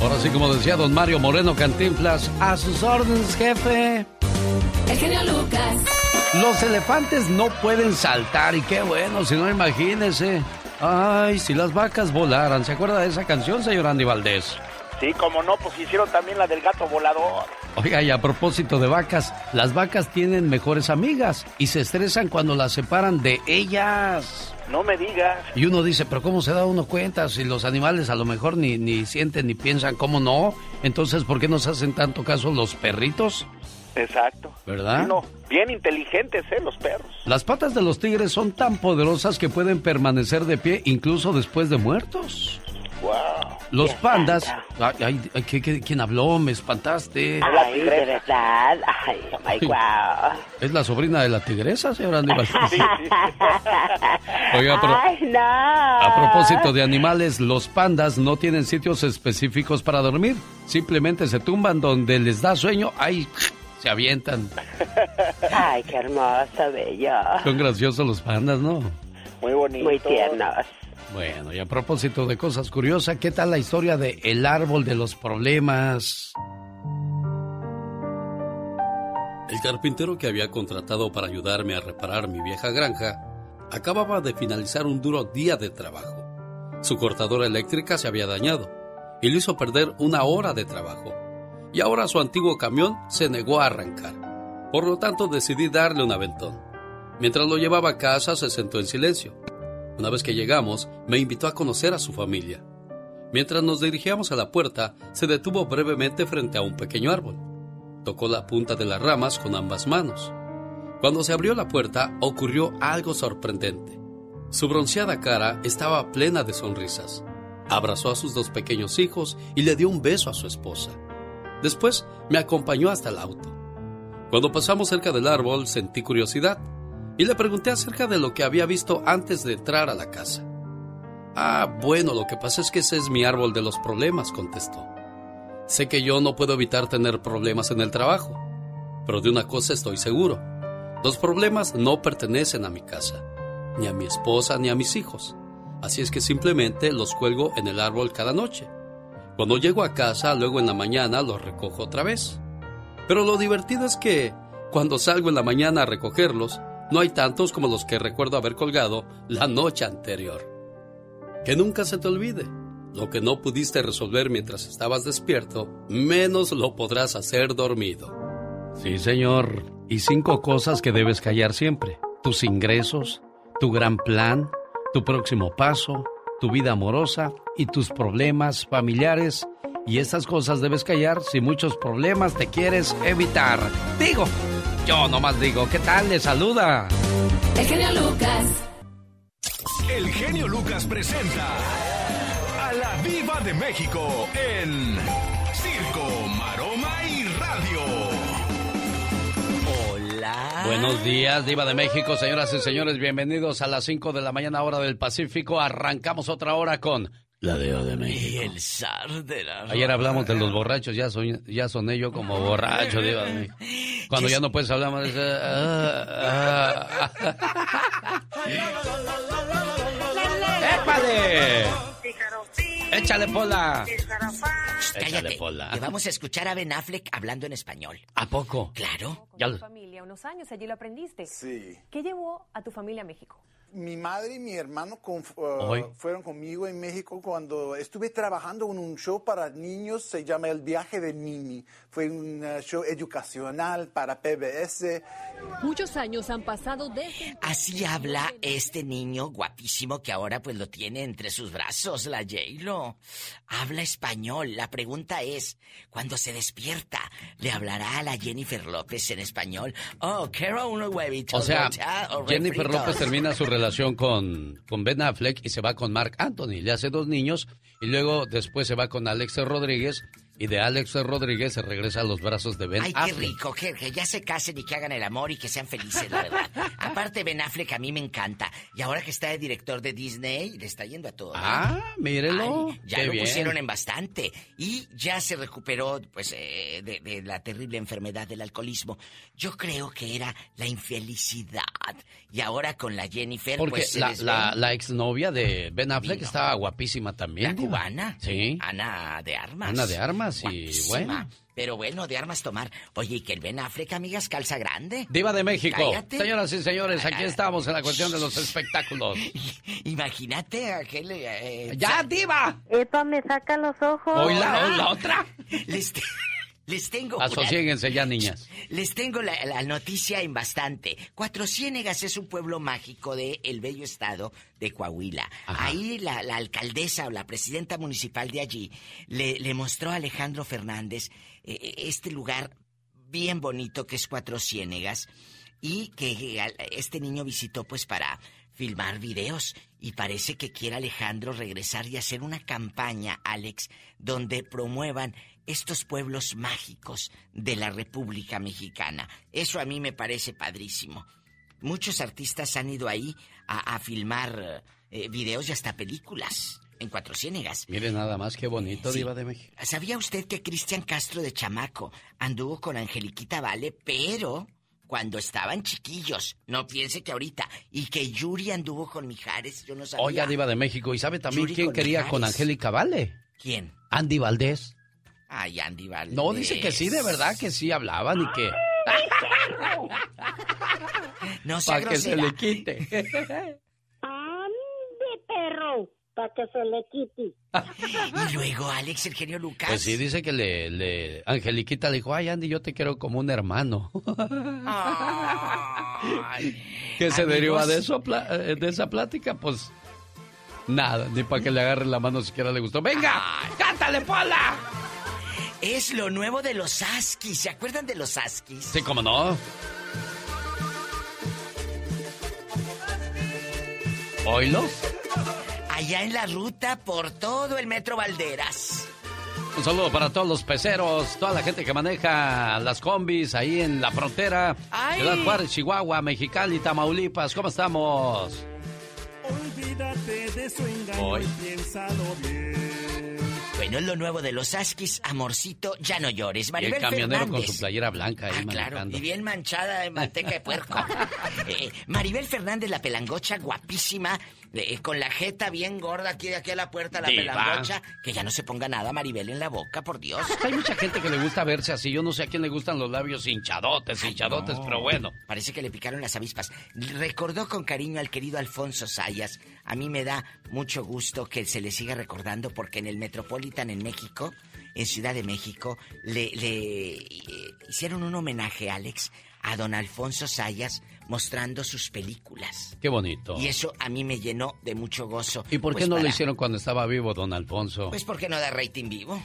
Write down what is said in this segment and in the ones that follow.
Ahora sí, como decía don Mario Moreno Cantinflas, a sus órdenes, jefe. El genio Lucas. Los elefantes no pueden saltar y qué bueno, si no imagínese. Ay, si las vacas volaran. ¿Se acuerda de esa canción, señor Andy Valdés? Sí, como no, pues hicieron también la del gato volador. Oiga, y a propósito de vacas, las vacas tienen mejores amigas y se estresan cuando las separan de ellas. No me digas. Y uno dice, pero ¿cómo se da uno cuenta si los animales a lo mejor ni, ni sienten ni piensan cómo no? Entonces, ¿por qué nos hacen tanto caso los perritos? Exacto. ¿Verdad? No, bien inteligentes, ¿eh? Los perros. Las patas de los tigres son tan poderosas que pueden permanecer de pie incluso después de muertos. Wow. Los pandas. Ay, ay, quién habló? Me espantaste. Ay, de verdad. Ay, ay, wow. ¿Es la sobrina de la tigresa, señora Aníbal? Sí, Oiga, pero, ay, no. a propósito de animales, los pandas no tienen sitios específicos para dormir. Simplemente se tumban donde les da sueño. Ay, se avientan. Ay, qué hermoso, bello. Son graciosos los pandas, ¿no? Muy bonitos. Muy tiernos. Bueno, y a propósito de cosas curiosas, ¿qué tal la historia de El árbol de los problemas? El carpintero que había contratado para ayudarme a reparar mi vieja granja acababa de finalizar un duro día de trabajo. Su cortadora eléctrica se había dañado y le hizo perder una hora de trabajo. Y ahora su antiguo camión se negó a arrancar. Por lo tanto decidí darle un aventón. Mientras lo llevaba a casa se sentó en silencio. Una vez que llegamos, me invitó a conocer a su familia. Mientras nos dirigíamos a la puerta, se detuvo brevemente frente a un pequeño árbol. Tocó la punta de las ramas con ambas manos. Cuando se abrió la puerta, ocurrió algo sorprendente. Su bronceada cara estaba plena de sonrisas. Abrazó a sus dos pequeños hijos y le dio un beso a su esposa. Después me acompañó hasta el auto. Cuando pasamos cerca del árbol sentí curiosidad y le pregunté acerca de lo que había visto antes de entrar a la casa. Ah, bueno, lo que pasa es que ese es mi árbol de los problemas, contestó. Sé que yo no puedo evitar tener problemas en el trabajo, pero de una cosa estoy seguro. Los problemas no pertenecen a mi casa, ni a mi esposa, ni a mis hijos. Así es que simplemente los cuelgo en el árbol cada noche. Cuando llego a casa, luego en la mañana los recojo otra vez. Pero lo divertido es que, cuando salgo en la mañana a recogerlos, no hay tantos como los que recuerdo haber colgado la noche anterior. Que nunca se te olvide. Lo que no pudiste resolver mientras estabas despierto, menos lo podrás hacer dormido. Sí, señor. Y cinco cosas que debes callar siempre. Tus ingresos, tu gran plan, tu próximo paso, tu vida amorosa y tus problemas familiares. Y estas cosas debes callar si muchos problemas te quieres evitar. Digo, yo nomás digo, ¿qué tal? Le saluda. El genio Lucas. El genio Lucas presenta a la Viva de México en Circo, Maroma y Radio. Hola. Buenos días, Diva de México, señoras y señores. Bienvenidos a las 5 de la mañana, hora del Pacífico. Arrancamos otra hora con la de Y México. el zar de la Ayer hablamos de los borrachos, ya, soy, ya soné yo como borracho, de México. Cuando ya no puedes hablar más. dices, ah, ah, ah. ¡Épale! ¡Échale pola! Échale Cállate. pola. Te vamos a escuchar a Ben Affleck hablando en español. ¿A poco? Claro. Ya tu lo- familia unos años, allí lo aprendiste. Sí. ¿Qué llevó a tu familia a México? Mi madre y mi hermano con- uh, Hoy. fueron conmigo en México cuando estuve trabajando en un show para niños, se llama El viaje de Mimi. Fue un uh, show educacional para PBS. Muchos años han pasado desde... Así habla este niño guapísimo que ahora pues lo tiene entre sus brazos, la J-Lo. Habla español. La pregunta es, cuando se despierta, ¿le hablará a la Jennifer López en español? Oh, quiero unos huevitos. O sea, ya, o Jennifer. López termina su relación con, con Ben Affleck y se va con Mark Anthony. Le hace dos niños y luego después se va con Alex Rodríguez Y de Alex Rodríguez se regresa a los brazos de Ben Ay, qué Affleck. rico, que, que ya se casen y que hagan el amor y que sean felices, la verdad. Aparte, Ben Affleck a mí me encanta. Y ahora que está de director de Disney, le está yendo a todo. ¿eh? Ah, mírelo. Ay, ya Qué lo bien. pusieron en bastante. Y ya se recuperó, pues, eh, de, de la terrible enfermedad del alcoholismo. Yo creo que era la infelicidad. Y ahora con la Jennifer, Porque pues, la, la, la exnovia de Ben Affleck Vino. estaba guapísima también. La cubana. Sí. Ana de Armas. Ana de Armas y Guapísima. bueno. Pero bueno, de armas tomar. Oye, y que el Ben Affleck, amigas, calza grande. Diva de México. Cállate. Señoras y señores, aquí estamos en la cuestión de los espectáculos. Imagínate aquel... eh, ¡Ya, Diva! Epa, me saca los ojos. Hoy la, otra. Les, les tengo... una- Asociéguense ya, niñas. Les tengo la, la noticia en bastante. Cuatro Ciénegas es un pueblo mágico de el bello estado de Coahuila. Ajá. Ahí la, la alcaldesa o la presidenta municipal de allí le, le mostró a Alejandro Fernández eh, este lugar bien bonito que es Cuatro Ciénegas y que eh, este niño visitó pues para filmar videos y parece que quiere Alejandro regresar y hacer una campaña, Alex, donde promuevan estos pueblos mágicos de la República Mexicana. Eso a mí me parece padrísimo. Muchos artistas han ido ahí a, a filmar eh, videos y hasta películas en Cuatro Ciénegas. Mire nada más qué bonito, Sí. Diva de México. ¿Sabía usted que Cristian Castro de Chamaco anduvo con Angeliquita Vale, pero cuando estaban chiquillos? No piense que ahorita. Y que Yuri anduvo con Mijares, yo no sabía. Oiga, Diva de México. ¿Y sabe también Yuri quién con quería Mijares. con Angélica Vale? ¿Quién? Andy Valdés. Ay, Andy Valdés. No, dice que sí, de verdad que sí hablaban y que... No sea Para que se le quite. Ande, perro, para que se le quite. Y luego Alex, el genio Lucas. Pues sí, dice que le, le... Angeliquita le dijo, ay, Andy, yo te quiero como un hermano. ¿Qué se Amigos, deriva de eso, eh, de esa plática? Pues nada, ni para que le agarre la mano siquiera le gustó. ¡Venga! ¡Cántale, Pola! Es lo nuevo de los Askis. ¿Se acuerdan de los Askis? Sí, cómo no. ¿Oílo? Allá en la ruta por todo el Metro Valderas. Un saludo para todos los peceros, toda la gente que maneja las combis ahí en la frontera. Ay. Ciudad Juárez, Chihuahua, Mexicali, Tamaulipas. ¿Cómo estamos? Olvídate de su engaño Hoy. y piénsalo bien. Bueno, es lo nuevo de los Askis, amorcito, ya no llores. Y el Maribel camionero con Fernández. su playera blanca ahí Ah, claro, y bien manchada de manteca de puerco. Eh, Maribel Fernández, la pelangocha, guapísima, eh, con la jeta bien gorda aquí de aquí a la puerta, la pelangocha. Que ya no se ponga nada, Maribel, en la boca, por Dios. Hay mucha gente que le gusta verse así. Yo no sé a quién le gustan los labios hinchadotes, hinchadotes, No. pero bueno. Parece que le picaron las avispas. Recordó con cariño al querido Alfonso Sayas. A mí me da mucho gusto que se le siga recordando porque en el Metropolitan en México, en Ciudad de México, le, le, eh, hicieron un homenaje, Alex, a don Alfonso Sayas mostrando sus películas. Qué bonito. Y eso a mí me llenó de mucho gozo. ¿Y por qué Pues no lo hicieron cuando estaba vivo don Alfonso? Pues porque no da rating vivo.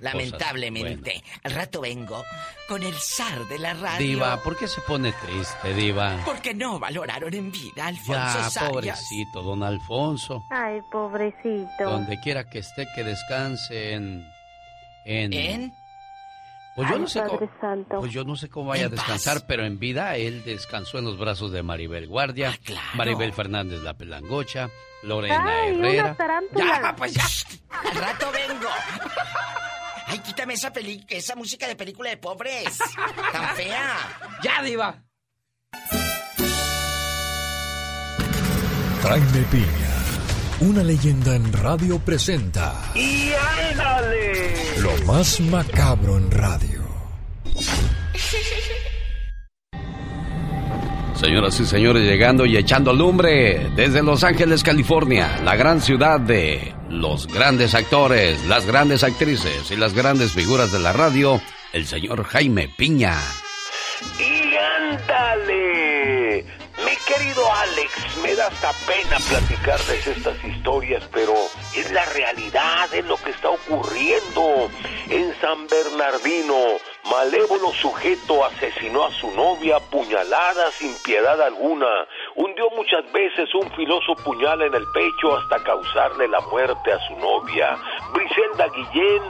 Lamentablemente. Al rato vengo con el zar de la radio. Diva, ¿por qué se pone triste, Diva? Porque no valoraron en vida a Alfonso Ya, Sayas. pobrecito, don Alfonso. Ay, pobrecito. Donde quiera que esté, que descanse en... En... ¿En? Pues yo Ay, no sé Padre cómo... Santo. Pues yo no sé cómo vaya a paz. descansar, pero en vida él descansó en los brazos de Maribel Guardia, Ah, claro. Maribel Fernández la Pelangocha, Lorena Ay, una Herrera. tarántula. Ya, pues ya. Al rato vengo. Ay, quítame esa peli esa música de película de pobres. Tan fea. Ya, Diva. Jaime Piña, una leyenda en radio presenta ¡Y ándale! lo más macabro en radio. Señoras y señores, llegando y echando lumbre desde Los Ángeles, California, la gran ciudad de los grandes actores, las grandes actrices y las grandes figuras de la radio, el señor Jaime Piña. ¡Y ándale! Mi querido Alex, me da hasta pena platicarles estas historias, pero es la realidad, es lo que está ocurriendo. En San Bernardino, malévolo sujeto asesinó a su novia puñalada sin piedad alguna. Hundió muchas veces un filoso puñal en el pecho hasta causarle la muerte a su novia. Briselda Guillén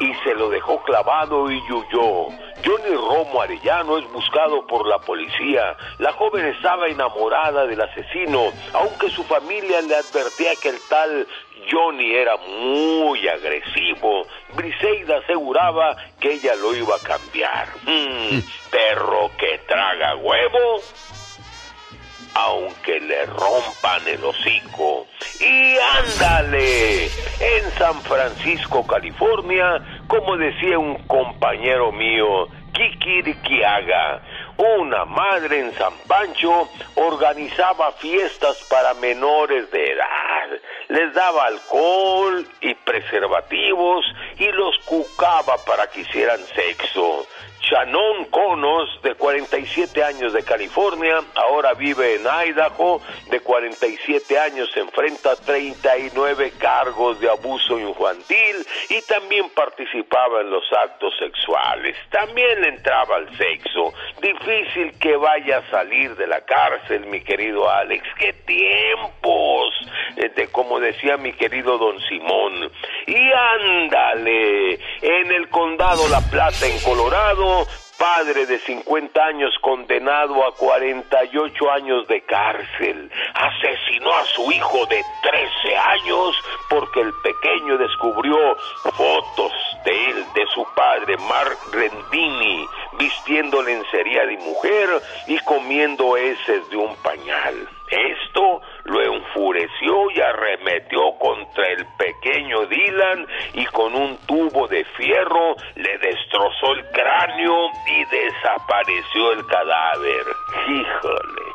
y se lo dejó clavado y huyó. Johnny Romo Arellano es buscado por la policía. La joven estaba enamorada del asesino, aunque su familia le advertía que el tal Johnny era muy agresivo. Briseida aseguraba que ella lo iba a cambiar. Mm, perro que traga huevo, aunque le rompan el hocico. Y ándale, en San Francisco, California, como decía un compañero mío, Kikirikiaga, una madre en San Pancho organizaba fiestas para menores de edad. Les daba alcohol y preservativos y los cucaba para que hicieran sexo. Shannon Conos, de 47 años de California, ahora vive en Idaho, de 47 años se enfrenta a 39 cargos de abuso infantil y también participaba en los actos sexuales. También le entraba al sexo. Difícil que vaya a salir de la cárcel, mi querido Alex. ¡Qué tiempos! Eh, De, como decía mi querido don Simón. Y ándale, en el condado La Plata, en Colorado, padre de 50 años condenado a 48 años de cárcel. Asesinó a su hijo de 13 años porque el pequeño descubrió fotos de él, de su padre, Mark Rendini, vistiendo lencería de mujer y comiendo heces de un pañal. Esto lo enfureció y arremetió contra el pequeño Dylan y con un tubo de fierro le destrozó el cráneo y desapareció el cadáver. Híjole,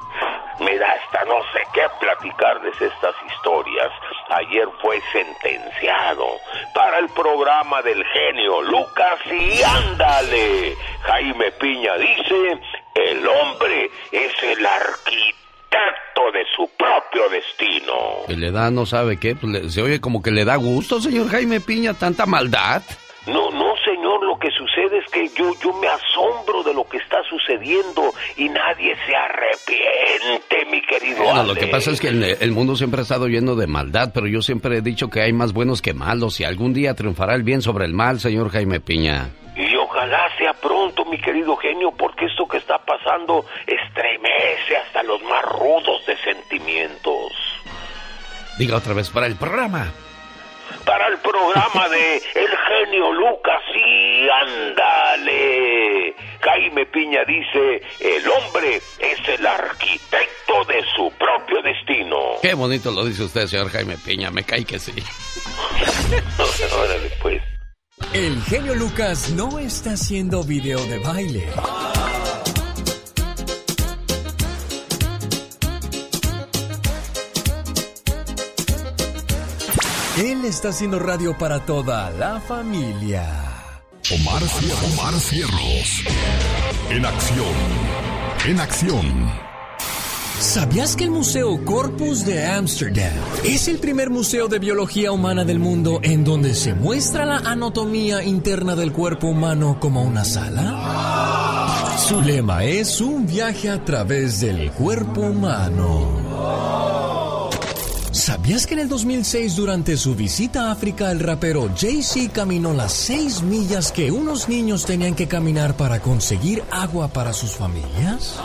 me da hasta no sé qué platicarles estas historias. Ayer fue sentenciado para el programa del genio Lucas y ándale. Jaime Piña dice, el hombre es el arquitecto de su propio destino. Y le da, no sabe qué, pues le- se oye como que le da gusto, señor Jaime Piña, tanta maldad. No, no, señor, lo que sucede es que yo, yo me asombro de lo que está sucediendo y nadie se arrepiente, mi querido Bueno, lo Alex. que pasa es que el, el mundo siempre ha estado lleno de maldad, pero yo siempre he dicho que hay más buenos que malos y algún día triunfará el bien sobre el mal, señor Jaime Piña. Ojalá sea pronto, mi querido genio, porque esto que está pasando estremece hasta los más rudos de sentimientos. Diga otra vez para el programa. Para el programa de El genio Lucas, y ándale. Jaime Piña dice, el hombre es el arquitecto de su propio destino. Qué bonito lo dice usted, señor Jaime Piña, me cae que sí. El genio Lucas no está haciendo video de baile. Él está haciendo radio para toda la familia. Omar, Omar Cierros. En acción. En acción. ¿Sabías que el Museo Corpus de Ámsterdam es el primer museo de biología humana del mundo en donde se muestra la anatomía interna del cuerpo humano como una sala? Su lema es un viaje a través del cuerpo humano. ¿Sabías que en el 2006 durante su visita a África el rapero Jay-Z caminó las seis millas que unos niños tenían que caminar para conseguir agua para sus familias?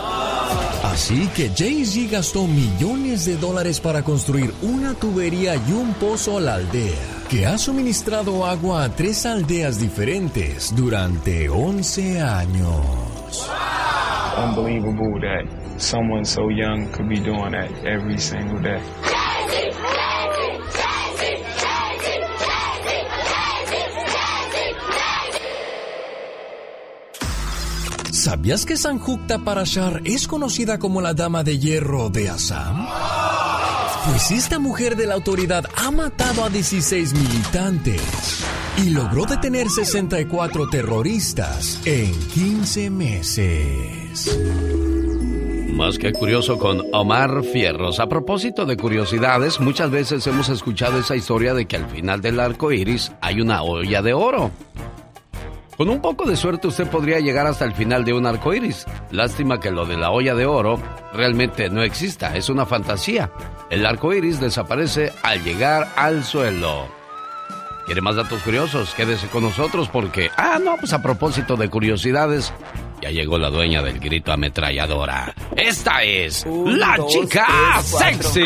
Así que Jay-Z gastó millones de dólares para construir una tubería y un pozo a la aldea, que ha suministrado agua a tres aldeas diferentes durante 11 años. unbelievable that someone so young could be doing that every single day. ¿Sabías que Sanjukta Parashar es conocida como la Dama de Hierro de Assam? Pues esta mujer de la autoridad ha matado a 16 militantes y logró detener 64 terroristas en 15 meses. Más que curioso con Omar Fierros. A propósito de curiosidades, muchas veces hemos escuchado esa historia de que al final del arco iris hay una olla de oro. Con un poco de suerte usted podría llegar hasta el final de un arco iris. Lástima que lo de la olla de oro realmente no exista, es una fantasía. El arco iris desaparece al llegar al suelo. ¿Quiere más datos curiosos? Quédese con nosotros porque... Ah, no, pues a propósito de curiosidades, ya llegó la dueña del grito ametralladora. Esta es la chica sexy.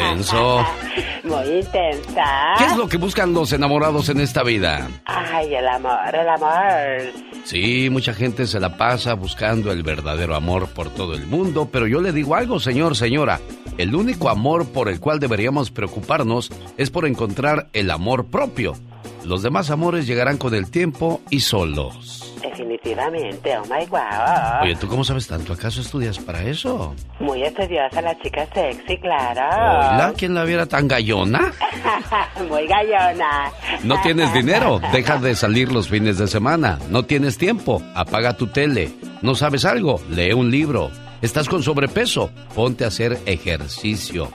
Intenso. Muy intensa. ¿Qué es lo que buscan los enamorados en esta vida? Ay, el amor, el amor. Sí, mucha gente se la pasa buscando el verdadero amor por todo el mundo, pero yo le digo algo, señor, señora. El único amor por el cual deberíamos preocuparnos es por encontrar el amor propio. Los demás amores llegarán con el tiempo y solos. Definitivamente, oh my wow. Oye, ¿tú cómo sabes tanto? ¿Acaso estudias para eso? Muy estudiosa la chica sexy, claro. Hola, ¿quién la viera tan gallona? Muy gallona. No tienes dinero, deja de salir los fines de semana. No tienes tiempo, apaga tu tele. No sabes algo, lee un libro. Estás con sobrepeso, ponte a hacer ejercicio.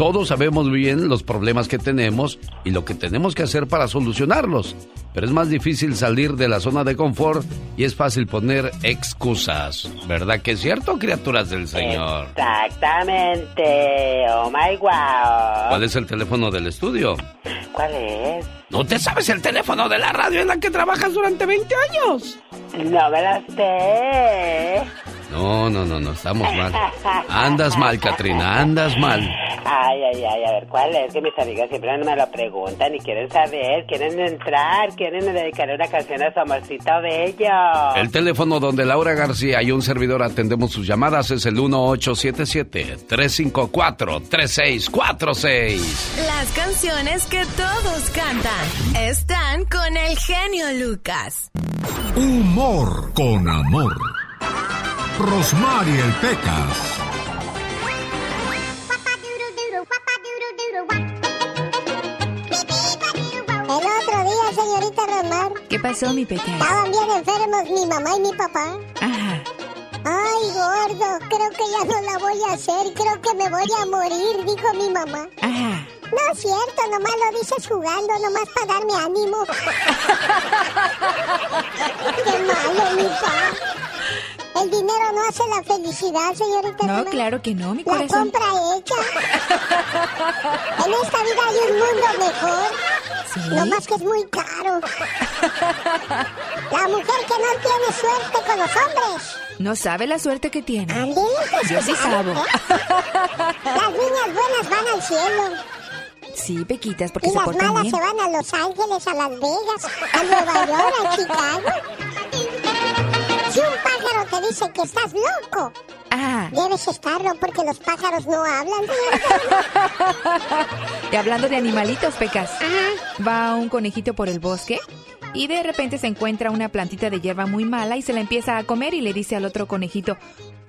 Todos sabemos bien los problemas que tenemos y lo que tenemos que hacer para solucionarlos. Pero es más difícil salir de la zona de confort y es fácil poner excusas. ¿Verdad que es cierto, criaturas del Señor? Exactamente. Oh my wow. ¿Cuál es el teléfono del estudio? ¿Cuál es? ¿No te sabes el teléfono de la radio en la que trabajas durante 20 años? No me la sé. No, no, no, no, estamos mal. Andas mal, Katrina, andas mal. Ay, ay, ay, a ver, ¿cuál es? Que mis amigas siempre me lo preguntan y quieren saber, quieren entrar, quieren dedicar una canción a su amorcito bello. El teléfono donde Laura García y un servidor atendemos sus llamadas es el 1877-354-3646. Las canciones que todos cantan están con el genio Lucas. Humor con amor. Rosmarie el Pecas. El otro día, señorita Romar. ¿Qué pasó, mi pequeño? Estaban bien enfermos mi mamá y mi papá. Ajá. Ay, gordo, creo que ya no la voy a hacer. Creo que me voy a morir, dijo mi mamá. Ajá. No es cierto, nomás lo dices jugando, nomás para darme ánimo. Qué malo, mi pa. El dinero no hace la felicidad, señorita. No, claro que no, mi La corazón. compra hecha. en esta vida hay un mundo mejor. ¿Sí? No más que es muy caro. La mujer que no tiene suerte con los hombres. No sabe la suerte que tiene. Pues, Yo sí sabo. Las niñas buenas van al cielo. Sí, Pequitas, porque Y se las portan malas bien. se van a Los Ángeles, a Las Vegas, a Nueva York, a Chicago. Si un te dice que estás loco, Ah, debes estarlo porque los pájaros no hablan. y hablando de animalitos, Pecas. Va un conejito por el bosque y de repente se encuentra una plantita de hierba muy mala y se la empieza a comer y le dice al otro conejito,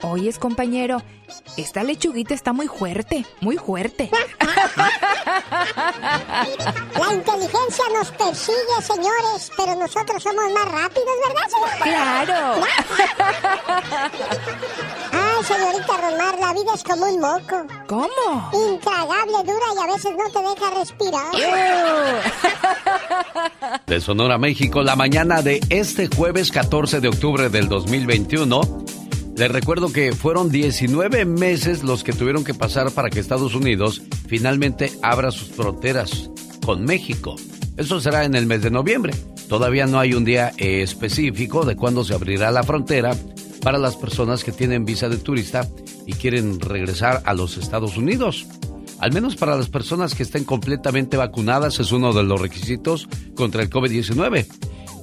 oyes compañero, esta lechuguita está muy fuerte, muy fuerte. La inteligencia nos persigue, señores, pero nosotros somos más rápidos, ¿verdad, señorita? ¡Claro! Ay, señorita Romar, la vida es como un moco. ¿Cómo? Intragable, dura y a veces no te deja respirar. De Sonora, México, la mañana de este jueves 14 de octubre del 2021. Les recuerdo que fueron 19 meses los que tuvieron que pasar para que Estados Unidos finalmente abra sus fronteras con México. Eso será en el mes de noviembre. Todavía no hay un día eh, específico de cuándo se abrirá la frontera para las personas que tienen visa de turista y quieren regresar a los Estados Unidos. Al menos para las personas que estén completamente vacunadas es uno de los requisitos contra el COVID-19.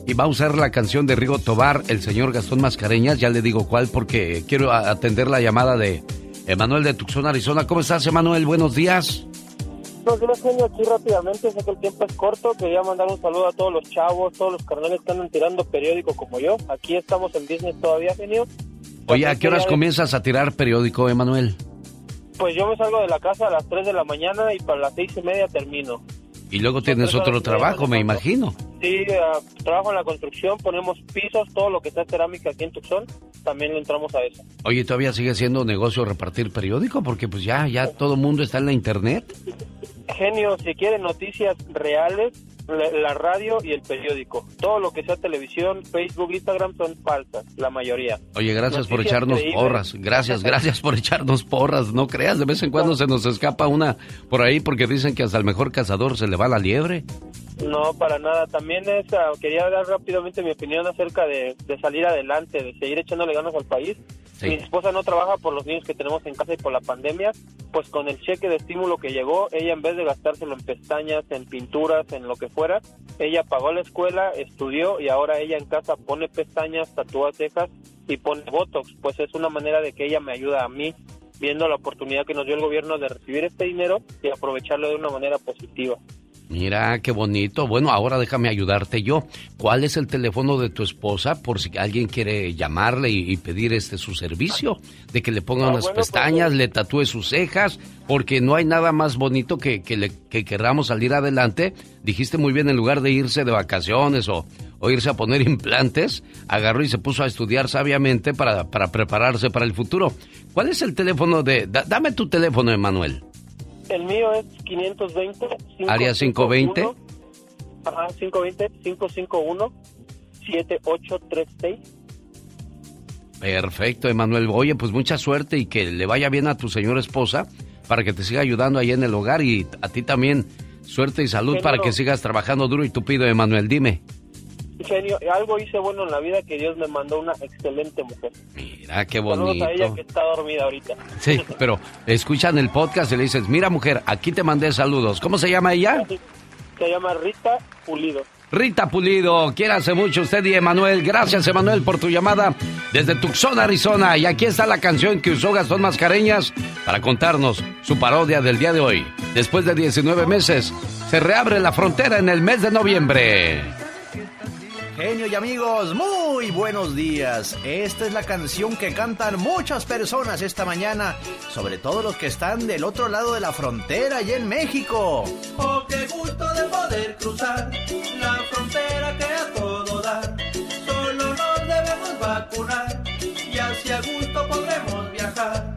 Y va a usar la canción de Rigo Tobar, el señor Gastón Mascareñas, ya le digo cuál porque quiero atender la llamada de Emanuel de Tucson, Arizona. ¿Cómo estás, Emanuel? Buenos días. Buenos días, genio. Aquí rápidamente, sé que el tiempo es corto. Quería mandar un saludo a todos los chavos, todos los carnales que andan tirando periódico como yo. Aquí estamos en business todavía, genio. Oye, ¿a qué horas comienzas a tirar periódico, Emanuel? Pues yo me salgo de la casa a las 3 de la mañana y para las seis y media termino. Y luego tienes otro trabajo, me imagino. Sí, ah, trabajo en la construcción, ponemos pisos, todo lo que está cerámica aquí en Tucson, también le entramos a eso. Oye, ¿todavía sigue siendo negocio repartir periódico? Porque pues ya, ya todo el mundo está en la internet. Genio, si quieren noticias reales, la, la radio y el periódico. Todo lo que sea televisión, Facebook, Instagram son falsas, la mayoría. Oye, gracias por echarnos creíbles. porras. Gracias, gracias por echarnos porras. No creas, de vez en cuando se nos escapa una por ahí porque dicen que hasta el mejor cazador se le va la liebre. No, para nada. También es, ah, quería dar rápidamente mi opinión acerca de, de salir adelante, de seguir echándole ganas al país. Mi esposa no trabaja por los niños que tenemos en casa y por la pandemia, pues con el cheque de estímulo que llegó, ella en vez de gastárselo en pestañas, en pinturas, en lo que ella pagó la escuela, estudió y ahora ella en casa pone pestañas, tatúa cejas y pone botox. Pues es una manera de que ella me ayuda a mí, viendo la oportunidad que nos dio el gobierno de recibir este dinero y aprovecharlo de una manera positiva. Mira, qué bonito. Bueno, ahora déjame ayudarte yo. ¿Cuál es el teléfono de tu esposa por si alguien quiere llamarle y, y pedir este su servicio? De que le ponga Ah, unas bueno, pues, pestañas, le tatúe sus cejas, porque no hay nada más bonito que, que, le, que querramos salir adelante. Dijiste muy bien, en lugar de irse de vacaciones o, o irse a poner implantes, agarró y se puso a estudiar sabiamente para, para prepararse para el futuro. ¿Cuál es el teléfono de... da- dame tu teléfono, Emanuel. El mío es 520. Área 520. Ajá, 520-551-7836. Perfecto, Emanuel. Oye, pues mucha suerte y que le vaya bien a tu señora esposa para que te siga ayudando ahí en el hogar y a ti también suerte y salud para que sigas trabajando duro y tupido, Emanuel. Dime. Genio, algo hice bueno en la vida que Dios me mandó una excelente mujer. Mira, qué Saludos a ella bonito. que está dormida ahorita. Sí, pero escuchan el podcast y le dices, mira mujer, aquí te mandé saludos. ¿Cómo se llama ella? Se llama Rita Pulido. Rita Pulido, quiérase mucho usted y Emanuel. Gracias, Emanuel, por tu llamada desde Tucson, Arizona. Y aquí está la canción que usó Gastón Mascareñas para contarnos su parodia del día de hoy. Después de 19 meses, se reabre la frontera en el mes de noviembre. Genio y amigos, muy bueos días. Esta es la canción que cantan muchas personas esta mañana, sobre todo los que están del otro lado de la frontera y en México. Oh, qué gusto de poder cruzar la frontera que a todo dar. Solo nos debemos vacunar y así a gusto podremos viajar.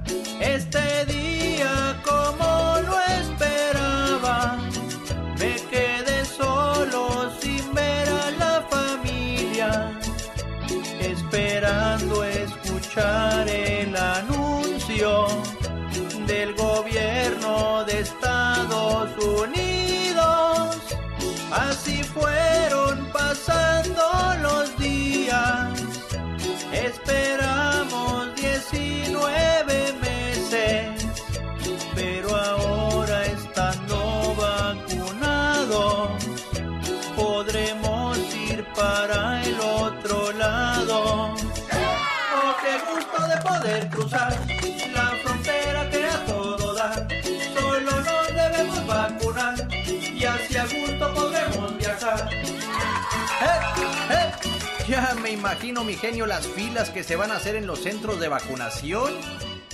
Escuchar el anuncio del gobierno de Estados Unidos. Así fueron pasando los días. Esperamos 19 meses, pero ahora estando vacunados, podremos ir para poder cruzar la frontera que a todo da. Solo nos debemos vacunar y así a gusto podremos viajar. ¡Eh! ¡Eh! Ya me imagino, mi genio, las filas que se van a hacer en los centros de vacunación.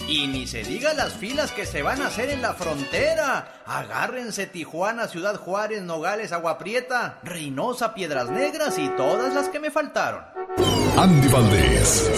Y ni se diga las filas que se van a hacer en la frontera. Agárrense Tijuana, Ciudad Juárez, Nogales, Agua Prieta, Reynosa, Piedras Negras y todas las que me faltaron. Andy Valdés,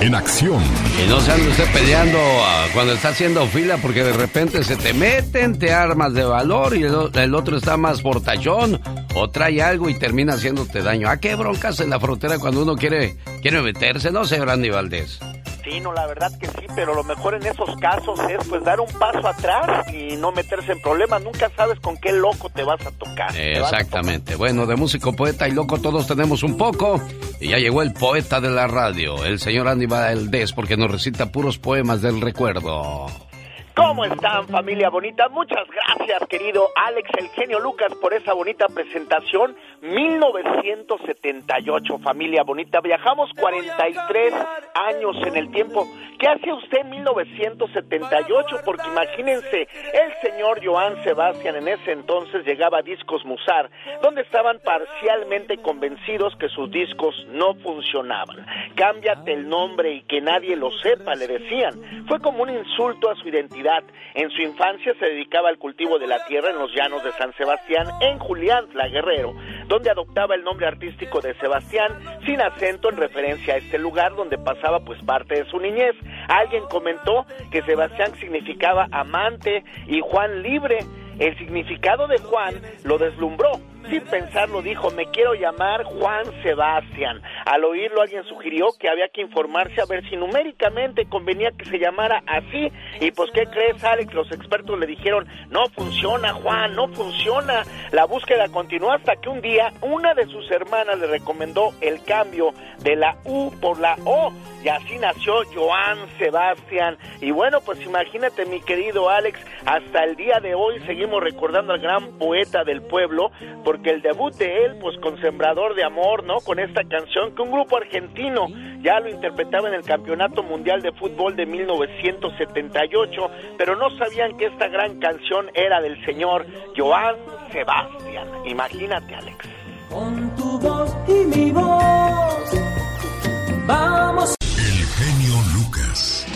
en acción. Y no se ande usted peleando ah, cuando está haciendo fila porque de repente se te meten, te armas de valor y el, otro está más portachón o trae algo y termina haciéndote daño. ¿A qué broncas en la frontera cuando uno quiere, quiere meterse? No sé, Randy Valdés. Sí, no, la verdad que sí, pero lo mejor en esos casos es pues dar un paso atrás y no meterse en problemas. Nunca sabes con qué loco te vas a tocar. Exactamente. Bueno, de músico, poeta y loco todos tenemos un poco. Y ya llegó el poeta de la radio, el señor Andy Valdés, porque nos recita puros poemas del recuerdo. ¿Cómo están familia bonita? Muchas gracias querido Alex el genio Lucas por esa bonita presentación. 1978 familia bonita. Viajamos 43 años en el tiempo. ¿Qué hace usted en 1978? Porque imagínense, el señor Joan Sebastián en ese entonces llegaba a Discos Musar, donde estaban parcialmente convencidos que sus discos no funcionaban. Cámbiate el nombre y que nadie lo sepa, le decían. Fue como un insulto a su identidad. En su infancia se dedicaba al cultivo de la tierra en los llanos de San Sebastián, en Julián, la Guerrero, donde adoptaba el nombre artístico de Sebastián, sin acento en referencia a este lugar donde pasaba pues parte de su niñez. Alguien comentó que Sebastián significaba amante y Juan libre. El significado de Juan lo deslumbró, sin pensarlo dijo, me quiero llamar Juan Sebastián. Al oírlo alguien sugirió que había que informarse a ver si numéricamente convenía que se llamara así. Y pues, ¿qué crees, Alex? Los expertos le dijeron, no funciona, Juan, no funciona. La búsqueda continuó hasta que un día una de sus hermanas le recomendó el cambio de la U por la O. Y así nació Joan Sebastián. Y bueno, pues imagínate, mi querido Alex, hasta el día de hoy seguimos recordando al gran poeta del pueblo, porque el debut de él, pues con Sembrador de Amor, ¿no? Con esta canción que un grupo argentino ya lo interpretaba en el Campeonato Mundial de Fútbol de 1978, pero no sabían que esta gran canción era del señor Joan Sebastián. Imagínate, Alex. Con tu voz y mi voz, vamos. El genio Lucas.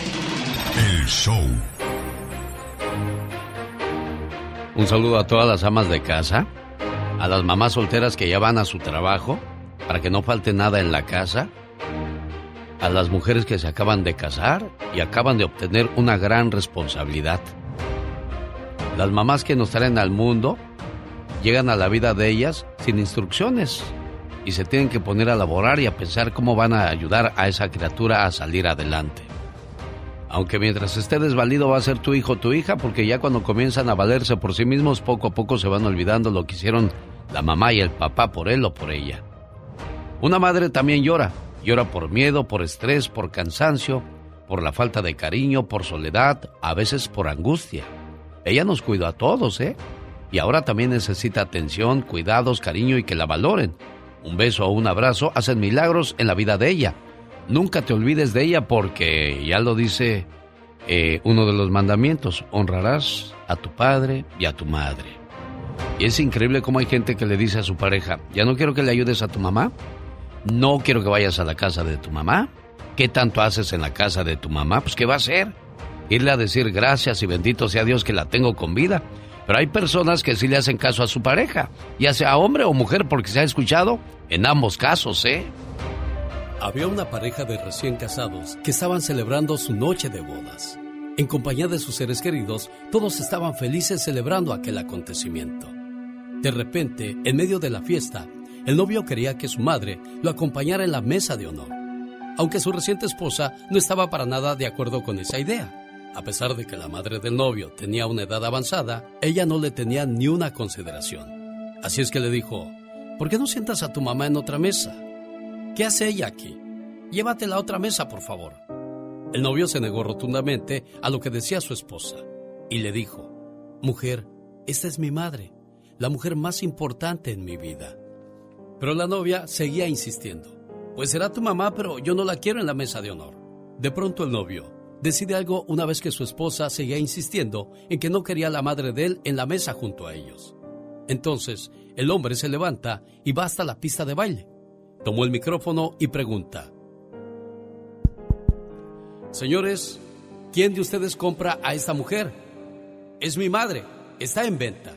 El show. Un saludo a todas las amas de casa, a las mamás solteras que ya van a su trabajo para que no falte nada en la casa, a las mujeres que se acaban de casar y acaban de obtener una gran responsabilidad. Las mamás que nos traen al mundo llegan a la vida de ellas sin instrucciones y se tienen que poner a laborar y a pensar cómo van a ayudar a esa criatura a salir adelante. Aunque mientras esté desvalido va a ser tu hijo tu hija, porque ya cuando comienzan a valerse por sí mismos, poco a poco se van olvidando lo que hicieron la mamá y el papá por él o por ella. Una madre también llora. Llora por miedo, por estrés, por cansancio, por la falta de cariño, por soledad, a veces por angustia. Ella nos cuidó a todos, ¿eh? Y ahora también necesita atención, cuidados, cariño y que la valoren. Un beso o un abrazo hacen milagros en la vida de ella. Nunca te olvides de ella porque ya lo dice eh, uno de los mandamientos, honrarás a tu padre y a tu madre. Y es increíble cómo hay gente que le dice a su pareja, ya no quiero que le ayudes a tu mamá, no quiero que vayas a la casa de tu mamá. ¿Qué tanto haces en la casa de tu mamá? Pues ¿qué va a hacer? Irle a decir gracias y bendito sea Dios que la tengo con vida. Pero hay personas que sí le hacen caso a su pareja, ya sea hombre o mujer, porque se ha escuchado en ambos casos, ¿eh? Había una pareja de recién casados que estaban celebrando su noche de bodas. En compañía de sus seres queridos, todos estaban felices celebrando aquel acontecimiento. De repente, en medio de la fiesta, el novio quería que su madre lo acompañara en la mesa de honor, aunque su reciente esposa no estaba para nada de acuerdo con esa idea. A pesar de que la madre del novio tenía una edad avanzada, ella no le tenía ni una consideración. Así es que le dijo, ¿por qué no sientas a tu mamá en otra mesa? ¿Qué hace ella aquí? Llévatela a otra mesa, por favor. El novio se negó rotundamente a lo que decía su esposa y le dijo, Mujer, esta es mi madre, la mujer más importante en mi vida. Pero la novia seguía insistiendo, Pues será tu mamá, pero yo no la quiero en la mesa de honor. De pronto el novio decide algo una vez que su esposa seguía insistiendo en que no quería a la madre de él en la mesa junto a ellos. Entonces, el hombre se levanta y va hasta la pista de baile. Tomó el micrófono y pregunta, Señores, ¿quién de ustedes compra a esta mujer? Es mi madre, está en venta.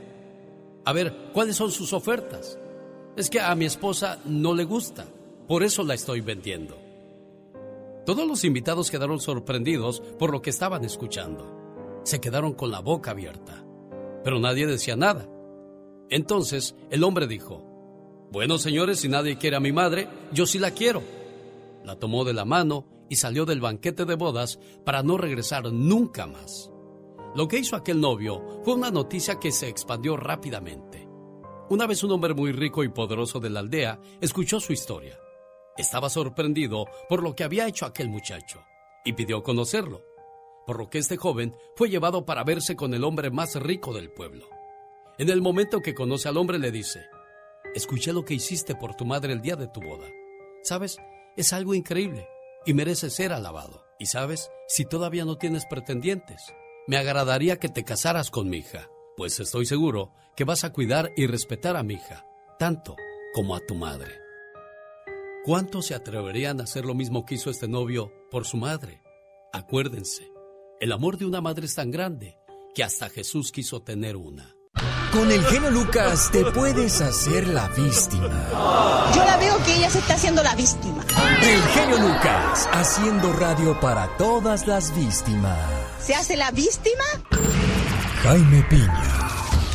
A ver, ¿cuáles son sus ofertas? Es que a mi esposa no le gusta, por eso la estoy vendiendo. Todos los invitados quedaron sorprendidos por lo que estaban escuchando. Se quedaron con la boca abierta, pero nadie decía nada. Entonces el hombre dijo, Bueno señores, si nadie quiere a mi madre, yo sí la quiero. La tomó de la mano y salió del banquete de bodas para no regresar nunca más. Lo que hizo aquel novio fue una noticia que se expandió rápidamente. Una vez un hombre muy rico y poderoso de la aldea escuchó su historia. Estaba sorprendido por lo que había hecho aquel muchacho y pidió conocerlo, por lo que este joven fue llevado para verse con el hombre más rico del pueblo. En el momento que conoce al hombre le dice, escuché lo que hiciste por tu madre el día de tu boda. ¿Sabes? Es algo increíble y merece ser alabado. Y sabes, si todavía no tienes pretendientes, me agradaría que te casaras con mi hija, pues estoy seguro que vas a cuidar y respetar a mi hija, tanto como a tu madre. ¿Cuántos se atreverían a hacer lo mismo que hizo este novio por su madre? Acuérdense, el amor de una madre es tan grande que hasta Jesús quiso tener una. Con el genio Lucas te puedes hacer la víctima. Yo la veo que ella se está haciendo la víctima. El genio Lucas, haciendo radio para todas las víctimas. ¿Se hace la víctima? Jaime Piña,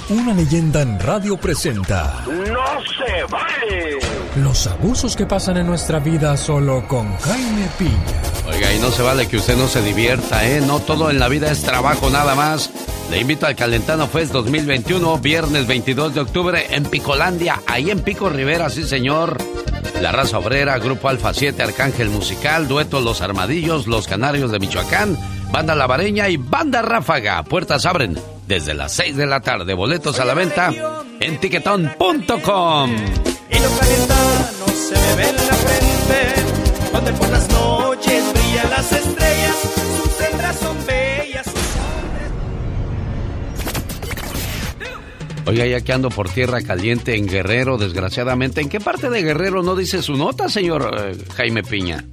una leyenda en radio presenta ¡No se vale! los abusos que pasan en nuestra vida solo con Jaime Piña. Oiga, y no se vale que usted no se divierta, ¿eh? No todo en la vida es trabajo nada más. Le invito al Calentano Fest 2021, viernes 22 de octubre en Picolandia, ahí en Pico Rivera, sí señor. La Raza Obrera, Grupo Alfa 7, Arcángel Musical, Dueto Los Armadillos, Los Canarios de Michoacán, Banda Lavareña y Banda Ráfaga. Puertas abren desde las 6 de la tarde. Boletos a la venta en tiquetón.com. Y los calentanos se me ven en la frente, donde por las noches brillan las estrellas, sus hembras Oiga, ya que ando por tierra caliente en Guerrero, desgraciadamente. ¿En qué parte de Guerrero no dice su nota, señor eh, Jaime Piña?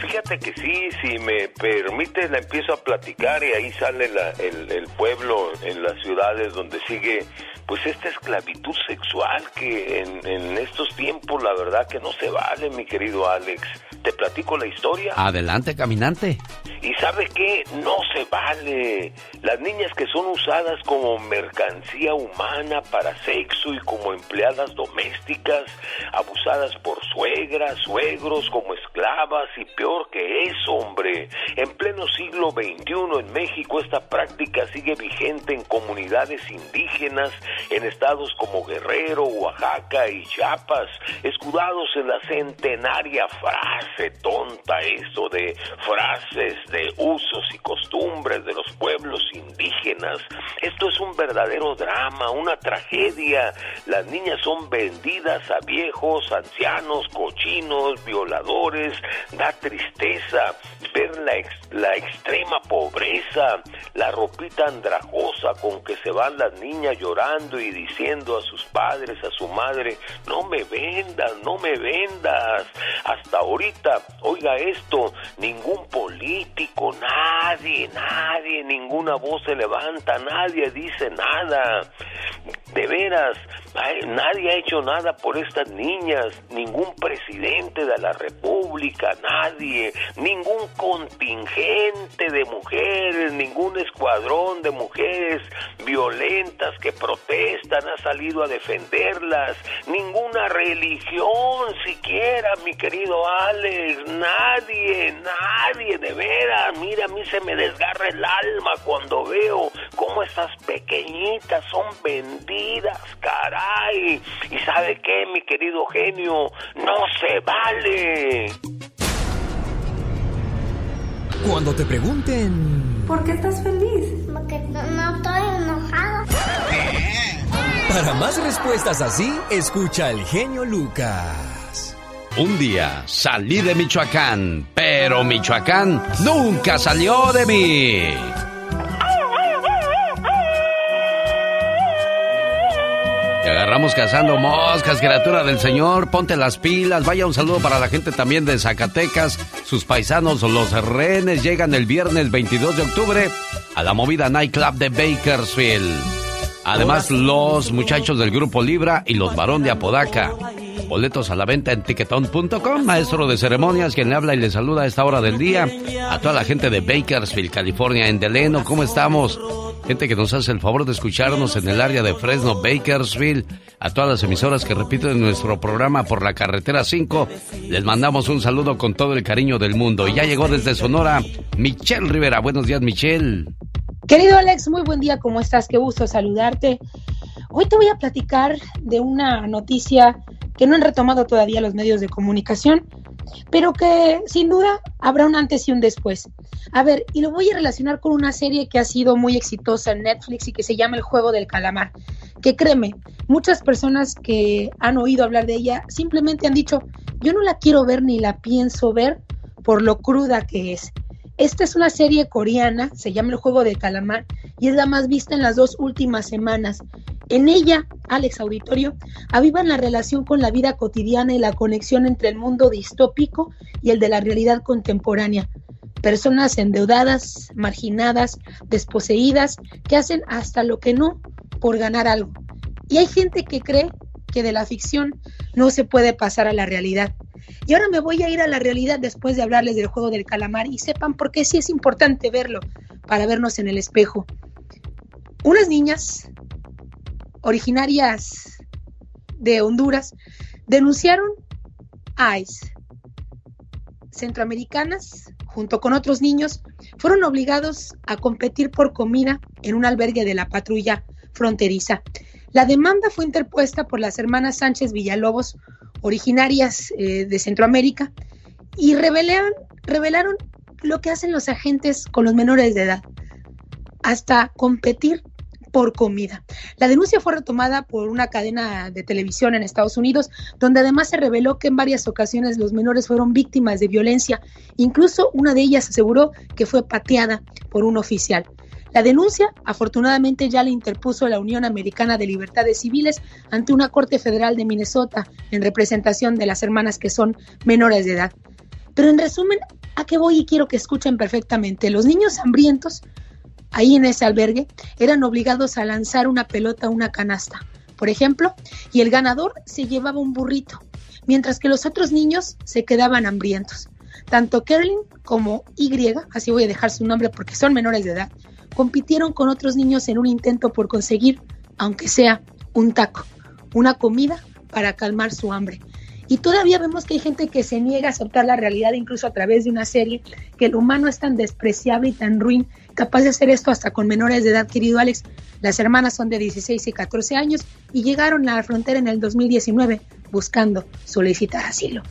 Fíjate que sí, si me permite la empiezo a platicar y ahí sale la- el, el pueblo en las ciudades donde sigue pues esta esclavitud sexual que en, en estos tiempos la verdad que no se vale, mi querido Alex. Te platico la historia. Adelante, caminante. ¿Y sabe qué? No se vale. Las niñas que son usadas como mercancía humana para sexo y como empleadas domésticas, abusadas por suegras, suegros, como esclavas y peor que eso, hombre. En pleno siglo XXI en México esta práctica sigue vigente en comunidades indígenas, en estados como Guerrero, Oaxaca y Chiapas, escudados en la centenaria frase tonta eso de frases de usos y costumbres de los pueblos indígenas. Esto es un verdadero drama, una tragedia. Las niñas son vendidas a viejos, ancianos, cochinos, violadores. Da tristeza ver la, la extrema pobreza, la ropita andrajosa con que se van las niñas llorando y diciendo a sus padres, a su madre, no me vendas, no me vendas. Hasta ahorita, oiga esto, ningún político, nadie, nadie, ninguna voz se levanta, nadie dice nada. De veras, nadie ha hecho nada por estas niñas, ningún presidente de la República, nadie, ningún contingente de mujeres, ningún escuadrón de mujeres violentas que protestan ha salido a defenderlas, ninguna religión siquiera, mi querido Alex, nadie, nadie, de veras, mira, a mí se me desgarra el alma cuando veo cómo estas pequeñitas son vendidas, caray. ¿Y sabe qué, mi querido genio? No se vale. Cuando te pregunten ¿Por qué estás feliz? Porque no, no estoy enojado. para más respuestas así, escucha el genio Lucas. Un día salí de Michoacán, pero Michoacán nunca salió de mí. Agarramos cazando moscas, criatura del Señor. Ponte las pilas. Vaya un saludo para la gente también de Zacatecas. Sus paisanos, los rehenes, llegan el viernes 22 de octubre a la movida Nightclub de Bakersfield. Además, los muchachos del grupo Libra y los varón de Apodaca. Boletos a la venta en tiquetón.com. Maestro de ceremonias, quien le habla y le saluda a esta hora del día. A toda la gente de Bakersfield, California, en Deleno, ¿cómo estamos? Gente que nos hace el favor de escucharnos en el área de Fresno, Bakersfield. A todas las emisoras que repiten nuestro programa por la carretera 5. Les mandamos un saludo con todo el cariño del mundo. Y ya llegó desde Sonora Michelle Rivera. Buenos días, Michelle. Querido Alex, muy buen día, ¿cómo estás? Qué gusto saludarte. Hoy te voy a platicar de una noticia que no han retomado todavía los medios de comunicación, pero que sin duda habrá un antes y un después. A ver, y lo voy a relacionar con una serie que ha sido muy exitosa en Netflix y que se llama El Juego del Calamar, que créeme, muchas personas que han oído hablar de ella simplemente han dicho, yo no la quiero ver ni la pienso ver por lo cruda que es. Esta es una serie coreana, se llama El Juego del Calamar y es la más vista en las dos últimas semanas. En ella, Alex Auditorio, avivan la relación con la vida cotidiana y la conexión entre el mundo distópico y el de la realidad contemporánea. Personas endeudadas, marginadas, desposeídas, que hacen hasta lo que no por ganar algo. Y hay gente que cree que de la ficción no se puede pasar a la realidad. Y ahora me voy a ir a la realidad después de hablarles del juego del calamar y sepan por qué sí es importante verlo para vernos en el espejo. Unas niñas originarias de Honduras denunciaron a ICE. Centroamericanas, junto con otros niños, fueron obligados a competir por comida en un albergue de la patrulla fronteriza. La demanda fue interpuesta por las hermanas Sánchez Villalobos, originarias eh, de Centroamérica, y revelaron, revelaron lo que hacen los agentes con los menores de edad, hasta competir por comida. La denuncia fue retomada por una cadena de televisión en Estados Unidos, donde además se reveló que en varias ocasiones los menores fueron víctimas de violencia. Incluso una de ellas aseguró que fue pateada por un oficial. La denuncia, afortunadamente, ya la interpuso la Unión Americana de Libertades Civiles ante una Corte Federal de Minnesota en representación de las hermanas que son menores de edad. Pero en resumen, ¿a qué voy y quiero que escuchen perfectamente? Los niños hambrientos ahí en ese albergue, eran obligados a lanzar una pelota a una canasta, por ejemplo, y el ganador se llevaba un burrito, mientras que los otros niños se quedaban hambrientos. Tanto Kerlin como Y, así voy a dejar su nombre porque son menores de edad, compitieron con otros niños en un intento por conseguir, aunque sea un taco, una comida para calmar su hambre. Y todavía vemos que hay gente que se niega a aceptar la realidad, incluso a través de una serie, que el humano es tan despreciable y tan ruin, capaz de hacer esto hasta con menores de edad, querido Alex. Las hermanas son de 16 y 14 años y llegaron a la frontera en el 2019 buscando solicitar asilo.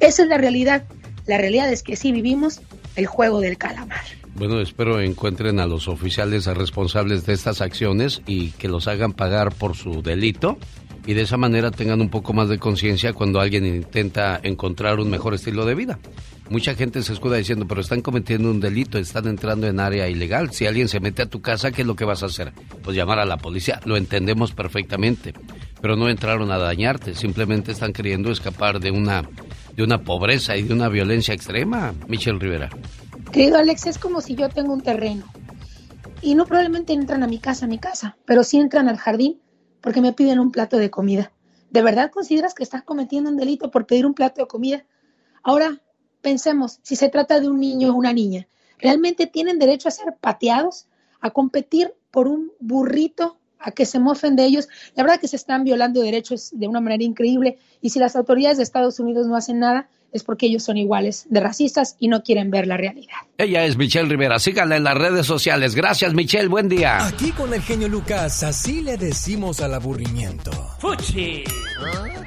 Esa es la realidad. La realidad es que sí vivimos el juego del calamar. Bueno, espero encuentren a los oficiales responsables de estas acciones y que los hagan pagar por su delito y de esa manera tengan un poco más de conciencia cuando alguien intenta encontrar un mejor estilo de vida. Mucha gente se escuda diciendo, pero están cometiendo un delito, están entrando en área ilegal. Si alguien se mete a tu casa, ¿qué es lo que vas a hacer? Pues llamar a la policía. Lo entendemos perfectamente. Pero no entraron a dañarte, simplemente están queriendo escapar de una, de una pobreza y de una violencia extrema, Michelle Rivera. Querido Alex, es como si yo tengo un terreno y no probablemente entran a mi casa, a mi casa, pero sí entran al jardín porque me piden un plato de comida. ¿De verdad consideras que estás cometiendo un delito por pedir un plato de comida? Ahora, pensemos, si se trata de un niño o una niña, ¿realmente tienen derecho a ser pateados, a competir por un burrito, a que se mofen de ellos? La verdad que se están violando derechos de una manera increíble y si las autoridades de Estados Unidos no hacen nada, es porque ellos son iguales de racistas y no quieren ver la realidad. Ella es Michelle Rivera. Síganla en las redes sociales. Gracias, Michelle. Buen día. Aquí con el genio Lucas, así le decimos al aburrimiento. ¡Fuchi!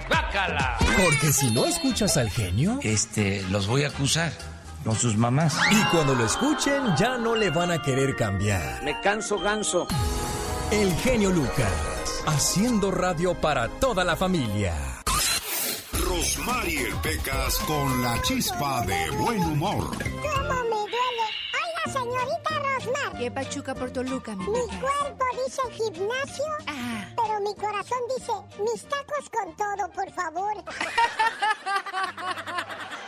¡Bácala! Porque si no escuchas al genio, este, los voy a acusar con sus mamás. Y cuando lo escuchen, ya no le van a querer cambiar. Me canso ganso. El genio Lucas, haciendo radio para toda la familia. Rosmarie Pecas con la chispa de buen humor. ¿Cómo me duele? Oiga, señorita Rosmar. ¿Qué pachuca por Toluca, mi Mi cuerpo dice gimnasio, pero mi corazón dice mis tacos con todo, por favor.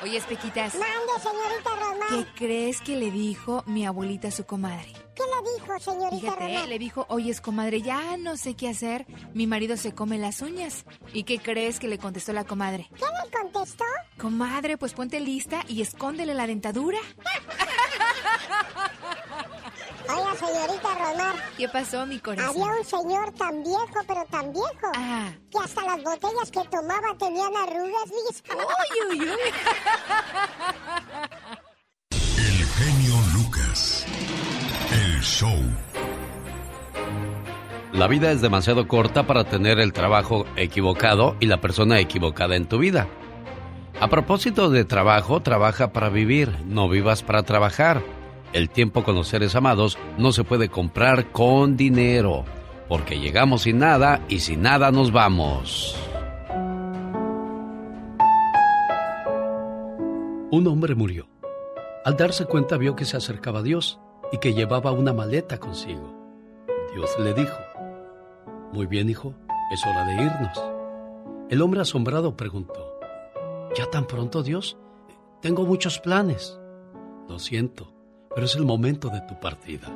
Oye, Espequitas. Mande, señorita Rosmar. ¿Qué crees que le dijo mi abuelita a su comadre? ¿Qué le dijo, señorita Fíjate, Rosmar? le dijo, oye, comadre, ya no sé qué hacer. Mi marido se come las uñas. ¿Y qué crees que le contestó la comadre? ¿Qué le contestó? Comadre, pues ponte lista y escóndele la dentadura. Oiga, señorita Rosmar. ¿Qué pasó, mi corazón? Había un señor tan viejo, pero tan viejo, Ah. que hasta las botellas que tomaba tenían arrugas, Liz. Uy, uy, uy. El genio show. La vida es demasiado corta para tener el trabajo equivocado y la persona equivocada en tu vida. A propósito de trabajo, trabaja para vivir, no vivas para trabajar. El tiempo con los seres amados no se puede comprar con dinero, porque llegamos sin nada y sin nada nos vamos. Un hombre murió. Al darse cuenta vio que se acercaba a Dios y que llevaba una maleta consigo. Dios le dijo, Muy bien, hijo, es hora de irnos. El hombre asombrado preguntó, ¿Ya tan pronto, Dios? Tengo muchos planes. Lo siento, pero es el momento de tu partida.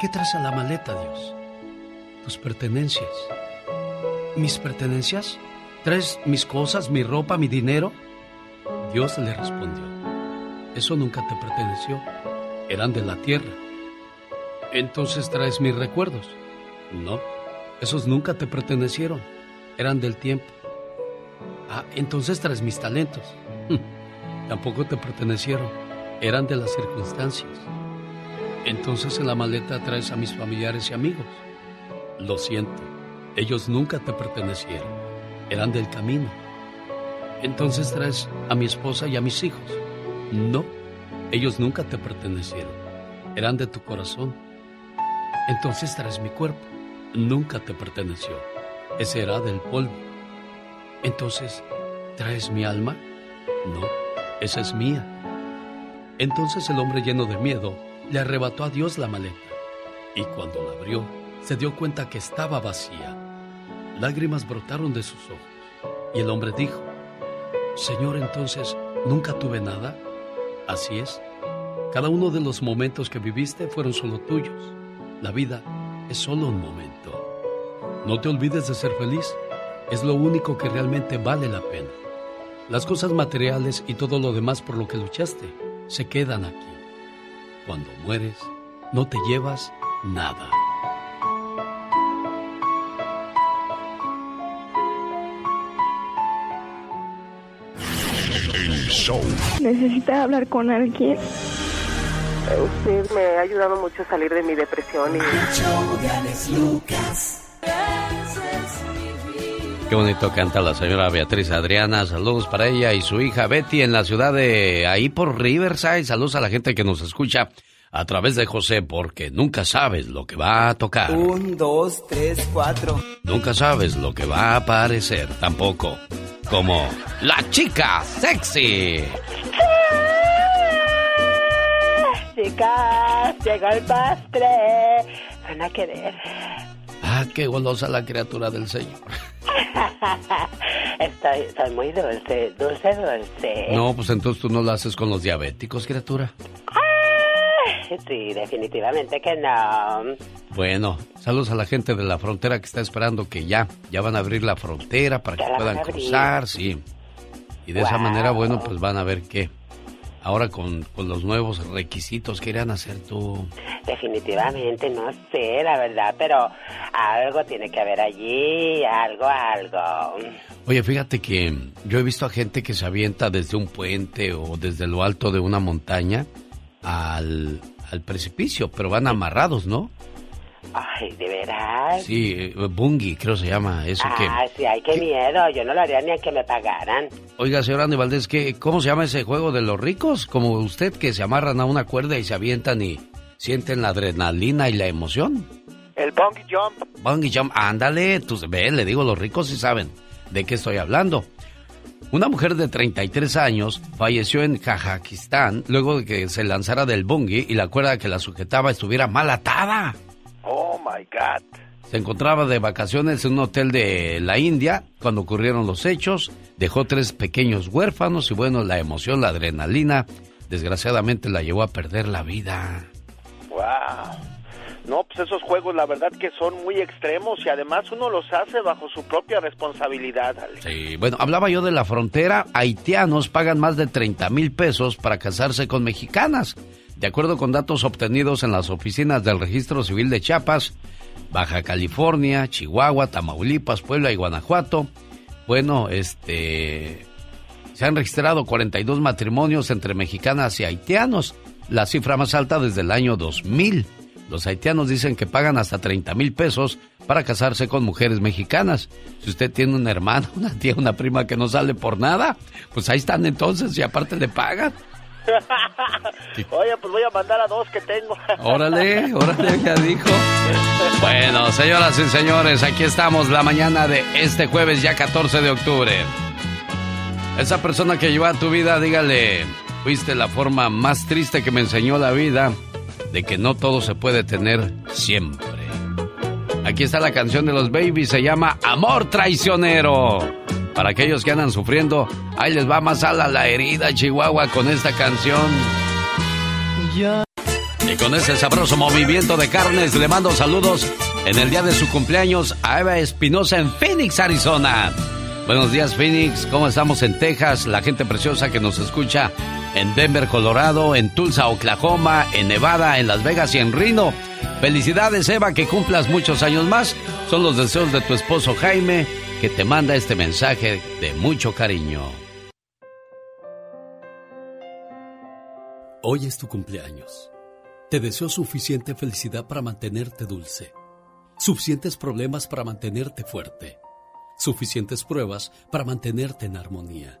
¿Qué traes a la maleta, Dios? Tus pertenencias. ¿Mis pertenencias? ¿Traes mis cosas, mi ropa, mi dinero? Dios le respondió, eso nunca te perteneció, eran de la tierra. Entonces traes mis recuerdos. No, Esos nunca te pertenecieron, eran del tiempo. Ah, entonces traes mis talentos. Tampoco te pertenecieron, eran de las circunstancias. Entonces en la maleta traes a mis familiares y amigos. Lo siento, ellos nunca te pertenecieron, eran del camino. Entonces traes a mi esposa y a mis hijos. No, ellos nunca te pertenecieron, eran de tu corazón. Entonces traes mi cuerpo, nunca te perteneció, ese era del polvo. Entonces, ¿traes mi alma? No, esa es mía. Entonces el hombre lleno de miedo le arrebató a Dios la maleta y cuando la abrió se dio cuenta que estaba vacía. Lágrimas brotaron de sus ojos y el hombre dijo, Señor, entonces, ¿nunca tuve nada? Así es. Cada uno de los momentos que viviste fueron solo tuyos. La vida es solo un momento. No te olvides de ser feliz. Es lo único que realmente vale la pena. Las cosas materiales y todo lo demás por lo que luchaste se quedan aquí. Cuando mueres, no te llevas nada. Show. Necesita hablar con alguien. Usted me ha ayudado mucho a salir de mi depresión y... Qué bonito canta la señora Beatriz Adriana. Saludos para ella y su hija Betty en la ciudad de ahí por Riverside. Saludos a la gente que nos escucha a través de José porque nunca sabes lo que va a tocar. Un, dos, tres, cuatro. Nunca sabes lo que va a aparecer tampoco. Como la chica sexy. Chicas, llegó el postre. Van a querer. Ah, qué golosa la criatura del Señor. Estoy, estoy muy dulce, dulce, dulce. No, pues entonces tú no lo haces con los diabéticos, criatura. Ah, sí, definitivamente que no. Bueno, saludos a la gente de la frontera que está esperando que ya, ya van a abrir la frontera para que puedan cruzar, sí. Y de esa manera, bueno, pues van a ver qué. Ahora con, con los nuevos requisitos que irán a hacer tú. Definitivamente, no sé, la verdad, pero algo tiene que haber allí, algo, algo. Oye, fíjate que yo he visto a gente que se avienta desde un puente o desde lo alto de una montaña al, al precipicio, pero van amarrados, ¿no? Ay, ¿de veras? Sí, eh, bungy creo se llama eso que... Ah, sí, ay, qué miedo, yo no lo haría ni a que me pagaran. Oiga, señor Andy Valdés, ¿qué, ¿cómo se llama ese juego de los ricos? Como usted que se amarran a una cuerda y se avientan y sienten la adrenalina y la emoción. El bungee jump. Bungee jump, ándale, tú, ve, le digo, los ricos sí saben de qué estoy hablando. Una mujer de 33 años falleció en Kazajistán luego de que se lanzara del bungee y la cuerda que la sujetaba estuviera mal atada. Oh my God. Se encontraba de vacaciones en un hotel de la India cuando ocurrieron los hechos. Dejó tres pequeños huérfanos y bueno, la emoción, la adrenalina, desgraciadamente la llevó a perder la vida. Wow. No, pues esos juegos la verdad que son muy extremos y además uno los hace bajo su propia responsabilidad. Sí, bueno, hablaba yo de la frontera. Haitianos pagan más de 30 mil pesos para casarse con mexicanas. De acuerdo con datos obtenidos en las oficinas del Registro Civil de Chiapas, Baja California, Chihuahua, Tamaulipas, Puebla y Guanajuato, bueno, este... Se han registrado 42 matrimonios entre mexicanas y haitianos, la cifra más alta desde el año 2000. Los haitianos dicen que pagan hasta 30 mil pesos para casarse con mujeres mexicanas. Si usted tiene un hermano, una tía, una prima que no sale por nada, pues ahí están entonces y aparte le pagan. Oye, pues voy a mandar a dos que tengo. Órale, órale, ya dijo. Bueno, señoras y señores, aquí estamos la mañana de este jueves, ya 14 de octubre. Esa persona que lleva tu vida, dígale, fuiste la forma más triste que me enseñó la vida de que no todo se puede tener siempre. Aquí está la canción de los babies, se llama Amor Traicionero. Para aquellos que andan sufriendo, ahí les va más ala la herida, Chihuahua, con esta canción. Y con ese sabroso movimiento de carnes le mando saludos en el día de su cumpleaños a Eva Espinosa en Phoenix, Arizona. Buenos días Phoenix, ¿cómo estamos en Texas? La gente preciosa que nos escucha en Denver, Colorado, en Tulsa, Oklahoma, en Nevada, en Las Vegas y en Reno. Felicidades Eva, que cumplas muchos años más. Son los deseos de tu esposo Jaime, que te manda este mensaje de mucho cariño. Hoy es tu cumpleaños. Te deseo suficiente felicidad para mantenerte dulce, suficientes problemas para mantenerte fuerte, suficientes pruebas para mantenerte en armonía,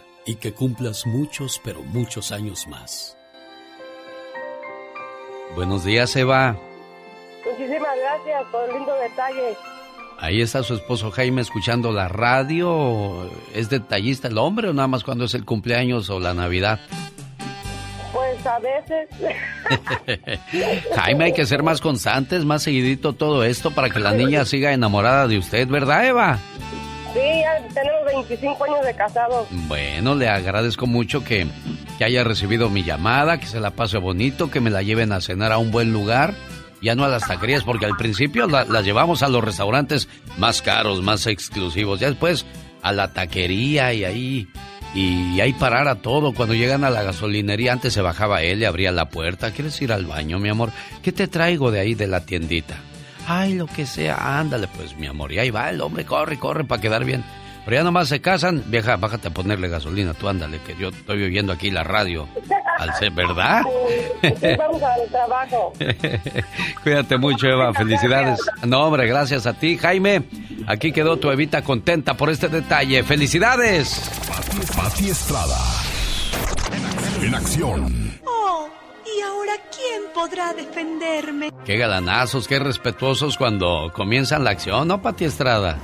y que cumplas muchos, pero muchos años más. Buenos días, Eva. Muchísimas gracias por el lindo detalle. Ahí está su esposo Jaime escuchando la radio. ¿Es detallista el hombre o nada más cuando es el cumpleaños o la Navidad? Pues a veces. Jaime, hay que ser más constantes, más seguidito todo esto para que la niña siga enamorada de usted, ¿verdad, Eva? Sí, tenemos 25 años de casados. Bueno, le agradezco mucho que, que haya recibido mi llamada, que se la pase bonito, que me la lleven a cenar a un buen lugar, ya no a las taquerías, porque al principio la, las llevamos a los restaurantes más caros, más exclusivos, ya después a la taquería y ahí y ahí parar a todo. Cuando llegan a la gasolinería, antes se bajaba él, le abría la puerta. ¿Quieres ir al baño, mi amor? ¿Qué te traigo de ahí de la tiendita? Ay, lo que sea, ándale pues, mi amor. Y ahí va el hombre, corre, corre para quedar bien. Pero ya nomás se casan, vieja, bájate a ponerle gasolina, tú ándale, que yo estoy oyendo aquí la radio. Al ser, ¿verdad? Vamos al trabajo. Cuídate mucho, Eva, felicidades. No, hombre, gracias a ti, Jaime. Aquí quedó tu Evita contenta por este detalle. ¡Felicidades! Pati Estrada. En acción. Oh, ¿y ahora quién podrá defenderme? Qué galanazos, qué respetuosos cuando comienzan la acción, ¿no, Pati Estrada?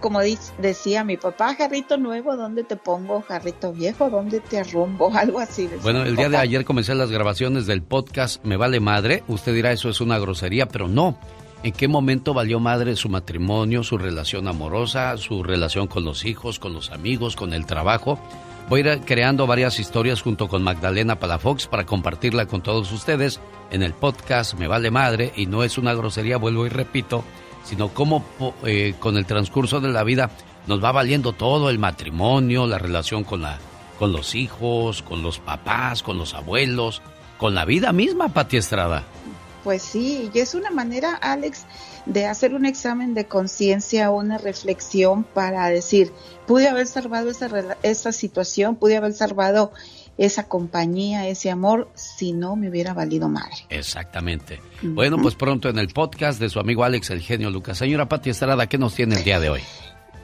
como decía mi papá, jarrito nuevo, ¿dónde te pongo? Jarrito viejo, ¿dónde te arrumbo? Algo así. Bueno, el día de ayer comencé las grabaciones del podcast Me Vale Madre. Usted dirá, eso es una grosería, pero no. ¿En qué momento valió madre su matrimonio, su relación amorosa, su relación con los hijos, con los amigos, con el trabajo? Voy a ir creando varias historias junto con Magdalena Palafox para compartirla con todos ustedes en el podcast Me Vale Madre y no es una grosería, vuelvo y repito, sino cómo eh, con el transcurso de la vida nos va valiendo todo el matrimonio, la relación con, la, con los hijos, con los papás, con los abuelos, con la vida misma, Pati Estrada. Pues sí, y es una manera, Alex, de hacer un examen de conciencia, una reflexión para decir, pude haber salvado esa, esa situación, pude haber salvado esa compañía, ese amor, si no me hubiera valido madre. Exactamente. Bueno, pues pronto en el podcast de su amigo Alex, el genio Lucas. Señora Pati Estrada, ¿qué nos tiene el día de hoy?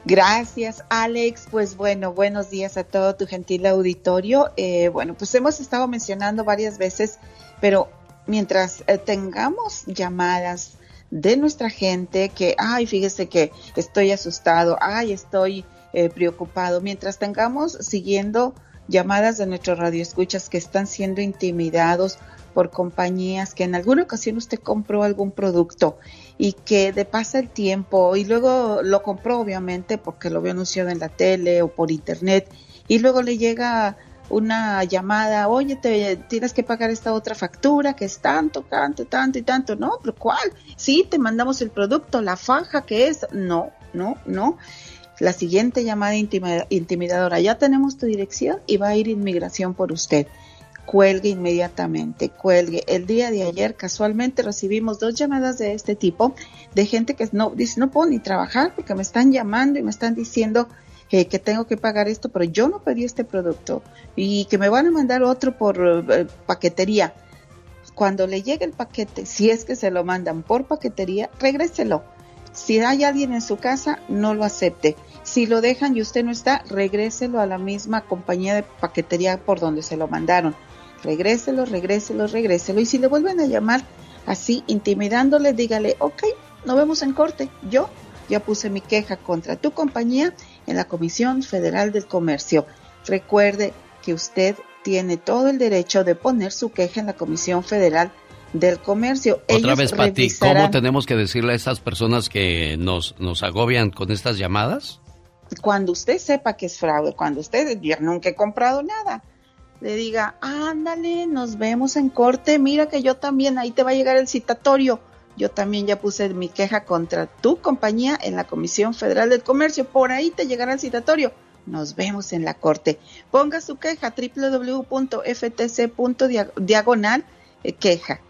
Gracias, Alex. Pues bueno, buenos días a todo tu gentil auditorio. Eh, bueno, pues hemos estado mencionando varias veces, pero mientras eh, tengamos llamadas de nuestra gente que, ay, fíjese que estoy asustado, ay, estoy eh, preocupado, mientras tengamos siguiendo llamadas de nuestros radioescuchas que están siendo intimidados por compañías que en alguna ocasión usted compró algún producto y que de pasa el tiempo y luego lo compró obviamente porque lo vio anunciado en la tele o por internet y luego le llega una llamada, oye, te tienes que pagar esta otra factura que es tanto, tanto, tanto y tanto. No, pero ¿cuál? Sí, te mandamos el producto, la faja que es. No, no, no la siguiente llamada intimidadora, ya tenemos tu dirección y va a ir inmigración por usted. Cuelgue inmediatamente, cuelgue. El día de ayer casualmente recibimos dos llamadas de este tipo de gente que no dice no puedo ni trabajar porque me están llamando y me están diciendo eh, que tengo que pagar esto, pero yo no pedí este producto y que me van a mandar otro por eh, paquetería. Cuando le llegue el paquete, si es que se lo mandan por paquetería, regréselo si hay alguien en su casa, no lo acepte. Si lo dejan y usted no está, regréselo a la misma compañía de paquetería por donde se lo mandaron. Regréselo, regréselo, regréselo. Y si le vuelven a llamar así, intimidándole, dígale, ok, nos vemos en corte. Yo ya puse mi queja contra tu compañía en la Comisión Federal del Comercio. Recuerde que usted tiene todo el derecho de poner su queja en la Comisión Federal del Comercio. Otra vez, Pati, ¿cómo tenemos que decirle a estas personas que nos, nos agobian con estas llamadas? Cuando usted sepa que es fraude, cuando usted, yo nunca he comprado nada, le diga, ándale, nos vemos en corte, mira que yo también, ahí te va a llegar el citatorio. Yo también ya puse mi queja contra tu compañía en la Comisión Federal del Comercio, por ahí te llegará el citatorio. Nos vemos en la corte. Ponga su queja www.ftc.diagonal eh, queja.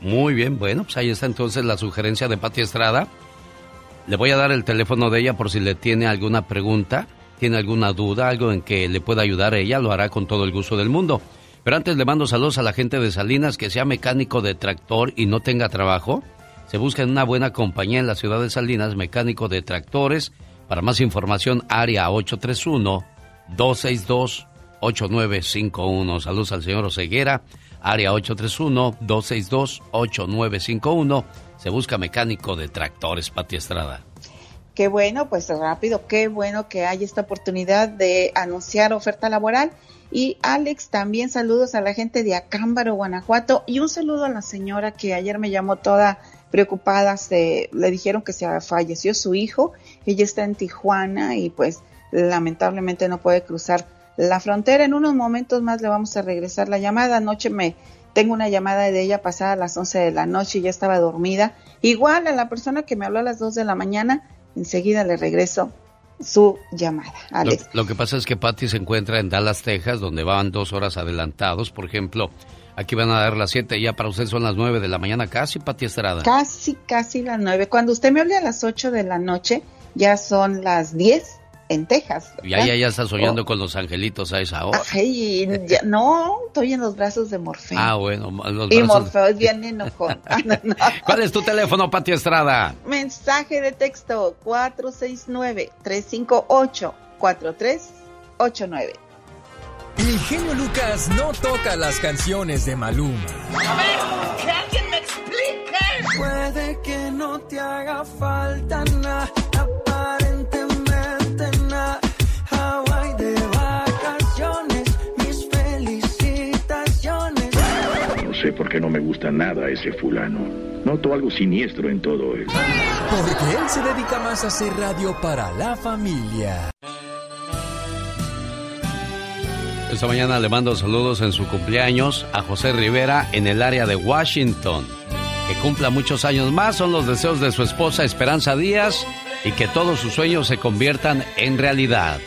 Muy bien, bueno, pues ahí está entonces la sugerencia de Pati Estrada. Le voy a dar el teléfono de ella por si le tiene alguna pregunta, tiene alguna duda, algo en que le pueda ayudar ella, lo hará con todo el gusto del mundo. Pero antes le mando saludos a la gente de Salinas que sea mecánico de tractor y no tenga trabajo. Se busca en una buena compañía en la ciudad de Salinas, mecánico de tractores. Para más información, área 831-262-8951. Saludos al señor Oseguera, área 831-262-8951. Se busca mecánico de tractores, Pati Estrada. Qué bueno, pues rápido, qué bueno que hay esta oportunidad de anunciar oferta laboral. Y Alex, también saludos a la gente de Acámbaro, Guanajuato, y un saludo a la señora que ayer me llamó toda preocupada, se, le dijeron que se falleció su hijo, ella está en Tijuana y pues lamentablemente no puede cruzar la frontera. En unos momentos más le vamos a regresar la llamada. Anoche me tengo una llamada de ella pasada a las 11 de la noche y ya estaba dormida. Igual a la persona que me habló a las 2 de la mañana, enseguida le regreso su llamada. Alex. Lo, que pasa es que Patty se encuentra en Dallas, Texas, donde van dos horas adelantados. Por ejemplo, aquí van a dar las 7, ya para usted son las 9 de la mañana, casi Patty Estrada. Casi, casi las 9. Cuando usted me hable a las 8 de la noche, ya son las 10 en Texas. Y ahí ya está soñando oh. con los angelitos a esa hora. Ay, no, estoy en los brazos de Morfeo. Ah, bueno, los brazos... Y Morfeo es bien enojón. Ah, ¿Cuál es tu teléfono, Pati Estrada? Mensaje de texto 469-358-4389. El genio Lucas no toca las canciones de Maluma. A ver, que alguien me explique. Puede que no te haga falta nada sé por qué no me gusta nada ese fulano. Noto algo siniestro en todo él. Porque él se dedica más a hacer radio para la familia. Esta mañana le mando saludos en su cumpleaños a José Rivera en el área de Washington. Que cumpla muchos años más, son los deseos de su esposa Esperanza Díaz y que todos sus sueños se conviertan en realidad.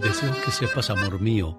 Deseo que sepas, amor mío,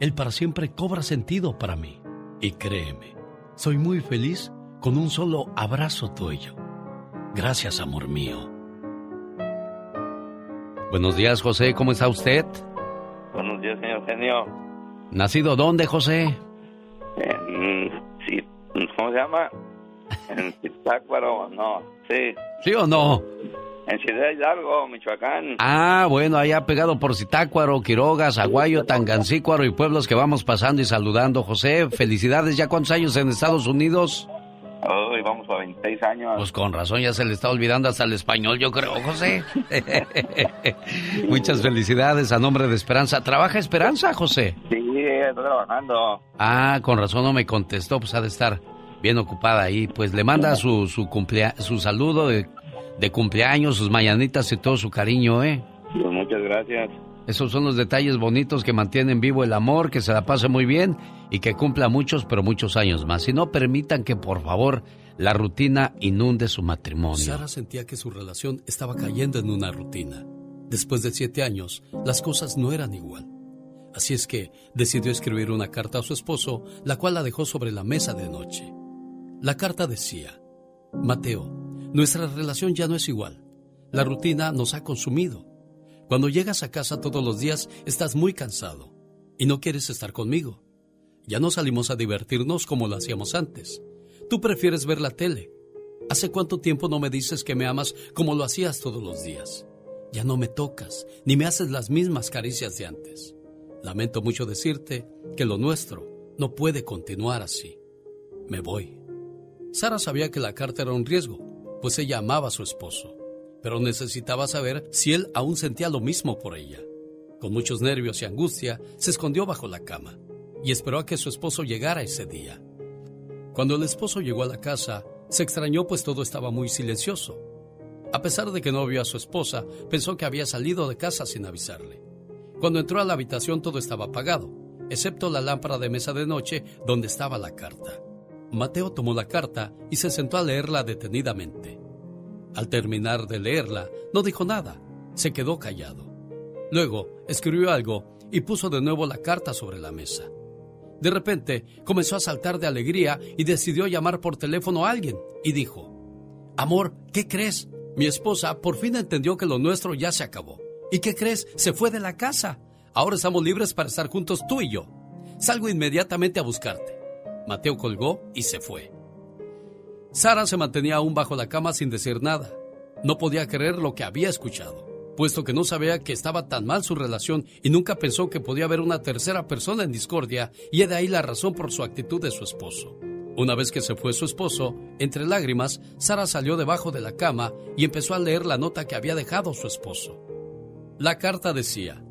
el para siempre cobra sentido para mí. Y créeme, soy muy feliz con un solo abrazo tuyo. Gracias, amor mío. Buenos días, José, ¿cómo está usted? Buenos días, señor genio. ¿Nacido dónde, José? En, ¿Cómo se llama? En Zitácuaro, no, sí. ¿Sí o no? En Ciudad Hidalgo, Michoacán. Ah, bueno, allá pegado por Zitácuaro, Quiroga, Zaguayo, Tangancícuaro y pueblos que vamos pasando y saludando. José, felicidades. ¿Ya cuántos años en Estados Unidos? Uy, vamos a 26 años. Pues con razón ya se le está olvidando hasta el español, yo creo, José. Muchas felicidades a nombre de Esperanza. ¿Trabaja Esperanza, José? Sí, estoy trabajando. Ah, con razón no me contestó, pues ha de estar bien ocupada ahí. Pues le manda su, su, cumplea su saludo de de cumpleaños, sus mañanitas y todo su cariño, ¿eh? Pues muchas gracias. Esos son los detalles bonitos que mantienen vivo el amor, que se la pase muy bien y que cumpla muchos, pero muchos años más. Y no permitan que, por favor, la rutina inunde su matrimonio. Sara sentía que su relación estaba cayendo en una rutina. Después de siete años, las cosas no eran igual. Así es que decidió escribir una carta a su esposo, la cual la dejó sobre la mesa de noche. La carta decía, Mateo, nuestra relación ya no es igual. La rutina nos ha consumido. Cuando llegas a casa todos los días estás muy cansado y no quieres estar conmigo. Ya no salimos a divertirnos como lo hacíamos antes. Tú prefieres ver la tele. ¿Hace cuánto tiempo no me dices que me amas como lo hacías todos los días? Ya no me tocas, ni me haces las mismas caricias de antes. Lamento mucho decirte que lo nuestro no puede continuar así. Me voy. Sara sabía que la carta era un riesgo, pues ella amaba a su esposo, pero necesitaba saber si él aún sentía lo mismo por ella. Con muchos nervios y angustia, se escondió bajo la cama y esperó a que su esposo llegara ese día. Cuando el esposo llegó a la casa, se extrañó pues todo estaba muy silencioso. A pesar de que no vio a su esposa, pensó que había salido de casa sin avisarle. Cuando entró a la habitación todo estaba apagado, excepto la lámpara de mesa de noche donde estaba la carta. Mateo tomó la carta y se sentó a leerla detenidamente. Al terminar de leerla, no dijo nada, se quedó callado. Luego escribió algo y puso de nuevo la carta sobre la mesa. De repente comenzó a saltar de alegría y decidió llamar por teléfono a alguien y dijo, Amor, ¿qué crees? Mi esposa por fin entendió que lo nuestro ya se acabó. ¿Y qué crees? Se fue de la casa. Ahora estamos libres para estar juntos tú y yo. Salgo inmediatamente a buscarte. Mateo colgó y se fue. Sara se mantenía aún bajo la cama sin decir nada. No podía creer lo que había escuchado, puesto que no sabía que estaba tan mal su relación y nunca pensó que podía haber una tercera persona en discordia y de ahí la razón por su actitud de su esposo. Una vez que se fue su esposo, entre lágrimas, Sara salió debajo de la cama y empezó a leer la nota que había dejado su esposo. La carta decía,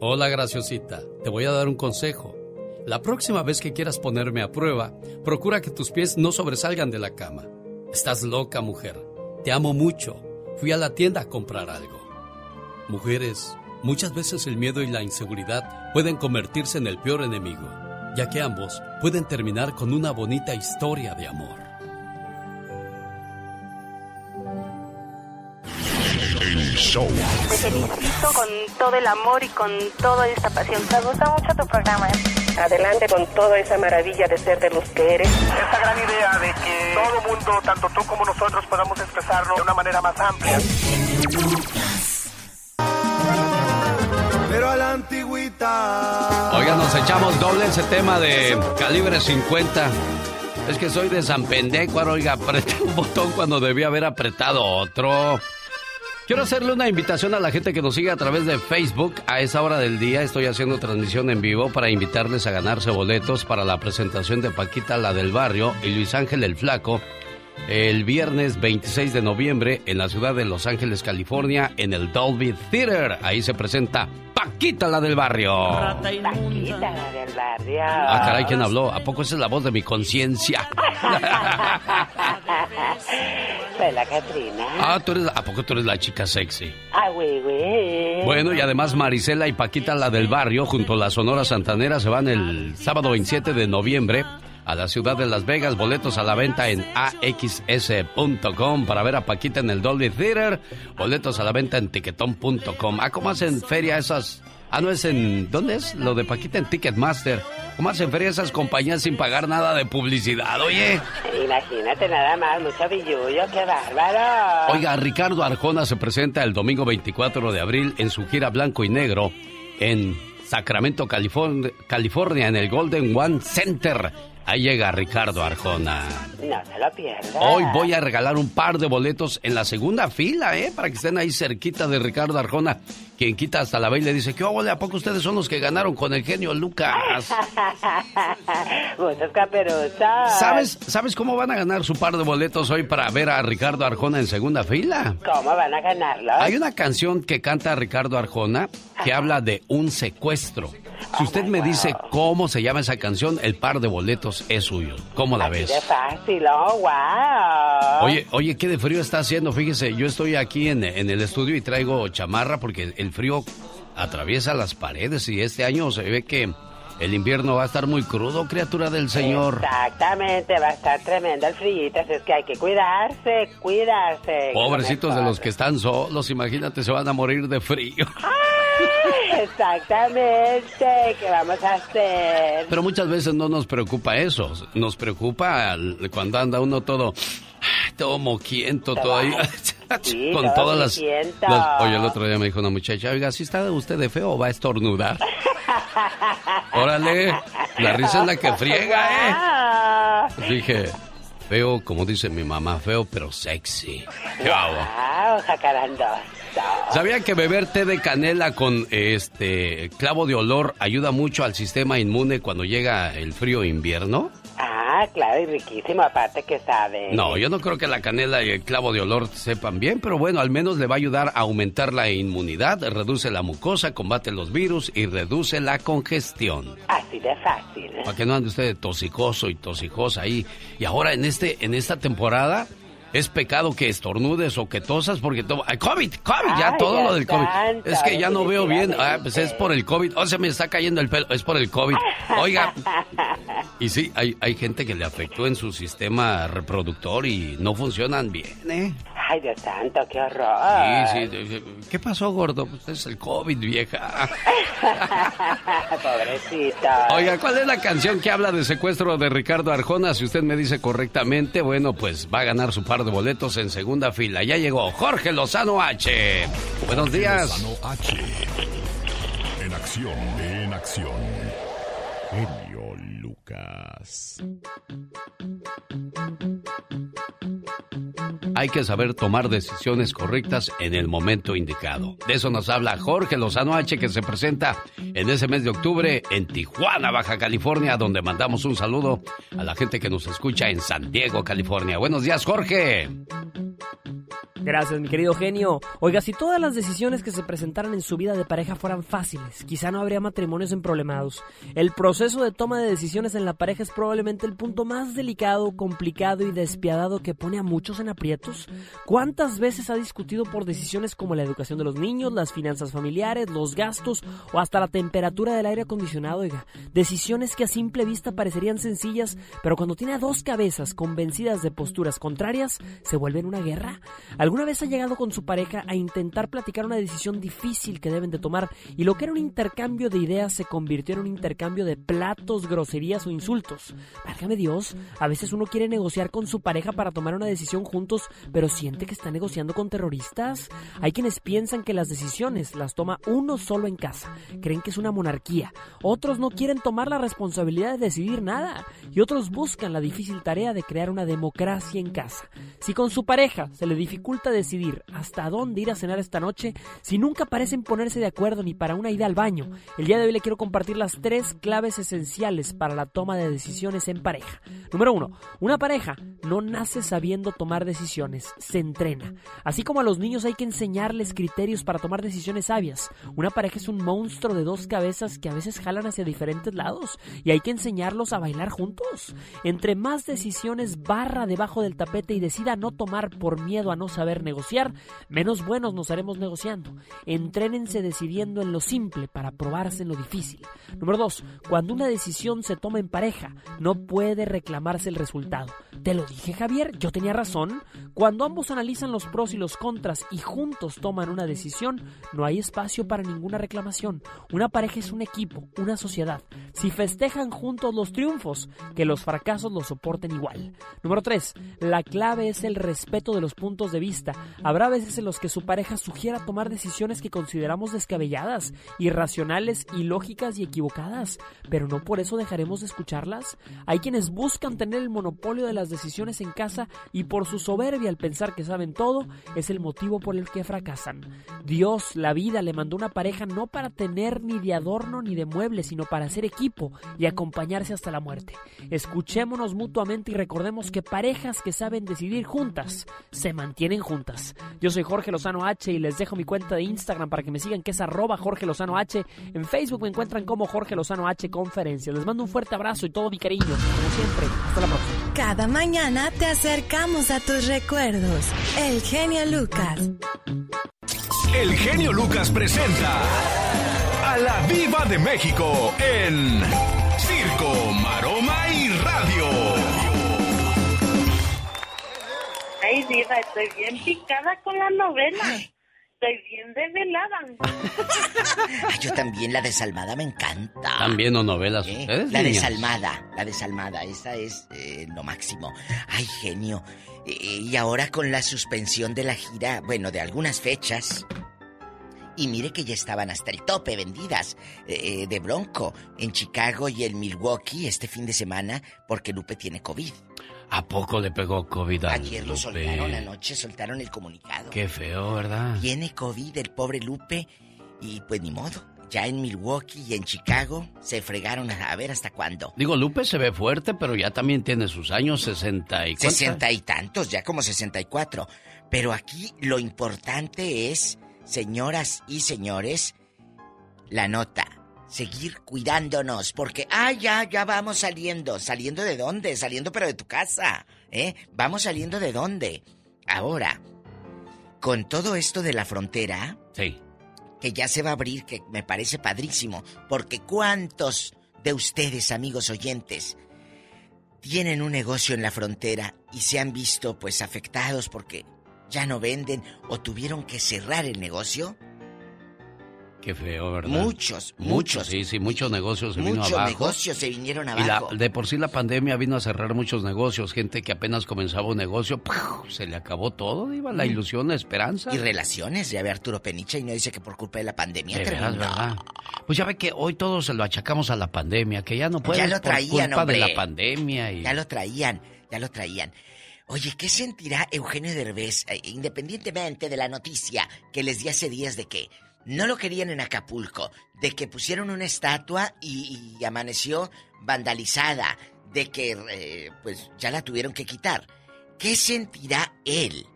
Hola graciosita, te voy a dar un consejo. La próxima vez que quieras ponerme a prueba, procura que tus pies no sobresalgan de la cama. Estás loca, mujer. Te amo mucho. Fui a la tienda a comprar algo. Mujeres, muchas veces el miedo y la inseguridad pueden convertirse en el peor enemigo, ya que ambos pueden terminar con una bonita historia de amor. El show. Te felicito con todo el amor y con toda esta pasión. Me gusta mucho tu programa. Adelante con toda esa maravilla de ser de los que eres. Esta gran idea de que todo mundo, tanto tú como nosotros, podamos expresarlo de una manera más amplia. Pero a la antigüita. Oigan, nos echamos doble ese tema de calibre 50. Es que soy de San Pendécuaro, oiga, apreté un botón cuando debía haber apretado otro. Quiero hacerle una invitación a la gente que nos sigue a través de Facebook. A esa hora del día estoy haciendo transmisión en vivo para invitarles a ganarse boletos para la presentación de Paquita, la del barrio, y Luis Ángel el Flaco, el viernes 26 de noviembre en la ciudad de Los Ángeles, California, en el Dolby Theater. Ahí se presenta Paquita, la del barrio. Paquita, la del barrio. Ah, caray, ¿quién habló? ¿A poco esa es la voz de mi conciencia? Soy la Catrina. Ah, ¿tú eres, ¿a poco tú eres la chica sexy? Ah, güey, güey. Bueno, y además Marisela y Paquita, la del barrio, junto a la Sonora Santanera, se van el sábado 27 de noviembre a la ciudad de Las Vegas. Boletos a la venta en axs.com para ver a Paquita en el Dolby Theater. Boletos a la venta en tiquetón.com. Ah, ¿cómo hacen feria esas? Ah, no es en... ¿Dónde es? Lo de Paquita en Ticketmaster. ¿Cómo hacen feria esas compañías sin pagar nada de publicidad, oye? Imagínate nada más, mucho billullo, qué bárbaro. Oiga, Ricardo Arjona se presenta el domingo 24 de abril en su gira blanco y negro en Sacramento, California, California en el Golden One Center. Ahí llega Ricardo Arjona. No se lo pierda. Hoy voy a regalar un par de boletos en la segunda fila, ¿eh? Para que estén ahí cerquita de Ricardo Arjona. Quien quita hasta la baile dice, ¿qué óvole? ¿A poco ustedes son los que ganaron con el genio Lucas? Caperuzas. ¿Sabes, ¿Sabes cómo van a ganar su par de boletos hoy para ver a Ricardo Arjona en segunda fila? ¿Cómo van a ganarlo? Hay una canción que canta Ricardo Arjona que habla de un secuestro. Si usted me dice cómo se llama esa canción, el par de boletos es suyo. ¿Cómo la ves? Qué fácil, oh, wow. Oye, oye, qué de frío está haciendo. Fíjese, yo estoy aquí en, en el estudio y traigo chamarra porque el frío atraviesa las paredes y este año se ve que el invierno va a estar muy crudo, criatura del Señor. Exactamente, va a estar tremendo el frío, así es que hay que cuidarse, cuidarse. Pobrecitos de los que están solos, imagínate, se van a morir de frío. Exactamente, ¿qué vamos a hacer? Pero muchas veces no nos preocupa eso, nos preocupa cuando anda uno todo, todo moquiento, todo ahí, con todas las, las, Oye, el otro día me dijo una muchacha, oiga, ¿si está usted de feo o va a estornudar? Órale, la risa es la que friega, ¿eh? Dije, feo, como dice mi mamá, feo pero sexy. Wow, jacarandoso. ¿Sabía que beber té de canela con este clavo de olor ayuda mucho al sistema inmune cuando llega el frío invierno? Ah, claro, y riquísimo, aparte que sabe. No, yo no creo que la canela y el clavo de olor sepan bien, pero bueno, al menos le va a ayudar a aumentar la inmunidad, reduce la mucosa, combate los virus y reduce la congestión. Así de fácil. Para que no ande usted tosicoso y tosicosa ahí. Y ahora en este en esta temporada es pecado que estornudes o que tosas porque todo... COVID, COVID, ya todo lo del COVID. es que ya no veo bien. Ah, pues es por el COVID. O oh, se me está cayendo el pelo. Es por el COVID. Oiga. Y sí, hay, hay gente que le afectó en su sistema reproductor y no funcionan bien, ¿eh? Ay, Dios santo, qué horror. Sí, sí. ¿Qué pasó, gordo? Pues es el COVID, vieja. Pobrecita. Oiga, ¿cuál es la canción que habla de secuestro de Ricardo Arjona? Si usted me dice correctamente, bueno, pues va a ganar su par de boletos en segunda fila. Ya llegó Jorge Lozano H. Buenos días. Lozano H. En acción, en acción. Genio Lucas. Hay que saber tomar decisiones correctas en el momento indicado. De eso nos habla Jorge Lozano H, que se presenta en ese mes de octubre en Tijuana, Baja California, donde mandamos un saludo a la gente que nos escucha en San Diego, California. Buenos días, Jorge. Gracias, mi querido genio. Oiga, si todas las decisiones que se presentaran en su vida de pareja fueran fáciles, quizá no habría matrimonios emproblemados. El proceso de toma de decisiones en la pareja es probablemente el punto más delicado, complicado y despiadado que pone a muchos en aprietos. ¿Cuántas veces ha discutido por decisiones como la educación de los niños, las finanzas familiares, los gastos o hasta la temperatura del aire acondicionado? Oiga, decisiones que a simple vista parecerían sencillas, pero cuando tiene a dos cabezas convencidas de posturas contrarias, se vuelven una guerra. ¿Alguna vez ha llegado con su pareja a intentar platicar una decisión difícil que deben de tomar y lo que era un intercambio de ideas se convirtió en un intercambio de platos, groserías o insultos? Válgame Dios, a veces uno quiere negociar con su pareja para tomar una decisión juntos, pero siente que está negociando con terroristas. Hay quienes piensan que las decisiones las toma uno solo en casa, creen que es una monarquía. Otros no quieren tomar la responsabilidad de decidir nada y otros buscan la difícil tarea de crear una democracia en casa. Si con su pareja se le dificulta decidir hasta dónde ir a cenar esta noche si nunca parecen ponerse de acuerdo ni para una ida al baño. El día de hoy le quiero compartir las tres claves esenciales para la toma de decisiones en pareja. Número uno, una pareja no nace sabiendo tomar decisiones, se entrena. Así como a los niños hay que enseñarles criterios para tomar decisiones sabias, una pareja es un monstruo de dos cabezas que a veces jalan hacia diferentes lados y hay que enseñarlos a bailar juntos. Entre más decisiones barra debajo del tapete y decida no tomar por miedo a no saber negociar, menos buenos nos haremos negociando. Entrénense decidiendo en lo simple para probarse en lo difícil. Número 2. Cuando una decisión se toma en pareja, no puede reclamarse el resultado. Te lo dije, Javier, yo tenía razón. Cuando ambos analizan los pros y los contras y juntos toman una decisión, no hay espacio para ninguna reclamación. Una pareja es un equipo, una sociedad. Si festejan juntos los triunfos, que los fracasos los soporten igual. Número 3. La clave es el respeto de los puntos de vista Habrá veces en los que su pareja sugiera tomar decisiones que consideramos descabelladas, irracionales, ilógicas y equivocadas, pero no por eso dejaremos de escucharlas. Hay quienes buscan tener el monopolio de las decisiones en casa y por su soberbia al pensar que saben todo es el motivo por el que fracasan. Dios, la vida, le mandó una pareja no para tener ni de adorno ni de mueble, sino para ser equipo y acompañarse hasta la muerte. Escuchémonos mutuamente y recordemos que parejas que saben decidir juntas se mantienen juntas. Yo soy Jorge Lozano H y les dejo mi cuenta de Instagram para que me sigan, que es arroba Jorge Lozano H. En Facebook me encuentran como Jorge Lozano H Conferencias. Les mando un fuerte abrazo y todo mi cariño. Como siempre, hasta la próxima. Cada mañana te acercamos a tus recuerdos. El genio Lucas. El genio Lucas presenta a la Viva de México en Circo, Maroma y Radio. Ay, diva, estoy bien picada con la novela. Estoy bien desvelada. yo también, la desalmada me encanta. También o novelas ¿Eh? ustedes, La desalmada, la desalmada, esa es eh, lo máximo. Ay, genio. Eh, y ahora con la suspensión de la gira, bueno, de algunas fechas, Y mire que ya estaban hasta el tope vendidas eh, de Bronco en Chicago y en Milwaukee este fin de semana porque Lupe tiene COVID. ¿A poco le pegó COVID a Ayer lo Lupe? soltaron anoche, soltaron el comunicado. Qué feo, ¿verdad? Tiene COVID el pobre Lupe y pues ni modo. Ya en Milwaukee y en Chicago se fregaron a, ver hasta cuándo. Digo, Lupe se ve fuerte, pero ya también tiene sus años, 60 y ¿cuántos? Sesenta y tantos, ya como sesenta y cuatro. Pero aquí lo importante es, señoras y señores, la nota. Seguir cuidándonos, porque, ah, ya, ya vamos saliendo. ¿Saliendo de dónde? Saliendo pero de tu casa, ¿eh? Vamos saliendo de dónde. Ahora, con todo esto de la frontera, Sí. Que ya se va a abrir, que me parece padrísimo, porque ¿cuántos de ustedes, amigos oyentes, tienen un negocio en la frontera y se han visto pues afectados porque ya no venden o tuvieron que cerrar el negocio? Qué feo, ¿verdad? Muchos, muchos. Sí, sí, muchos negocios se vino Muchos abajo. negocios se vinieron Y la- abajo. de por sí la pandemia vino a cerrar muchos negocios. Gente que apenas comenzaba un negocio, ¡puf! se le acabó todo, Diva. La Mm. ilusión, la esperanza. Y relaciones, ya ve Arturo Peniche y no dice que por culpa de la pandemia De terminó. ¿verdad? Pues ya ve que hoy todos se lo achacamos a la pandemia, que ya no puede Ya lo traían, por culpa hombre. de la pandemia. Y... Ya lo traían, ya lo traían. Oye, ¿qué sentirá Eugenio Derbez, eh, independientemente de la noticia que les di hace días de que no lo querían en Acapulco, de que pusieron una estatua y, y amaneció vandalizada, de que eh, pues ya la tuvieron que quitar? ¿Qué sentirá él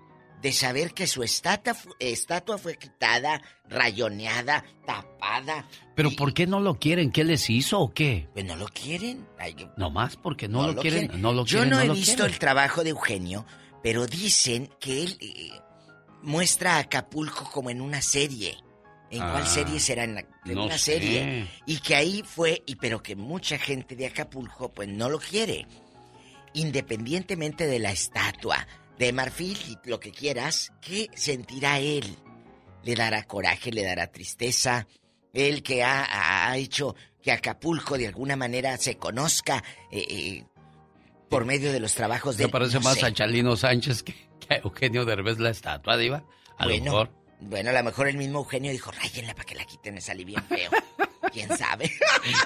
de saber que su estatua, fu- estatua fue quitada, rayoneada, tapada? Pero ¿por qué no lo quieren? ¿Qué les hizo o qué? Pues no lo quieren. Ay, No más porque no, lo, quieren, quieren. no lo Yo quieren. no he lo visto quieren. el trabajo de Eugenio, pero dicen que él eh, muestra a Acapulco como en una serie. ¿En cuál Ah, serie será? En, la- en no una sé. serie. Y que ahí fue, y pero que mucha gente de Acapulco pues no lo quiere. Independientemente de la estatua, de marfil y lo que quieras, ¿qué sentirá él? ¿Le dará coraje, le dará tristeza? Él que ha, ha- hecho que Acapulco de alguna manera se conozca eh, eh, por medio de los trabajos de... Me parece no más sé. a Chalino Sánchez que, que a Eugenio Derbez la estatua, Diva. A lo Bueno, mejor. Bueno, a lo mejor el mismo Eugenio dijo, ráyenla para que la quiten, salí bien feo. ¿Quién sabe?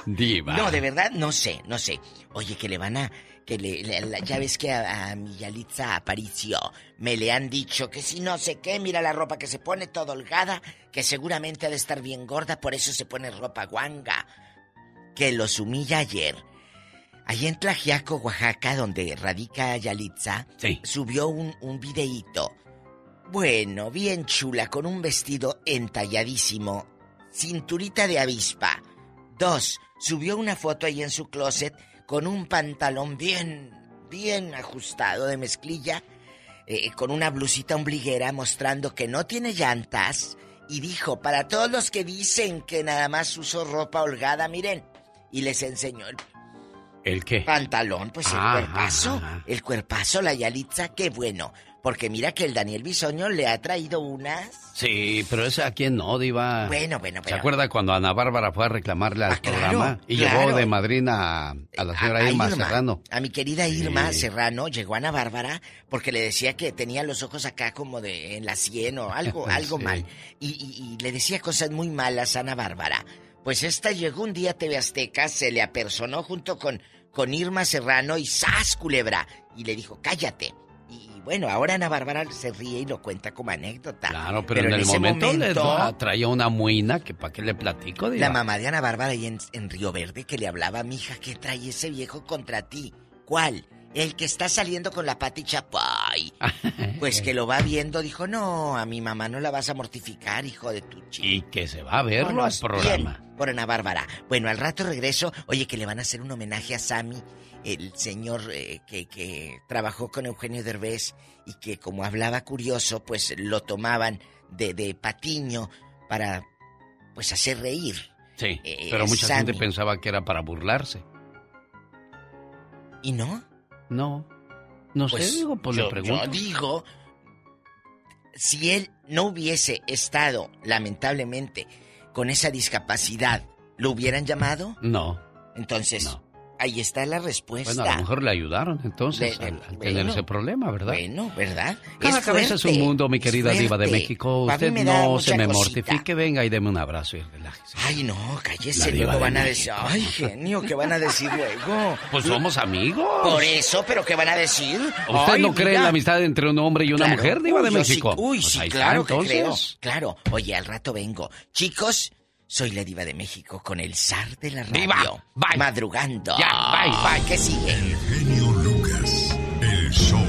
Diva. No, de verdad, no sé, no sé. Oye, que le van a... Que le, le- la- ya ves que a, a mi Yalitza Aparicio me le han dicho que si no sé qué, mira la ropa que se pone toda holgada, que seguramente ha de estar bien gorda, por eso se pone ropa guanga. Que los humilla ayer. Allí en Tlajiaco, Oaxaca, donde radica Yalitza, subió un, un videíto. Bueno, bien chula, con un vestido entalladísimo, cinturita de avispa. Dos, subió una foto ahí en su closet con un pantalón bien, bien ajustado de mezclilla, eh, con una blusita ombliguera mostrando que no tiene llantas. Y dijo, para todos los que dicen que nada más uso ropa holgada, miren. Y les enseñó el ¿El qué? pantalón, pues el Ah, cuerpazo. El cuerpazo, la Yalitza, qué bueno. Porque mira que el Daniel Bisoño le ha traído unas. Sí, pero ese a quién no, Diva. Bueno, bueno, ¿Se bueno. acuerda cuando Ana Bárbara fue a reclamarle al programa? Y claro. llevó de madrina a, a la señora A- a Irma, Irma, Serrano. A mi querida Irma Sí. Serrano llegó Ana Bárbara porque le decía que tenía los ojos acá como de en la sien o algo, algo Sí. mal. Y, y- y le decía cosas muy malas a Ana Bárbara. Pues esta llegó un día a TV Azteca, se le apersonó junto con, con Irma Serrano y ¡zas, culebra! Y le dijo, cállate. Bueno, ahora Ana Bárbara se ríe y lo cuenta como anécdota. Claro, pero, en, el ese momento, le momento, da- traía una muina que para qué le platico, Diva. la mamá de Ana Bárbara ahí en, en Río Verde que le hablaba, mija, ¿qué trae ese viejo contra ti? ¿Cuál? El que está saliendo con la Pati Chapoy. Pues que lo va viendo, dijo, no, a mi mamá no la vas a mortificar, hijo de tu chico. Y que se va a verlo al programa. por Ana Bárbara. Bueno, al rato regreso, oye, que le van a hacer un homenaje a Sammy, el señor eh, que, que trabajó con Eugenio Derbez y que como hablaba curioso, pues lo tomaban de, de patiño para, pues, hacer reír. Sí, Eh, pero mucha gente pensaba que era para burlarse. ¿Y no? No. No Pues, sé, digo, pues yo, le pregunto. yo digo, si él no hubiese estado, lamentablemente, con esa discapacidad, ¿lo hubieran llamado? No. Entonces, Ahí está la respuesta. Bueno, a lo mejor le ayudaron entonces Le- al, al tener ese problema, ¿verdad? Bueno, ¿verdad? Cada Es cabeza es un mundo, mi querida diva de. México. Usted no se me cosita. mortifique, venga y deme un abrazo y relájese. Ay, no, cállese, luego de van a decir, ay, genio, ¿qué van a decir luego? Pues somos amigos. Por eso, pero ¿qué van a decir? ¿Usted Ay, no cree en la amistad entre un hombre y una Claro. mujer, diva de sí- México? uy, Pues sí, ahí está, claro que creo. Claro. Oye, al rato vengo. Chicos, soy la diva de México con el zar de la radio. Bye. Madrugando. Ya, bye, bye. ¿Qué sigue? Genio Lucas, el show.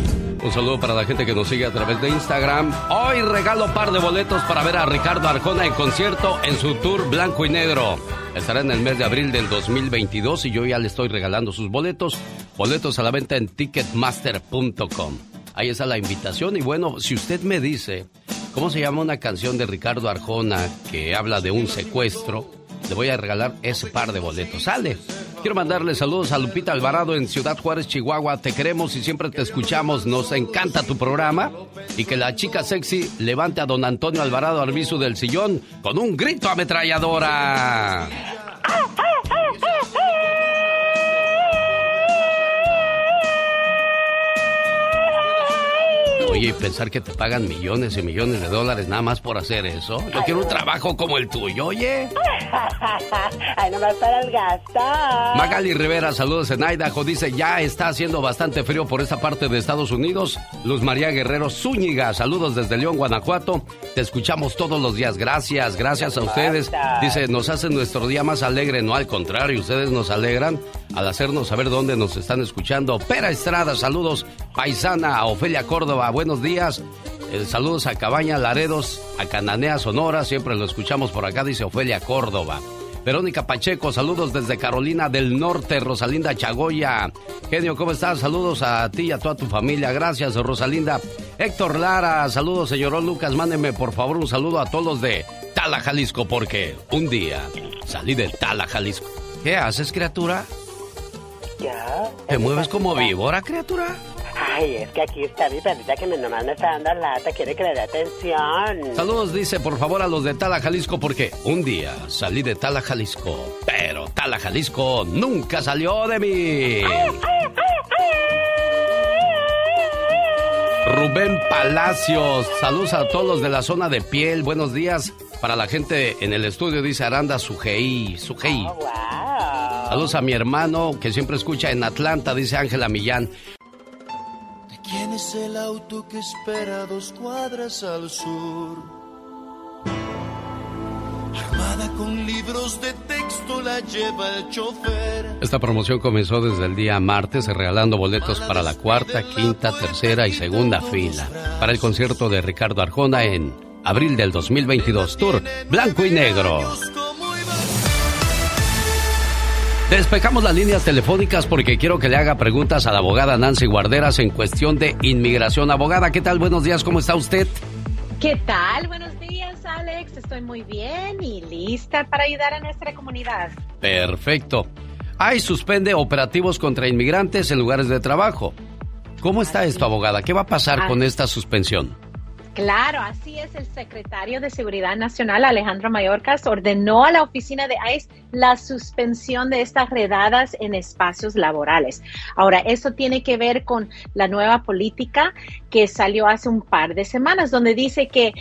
Un saludo para la gente que nos sigue a través de Instagram. Hoy regalo par de boletos para ver a Ricardo Arjona en concierto en su tour Blanco y Negro. Estará en el mes de abril del 2022 y yo ya le estoy regalando sus boletos. Boletos a la venta en ticketmaster.com. Ahí está la invitación y bueno, si usted me dice cómo se llama una canción de Ricardo Arjona que habla de un secuestro, le voy a regalar ese par de boletos. Sale. Quiero mandarle saludos a Lupita Alvarado en Ciudad Juárez, Chihuahua. Te queremos y siempre te escuchamos. Nos encanta tu programa. Y que la chica sexy levante a don Antonio Alvarado Arbizu del sillón con un grito ametralladora. Oye, y pensar que te pagan millones y millones de dólares nada más por hacer eso. Yo quiero un trabajo como el tuyo, oye. Ay, nomás para el gasto. Magali Rivera, saludos en Idaho. Dice, ya está haciendo bastante frío por esta parte de Estados Unidos. Luz María Guerrero Zúñiga, saludos desde León, Guanajuato. Te escuchamos todos los días. Gracias, gracias a ustedes. Dice, nos hacen nuestro día más alegre. No, al contrario, ustedes nos alegran al hacernos saber dónde nos están escuchando. Pera Estrada, saludos. Paisana, Ofelia Córdoba, buenos días. Eh, saludos a Cabaña Laredos, a Cananea Sonora, siempre lo escuchamos por acá, dice Ofelia Córdoba. Verónica Pacheco, saludos desde Carolina del Norte, Rosalinda Chagoya. Genio, ¿cómo estás? Saludos a ti y a toda tu familia. Gracias, Rosalinda. Héctor Lara, saludos, señor Lucas. Mándeme, por favor, un saludo a todos los de Tala, Jalisco, porque un día salí de Tala, Jalisco. ¿Qué haces, criatura? Ya. ¿Te mueves como víbora, criatura? Ay, es que aquí está mi perrita que nomás me está dando lata, quiere que le dé atención. Saludos, dice, por favor, a los de Tala, Jalisco, porque un día salí de Tala, Jalisco, pero Tala, Jalisco nunca salió de mí. Rubén Palacios, saludos a todos los de la zona de piel, buenos días. Para la gente en el estudio, dice Aranda Sujei, Sujei. Saludos a mi hermano que siempre escucha en Atlanta, dice Ángela Millán. ¿Quién es el auto que espera dos cuadras al sur? Armada con libros de texto la lleva el chofer. Esta promoción comenzó desde el día martes regalando boletos para la cuarta, quinta, tercera y segunda fila para el concierto de Ricardo Arjona en abril del 2022 Tour Blanco y Negro. Despejamos las líneas telefónicas porque quiero que le haga preguntas a la abogada Nancy Guarderas en cuestión de inmigración. Abogada, ¿qué tal? Buenos días, ¿cómo está usted? ¿Qué tal? Buenos días, Alex. Estoy muy bien y lista para ayudar a nuestra comunidad. Perfecto. Hay suspende operativos contra inmigrantes en lugares de trabajo. ¿Cómo está esto, abogada? ¿Qué va a pasar con esta suspensión? Claro, así es. El secretario de Seguridad Nacional, Alejandro Mayorkas, ordenó a la oficina de ICE la suspensión de estas redadas en espacios laborales. Ahora, esto tiene que ver con la nueva política que salió hace un par de semanas, donde dice que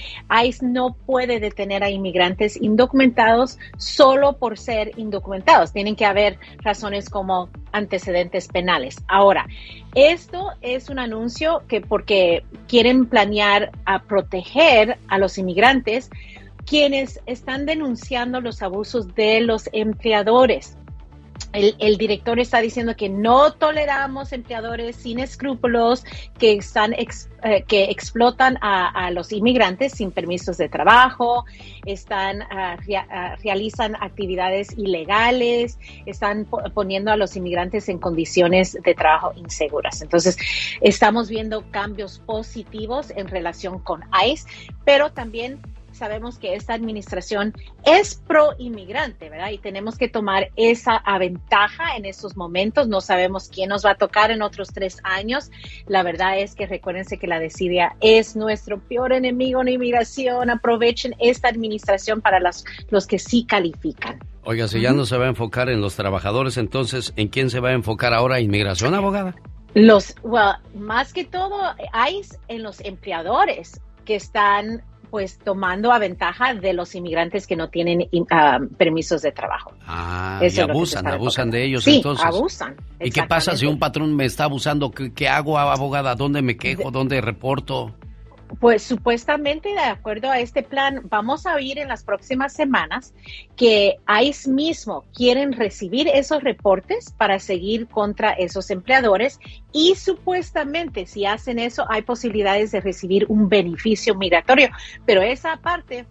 ICE no puede detener a inmigrantes indocumentados solo por ser indocumentados. Tienen que haber razones como antecedentes penales. Ahora, esto es un anuncio que porque quieren planear a proteger a los inmigrantes quienes están denunciando los abusos de los empleadores. El, director está diciendo que no toleramos empleadores sin escrúpulos que están ex, eh, que explotan a, los inmigrantes sin permisos de trabajo, están uh, realizan actividades ilegales, están poniendo a los inmigrantes en condiciones de trabajo inseguras. Entonces, estamos viendo cambios positivos en relación con ICE, pero también sabemos que esta administración es pro inmigrante, ¿verdad? Y tenemos que tomar esa ventaja en estos momentos. No sabemos quién nos va a tocar en otros tres años. La verdad es que recuérdense que la desidia es nuestro peor enemigo en inmigración. Aprovechen esta administración para los, los que sí califican. Oiga, si ya no se va a enfocar en los trabajadores, entonces, ¿en quién se va a enfocar ahora? ¿Inmigración, abogada? Los, well, más que todo, hay en los empleadores que están pues tomando a ventaja de los inmigrantes que no tienen ah, permisos de trabajo. Ah, y abusan, abusan de ellos sí, entonces. abusan. ¿Y qué pasa si un patrón me está abusando? ¿Qué, qué hago, abogada? ¿Dónde me quejo? ¿Dónde reporto? Pues supuestamente, de acuerdo a este plan, vamos a oír en las próximas semanas que ICE mismo quieren recibir esos reportes para seguir contra esos empleadores y supuestamente si hacen eso hay posibilidades de recibir un beneficio migratorio. Pero esa parte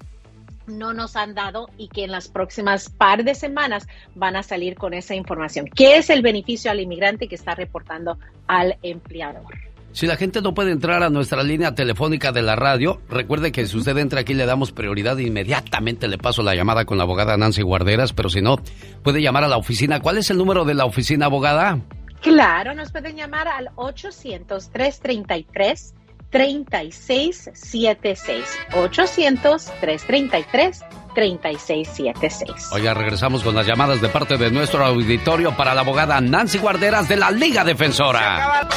no nos han dado y que en las próximas par de semanas van a salir con esa información. ¿Qué es el beneficio al inmigrante que está reportando al empleador? Si la gente no puede entrar a nuestra línea telefónica de la radio, recuerde que si usted entra aquí le damos prioridad inmediatamente le paso la llamada con la abogada Nancy Guarderas, pero si no, puede llamar a la oficina. ¿Cuál es el número de la oficina, abogada? Claro, nos pueden llamar al 800-333. 3676 800-333 3676. Oiga, regresamos con las llamadas de parte de nuestro auditorio para la abogada Nancy Guarderas de la Liga Defensora.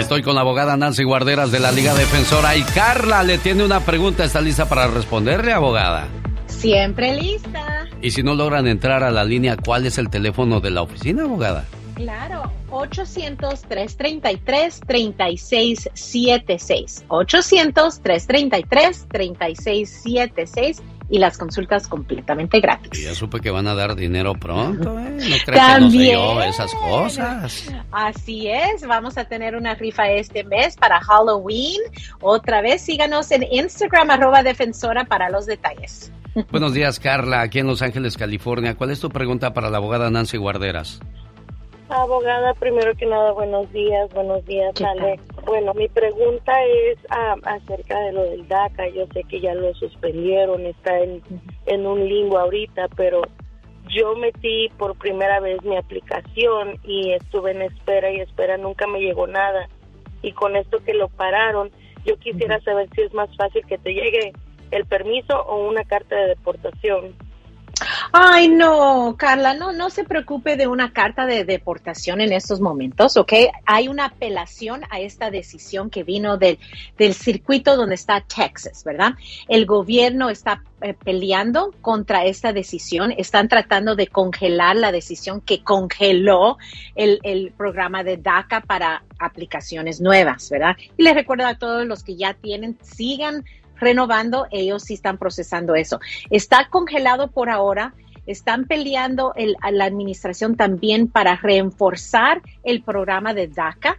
Estoy con la abogada Nancy Guarderas de la Liga Defensora y Carla le tiene una pregunta. ¿Está lista para responderle, abogada? Siempre lista. Y si no logran entrar a la línea, ¿cuál es el teléfono de la oficina, abogada? Claro, 800-333-3676. 800-333-3676 y las consultas completamente gratis. Y ya supe que van a dar dinero pronto, ¿eh? No crees que no sé yo esas cosas. Así es, vamos a tener una rifa este mes para Halloween. Otra vez, síganos en Instagram, arroba defensora para los detalles. Buenos días, Carla, aquí en Los Ángeles, California. ¿Cuál es tu pregunta para la abogada Nancy Guarderas? Abogada, primero que nada, buenos días, buenos días, Alex. Bueno, mi pregunta es ah, acerca de lo del DACA. Yo sé que ya lo suspendieron, está en, en un limbo ahorita, pero yo metí por primera vez mi aplicación y estuve en espera y espera, nunca me llegó nada. Y con esto que lo pararon, yo quisiera saber si es más fácil que te llegue el permiso o una carta de deportación. Ay, no, Carla, no, no se preocupe de una carta de deportación en estos momentos, ¿ok? Hay una apelación a esta decisión que vino del, del circuito donde está Texas, ¿verdad? El gobierno está eh, peleando contra esta decisión, están tratando de congelar la decisión que congeló el, el programa de DACA para aplicaciones nuevas, ¿verdad? Y les recuerdo a todos los que ya tienen, sigan renovando, ellos sí están procesando eso. Está congelado por ahora. Están peleando el, la administración también para reforzar el programa de DACA.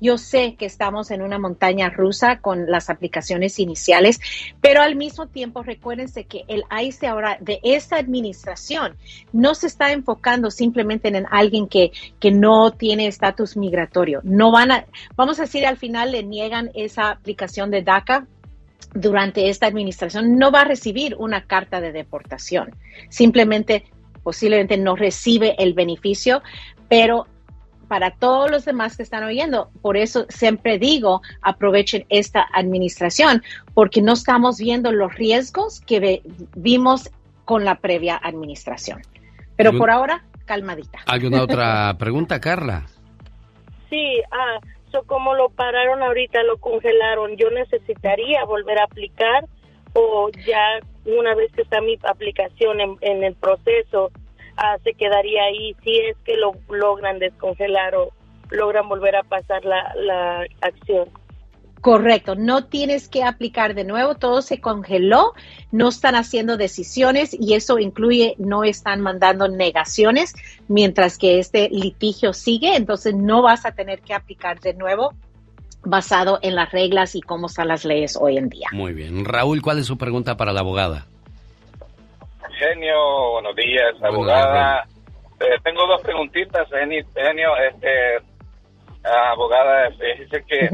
Yo sé que estamos en una montaña rusa con las aplicaciones iniciales, pero al mismo tiempo recuérdense que el ICE ahora de esta administración no se está enfocando simplemente en alguien que, que no tiene estatus migratorio. No van a, vamos a decir, al final le niegan esa aplicación de DACA durante esta administración no va a recibir una carta de deportación. Simplemente, posiblemente no recibe el beneficio, pero para todos los demás que están oyendo, por eso siempre digo, aprovechen esta administración, porque no estamos viendo los riesgos que vimos con la previa administración. Pero por ahora, calmadita. ¿Hay una otra pregunta, Carla? Sí, ah, como lo pararon ahorita, lo congelaron, yo necesitaría volver a aplicar o ya una vez que está mi aplicación en, el proceso, ah, se quedaría ahí si es que lo logran descongelar o logran volver a pasar la, la acción. Correcto, no tienes que aplicar de nuevo, todo se congeló, no están haciendo decisiones y eso incluye no están mandando negaciones mientras que este litigio sigue, entonces no vas a tener que aplicar de nuevo basado en las reglas y cómo están las leyes hoy en día. Muy bien. Raúl, ¿cuál es su pregunta para la abogada? Genio, buenos días, abogada. Eh, tengo dos preguntitas, Genio. Este, abogada, dice que...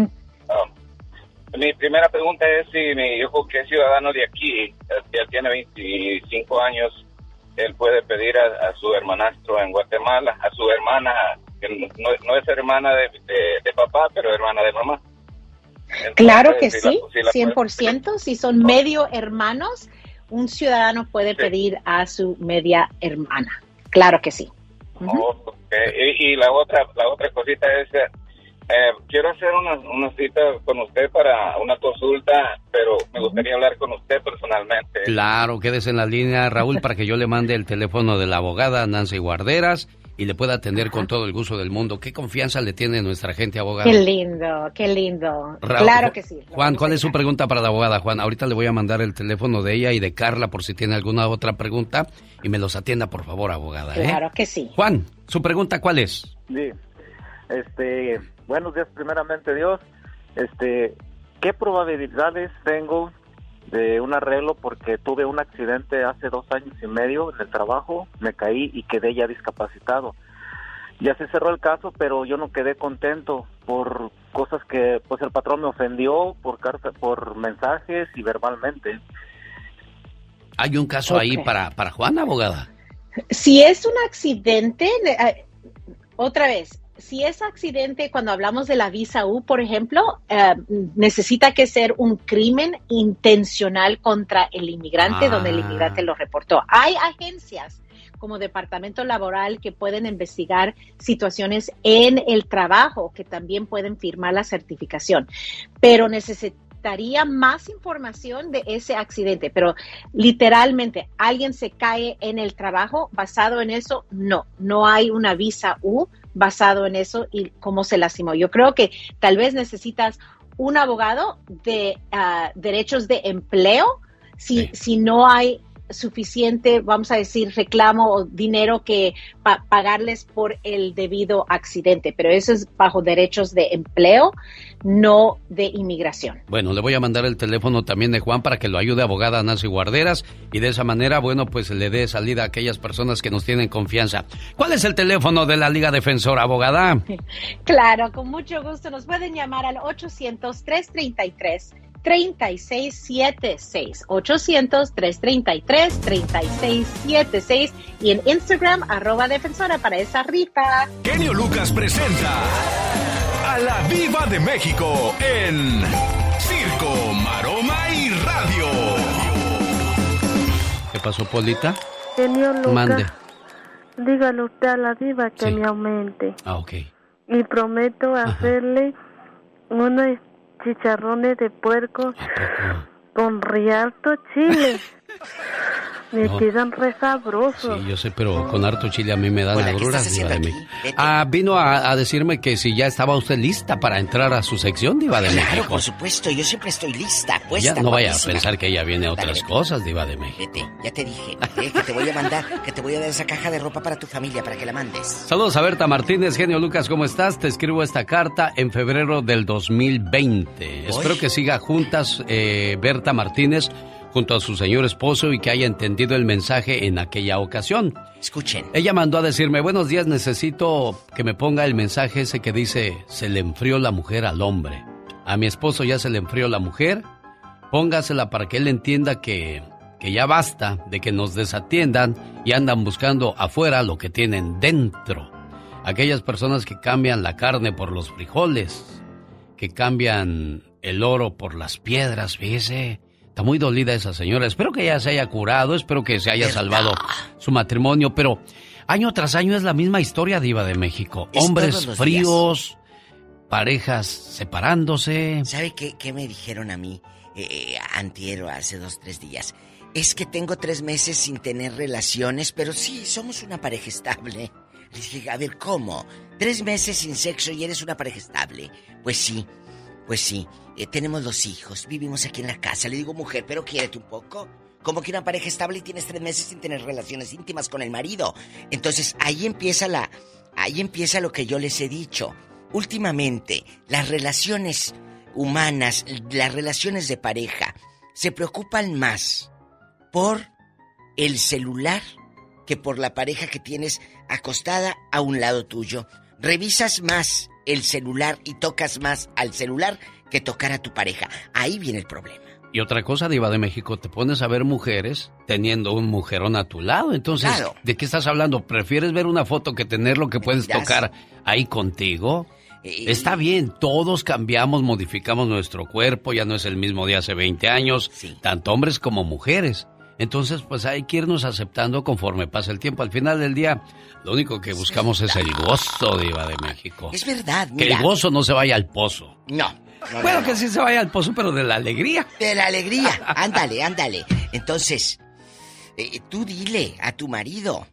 Mi primera pregunta es si mi hijo, que es ciudadano de aquí, ya tiene 25 años, él puede pedir a, su hermanastro en Guatemala, a su hermana, que no, es hermana de, papá, pero hermana de mamá. Claro que si la- sí, si la- 100%. Si son medio hermanos, un ciudadano puede pedir a su media hermana. Claro que sí. Oh, y, y la otra la otra cosita es eh, quiero hacer una, una cita con usted para una consulta pero me gustaría hablar con usted personalmente Claro, quédese en la línea, Raúl, para que yo le mande el teléfono de la abogada Nancy Guarderas y le pueda atender con todo el gusto del mundo. ¿Qué confianza le tiene nuestra gente abogada? Qué lindo, qué lindo. Raúl, claro que sí. Juan, ¿cuál es su pregunta para la abogada, Juan? Ahorita le voy a mandar el teléfono de ella y de Carla por si tiene alguna otra pregunta y me los atienda, por favor, abogada. ¿eh? Claro que sí. Juan, ¿su pregunta cuál es? Sí. Este, buenos días primeramente Dios. Este, ¿qué probabilidades tengo de un arreglo porque tuve un accidente hace dos años y medio en el trabajo, me caí y quedé ya discapacitado. Ya se cerró el caso, pero yo no quedé contento por cosas que pues el patrón me ofendió por carta, por mensajes y verbalmente. ¿Hay un caso ahí para, para Juan, abogada? Si es un accidente, otra vez, si es accidente cuando hablamos de la visa U, por ejemplo, eh, necesita que ser un crimen intencional contra el inmigrante Ah. donde el inmigrante lo reportó. Hay agencias como Departamento Laboral que pueden investigar situaciones en el trabajo, que también pueden firmar la certificación, pero necesitaría más información de ese accidente, pero literalmente alguien se cae en el trabajo basado en eso, no, no hay una visa U basado en eso y cómo se lastimó. Yo creo que tal vez necesitas un abogado de ah, derechos de empleo si, si no hay suficiente, vamos a decir, reclamo o dinero que pa- pagarles por el debido accidente, pero eso es bajo derechos de empleo, no de inmigración. Bueno, le voy a mandar el teléfono también de Juan para que lo ayude abogada Nancy Guarderas y de esa manera, bueno, pues le dé salida a aquellas personas que nos tienen confianza. ¿Cuál es el teléfono de la Liga Defensora, abogada? Claro, con mucho gusto nos pueden llamar al 800-333. 3676 800 333 3676 y en Instagram arroba defensora para esa rifa. Genio Lucas presenta a la Viva de México en Circo, Maroma y Radio. ¿Qué pasó, Polita? Genio Lucas, Mande. dígale usted a la diva que me aumente. Ah, ok. Y prometo hacerle unos chicharrones de puerco con rialto chile. me No. quedan re sabrosos. Sí, yo sé, pero con harto chile a mí me dan Hola, ¿qué agruras. Diva de. Ah, vino a, a decirme que si ya estaba usted lista para entrar a su sección, Diva de Claro, México. por supuesto, yo siempre estoy lista, puesta, ya no vaya a pensar que ella viene a otras Dale, cosas, Diva de México. Vete, ya te dije, eh, que te voy a mandar, que te voy a dar esa caja de ropa para tu familia, para que la mandes. Saludos a Berta Martínez, genio Lucas, ¿cómo estás? Te escribo esta carta en febrero del 2020. Espero que siga juntas eh, Berta Martínez junto a su señor esposo y que haya entendido el mensaje en aquella ocasión. Escuchen. Ella mandó a decirme, buenos días, necesito que me ponga el mensaje ese que dice, se le enfrió la mujer al hombre. A mi esposo ya se le enfrió la mujer, póngasela para que él entienda que, que ya basta de que nos desatiendan y andan buscando afuera lo que tienen dentro. Aquellas personas que cambian la carne por los frijoles, que cambian el oro por las piedras, fíjese. Está muy dolida esa señora. Espero que ella se haya curado, espero que se haya salvado su matrimonio, pero año tras año es la misma historia, Diva de México. Es Hombres fríos, parejas separándose. ¿Sabe qué, qué me dijeron a mí eh, antier o hace dos, tres días? Es que tengo tres meses sin tener relaciones, pero sí, somos una pareja estable. Les dije, a ver, ¿cómo? ¿Tres meses sin sexo y eres una pareja estable? Pues sí, pues sí. eh, tenemos dos hijos, vivimos aquí en la casa. Le digo, mujer, pero quiérete un poco. Como que una pareja estable y tienes tres meses sin tener relaciones íntimas con el marido. Entonces, ahí empieza la... Ahí empieza lo que yo les he dicho. Últimamente, las relaciones humanas, las relaciones de pareja, se preocupan más por el celular que por la pareja que tienes acostada a un lado tuyo. Revisas más el celular y tocas más al celular que tocar a tu pareja. Ahí viene el problema. Y otra cosa, Diva de México, te pones a ver mujeres teniendo un mujerón a tu lado. Entonces, Claro. ¿de qué estás hablando? ¿Prefieres ver una foto que tener lo que puedes tocar ahí contigo? Está bien, todos cambiamos, modificamos nuestro cuerpo, ya no es el mismo de hace 20 años, tanto hombres como mujeres. Entonces, pues hay que irnos aceptando conforme pasa el tiempo. Al final del día, lo único que buscamos es el gozo, Diva de México. Es verdad, Que mira. el gozo no se vaya al pozo. No. no, Bueno, no, que sí se vaya al pozo, pero de la alegría. De la alegría. Ándale, ándale. Entonces, eh, tú dile a tu marido,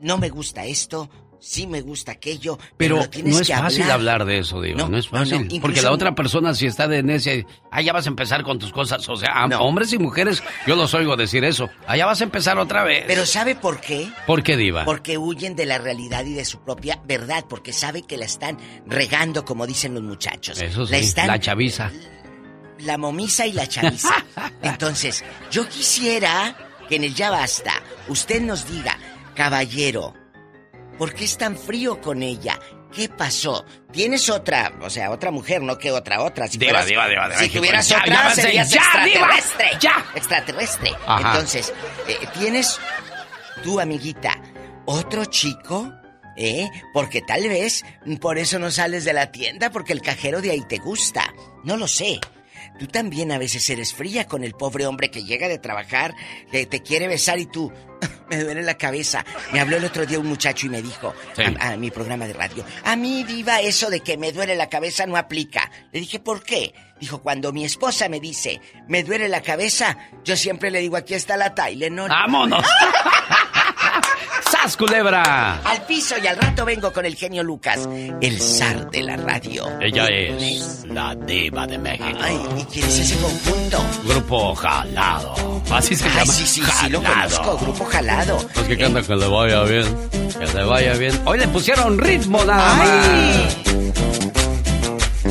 no me gusta esto, sí me gusta aquello, pero, no es fácil hablar. hablar de eso, Diva. No, No, es no, no, fácil. incluso- porque la otra persona, si está de necia, y, ah, ya vas a empezar con tus cosas. O sea, hombres y mujeres, yo los oigo decir eso. Allá vas a empezar otra vez. Pero ¿sabe por qué? ¿Por qué, Diva? Porque huyen de la realidad y de su propia verdad, porque sabe que la están regando, como dicen los muchachos. Eso sí, la están la chaviza. la momisa y la chaviza. Entonces, yo quisiera que en el Ya Basta usted nos diga, caballero, ¿por qué es tan frío con ella? ¿Qué pasó? ¿Tienes otra, o sea, otra mujer, no que otra, otra? Si Diva, fueras- diva, diva Si tuvieras ya, otra, ya serías ya, diva, extraterrestre. ya. Extraterrestre. Ajá. Entonces, eh, ¿tienes tú, amiguita, otro chico? ¿Eh? Porque tal vez por eso no sales de la tienda, porque el cajero de ahí te gusta. No lo sé. Tú también a veces eres fría con el pobre hombre que llega de trabajar, que te quiere besar y tú, me duele la cabeza. Me habló el otro día un muchacho y me dijo, Sí. a, a mi programa de radio, a mí, diva, eso de que me duele la cabeza no aplica. Le dije, ¿por qué? Dijo, cuando mi esposa me dice, me duele la cabeza, yo siempre le digo, aquí está la Tylenol. ¡Vámonos! ¡Sas, culebra! Al piso y al rato vengo con el genio Lucas, el zar de la radio. Ella es la diva de México. Ay, ¿y quién es ese conjunto? Grupo Jalado. Así se Ay, llama. sí, sí, sí, lo Jalado. conozco, Grupo Jalado. Los que cantan que le vaya bien. Que le vaya bien. Hoy le pusieron ritmo nada más.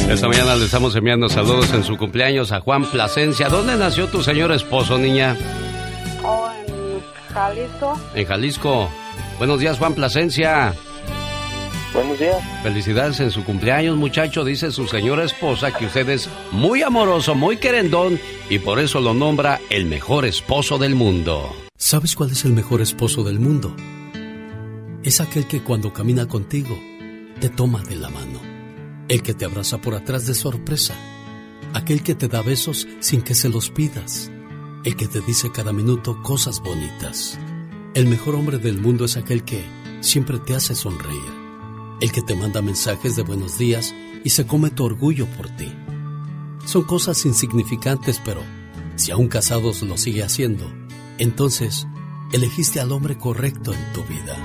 Esta mañana le estamos enviando saludos en su cumpleaños a Juan Plasencia. ¿Dónde nació tu señor esposo, niña? Oh, en Jalisco. En Jalisco. Buenos días, Juan Plasencia. Buenos días. Felicidades en su cumpleaños, muchacho. Dice su señora esposa que usted es muy amoroso, muy querendón y por eso lo nombra el mejor esposo del mundo. ¿Sabes cuál es el mejor esposo del mundo? Es aquel que cuando camina contigo te toma de la mano. El que te abraza por atrás de sorpresa. Aquel que te da besos sin que se los pidas. El que te dice cada minuto cosas bonitas. El mejor hombre del mundo es aquel que siempre te hace sonreír. El que te manda mensajes de buenos días y se come tu orgullo por ti. Son cosas insignificantes, pero si aún casados lo sigue haciendo, entonces elegiste al hombre correcto en tu vida.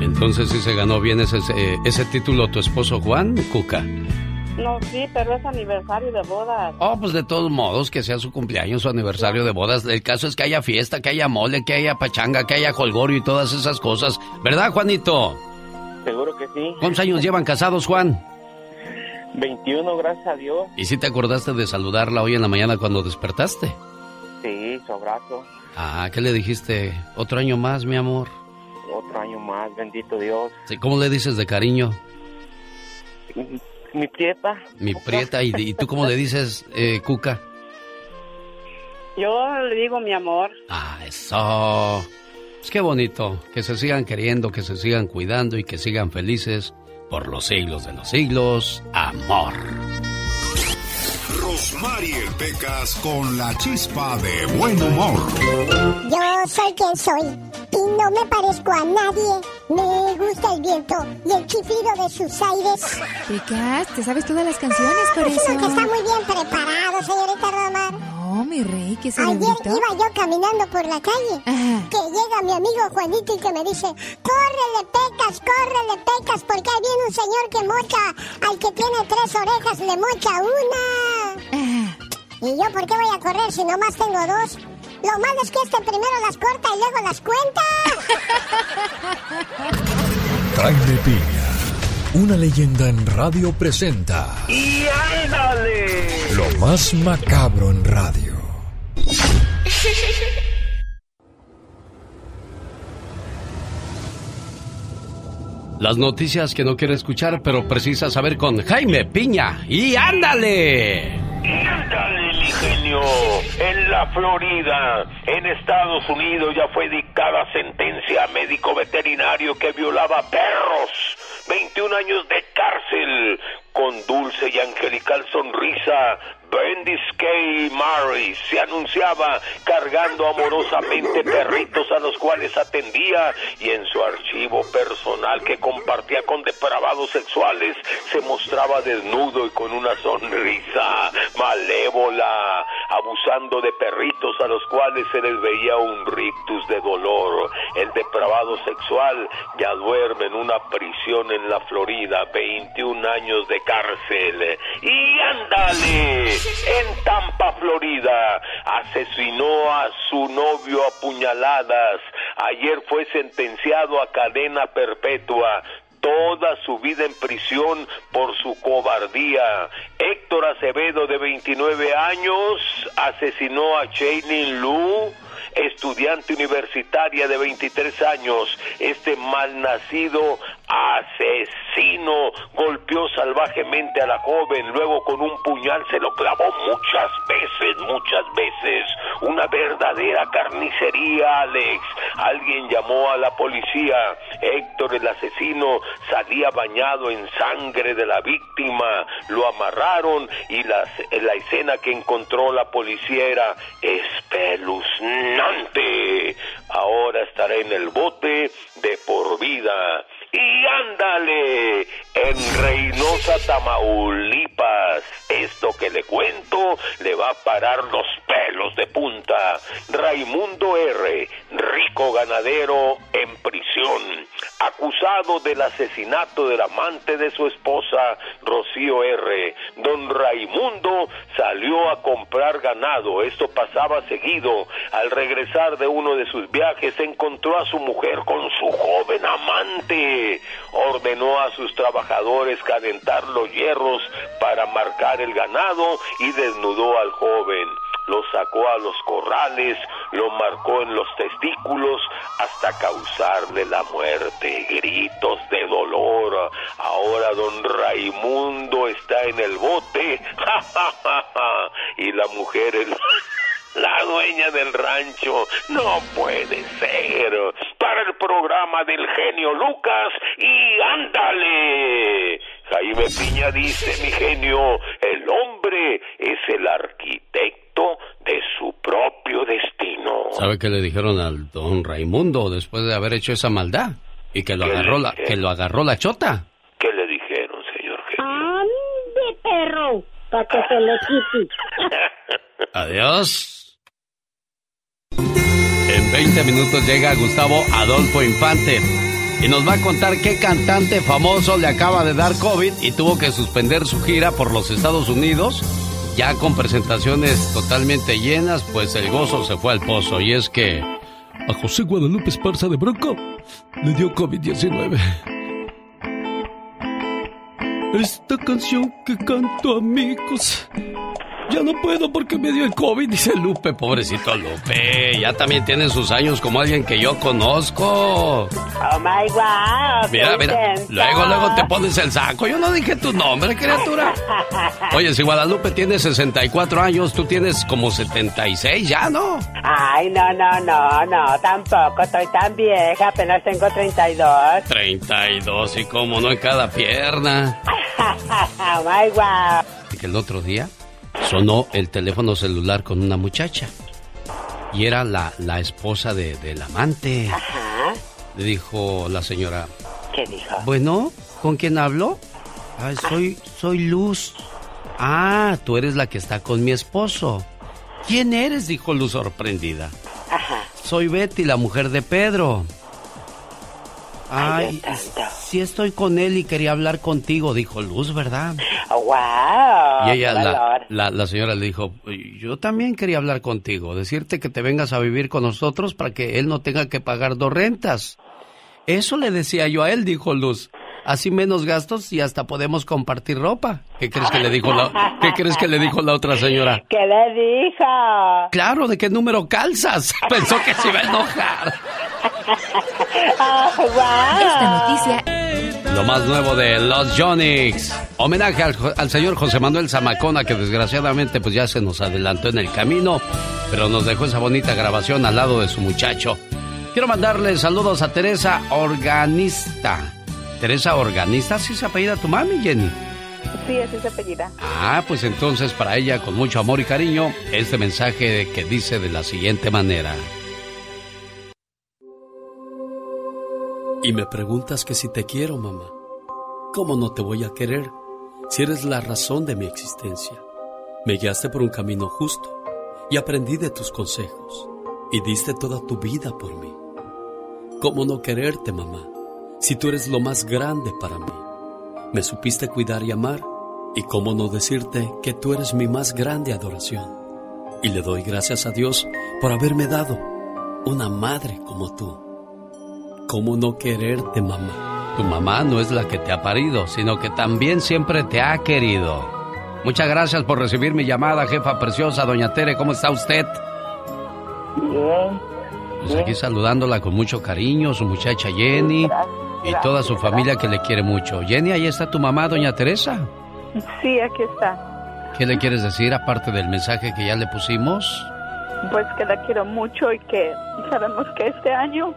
Entonces sí se ganó bien ese, ese, ese título tu esposo Juan Cuca. No, sí, pero es aniversario de bodas. Oh, pues de todos modos, que sea su cumpleaños, su aniversario de bodas. El caso es que haya fiesta, que haya mole, que haya pachanga, que haya holgorio y todas esas cosas. ¿Verdad, Juanito? Seguro que sí. ¿Cuántos años llevan casados, Juan? 21, gracias a Dios. ¿Y si te acordaste de saludarla hoy en la mañana cuando despertaste? Sí, su abrazo. Ah, ¿qué le dijiste? Otro año más, mi amor. Otro año más, bendito Dios. Sí, ¿Cómo le dices de cariño? Mi prieta. Mi prieta. ¿Y, y tú cómo le dices, eh, Cuca? Yo le digo mi amor. Ah, eso. Pues qué bonito. Que se sigan queriendo, que se sigan cuidando y que sigan felices por los siglos de los siglos. Amor. Rosmarie Pecas con la chispa de buen humor. Yo soy quien soy y no me parezco a nadie. Me gusta el viento y el chiflido de sus aires. Pecas, te sabes todas las canciones por Sino eso. que está muy bien preparado, señorita Romar. No, mi rey, ¿qué Ayer cerebrito? iba yo caminando por la calle. Que llega mi amigo Juanito y que me dice: ¡Córrele, pecas, córrele, pecas! Porque ahí viene un señor que mocha al que tiene tres orejas, le mocha una. ¿Y yo por qué voy a correr si nomás tengo dos? Lo malo es que este primero las corta y luego las cuenta. Jaime Piña, una leyenda en radio presenta ¡Y ándale! lo más macabro en radio. Las noticias que no quiere escuchar, pero precisa saber con Jaime Piña. ¡Y ándale! ¡Y ándale, mi genio. En la Florida, en Estados Unidos, ya fue dictada sentencia a médico veterinario que violaba perros. 21 años de cárcel. Con dulce y angelical sonrisa, Bendis K. Murray se anunciaba cargando amorosamente perritos a los cuales atendía y en su archivo personal que compartía con depravados sexuales se mostraba desnudo y con una sonrisa malévola, abusando de perritos a los cuales se les veía un rictus de dolor. El depravado sexual ya duerme en una prisión en la Florida, 21 años de cárcel. Y ándale, en Tampa, Florida, asesinó a su novio a puñaladas. Ayer fue sentenciado a cadena perpetua toda su vida en prisión por su cobardía. Héctor Acevedo, de 29 años, asesinó a Chaylin Lu, estudiante universitaria de 23 años. Este malnacido asesino golpeó salvajemente a la joven, luego con un puñal se lo clavó muchas veces, muchas veces. Una verdadera carnicería, Alex. Alguien llamó a la policía. Héctor, el asesino, salía bañado en sangre de la víctima. Lo amarraron y la, la escena que encontró la policía era espeluznante. Ahora estará en el bote de por vida. Y ándale, en Reynosa, Tamaulipas, esto que le cuento le va a parar los pelos de punta. Raimundo R., rico ganadero, en prisión, acusado del asesinato del amante de su esposa, Rocío R. Don Raimundo salió a comprar ganado, esto pasaba seguido. Al regresar de uno de sus viajes encontró a su mujer con su joven amante ordenó a sus trabajadores calentar los hierros para marcar el ganado y desnudó al joven. Lo sacó a los corrales, lo marcó en los testículos hasta causarle la muerte. Gritos de dolor. Ahora don Raimundo está en el bote. y la mujer la dueña del rancho. No puede ser. Para el programa del genio Lucas y ándale. Jaime Piña dice, mi genio, el hombre es el arquitecto de su propio destino. ¿Sabe qué le dijeron al don Raimundo después de haber hecho esa maldad? Y que lo agarró la, que lo agarró la chota. ¿Qué le dijeron, señor genio? ¡Ande, perro! Para que se le quite. Adiós. En 20 minutos llega Gustavo Adolfo Infante y nos va a contar qué cantante famoso le acaba de dar COVID y tuvo que suspender su gira por los Estados Unidos. Ya con presentaciones totalmente llenas, pues el gozo se fue al pozo. Y es que a José Guadalupe Esparza de Bronco le dio COVID-19. Esta canción que canto, amigos, ya no puedo porque me dio el COVID, dice Lupe. Pobrecito Lupe. Ya también tiene sus años como alguien que yo conozco. Oh my God. Mira, mira. Luego, luego te pones el saco. Yo no dije tu nombre, criatura. Oye, si Guadalupe tiene 64 años, tú tienes como 76 ya, ¿no? Ay, no, no, no, no. Tampoco estoy tan vieja. Apenas tengo 32. 32, y como no en cada pierna. oh my God. Y que el otro día sonó el teléfono celular con una muchacha. Y era la, la esposa de, del amante. Ajá. Le dijo la señora. ¿Qué dijo? Bueno, ¿con quién hablo? Ay, soy, soy Luz. Ah, tú eres la que está con mi esposo. ¿Quién eres? dijo Luz sorprendida. Ajá. Soy Betty, la mujer de Pedro. Ay, sí estoy con él y quería hablar contigo, dijo Luz, ¿verdad? wow. Y ella, la, la, la, señora le dijo, yo también quería hablar contigo, decirte que te vengas a vivir con nosotros para que él no tenga que pagar dos rentas. Eso le decía yo a él, dijo Luz. Así menos gastos y hasta podemos compartir ropa. ¿Qué crees que le dijo la, ¿qué crees que le dijo la otra señora? ¿Qué le dijo? Claro, ¿de qué número calzas? Pensó que se iba a enojar. Oh, wow. Esta noticia Lo más nuevo de Los Jonix. Homenaje al, señor José Manuel Zamacona, que desgraciadamente pues ya se nos adelantó en el camino, pero nos dejó esa bonita grabación al lado de su muchacho. Quiero mandarle saludos a Teresa Organista. Teresa Organista, ¿sí se apellida tu mami, Jenny? Sí, así se apellida. Ah, pues entonces para ella, con mucho amor y cariño, este mensaje que dice de la siguiente manera. Y me preguntas que si te quiero, mamá. ¿Cómo no te voy a querer si eres la razón de mi existencia? Me guiaste por un camino justo y aprendí de tus consejos y diste toda tu vida por mí. ¿Cómo no quererte, mamá, si tú eres lo más grande para mí? Me supiste cuidar y amar y cómo no decirte que tú eres mi más grande adoración. Y le doy gracias a Dios por haberme dado una madre como tú. ¿Cómo no quererte, mamá? Tu mamá no es la que te ha parido, sino que también siempre te ha querido. Muchas gracias por recibir mi llamada, jefa preciosa, doña Tere. ¿Cómo está usted? Bien. Pues aquí saludándola con mucho cariño, su muchacha Jenny y toda su familia que le quiere mucho. Jenny, ahí está tu mamá, doña Teresa. Sí, aquí está. ¿Qué le quieres decir aparte del mensaje que ya le pusimos? Pues que la quiero mucho y que sabemos que este año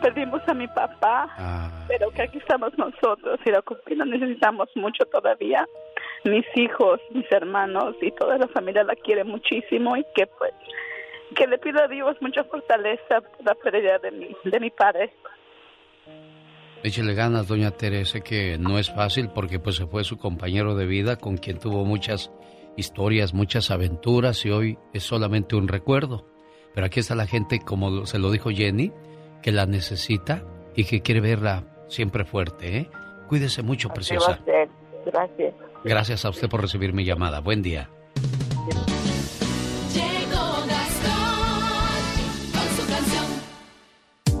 perdimos a mi papá, ah. pero que aquí estamos nosotros y la copina necesitamos mucho todavía. Mis hijos, mis hermanos y toda la familia la quiere muchísimo y que pues que le pido a Dios mucha fortaleza por la pérdida de mi, de mi padre. Échele ganas, doña Teresa, que no es fácil porque pues se fue su compañero de vida con quien tuvo muchas historias, muchas aventuras y hoy es solamente un recuerdo. Pero aquí está la gente, como se lo dijo Jenny, que la necesita y que quiere verla siempre fuerte. ¿eh? Cuídese mucho, preciosa. Gracias. Gracias a usted por recibir mi llamada. Buen día.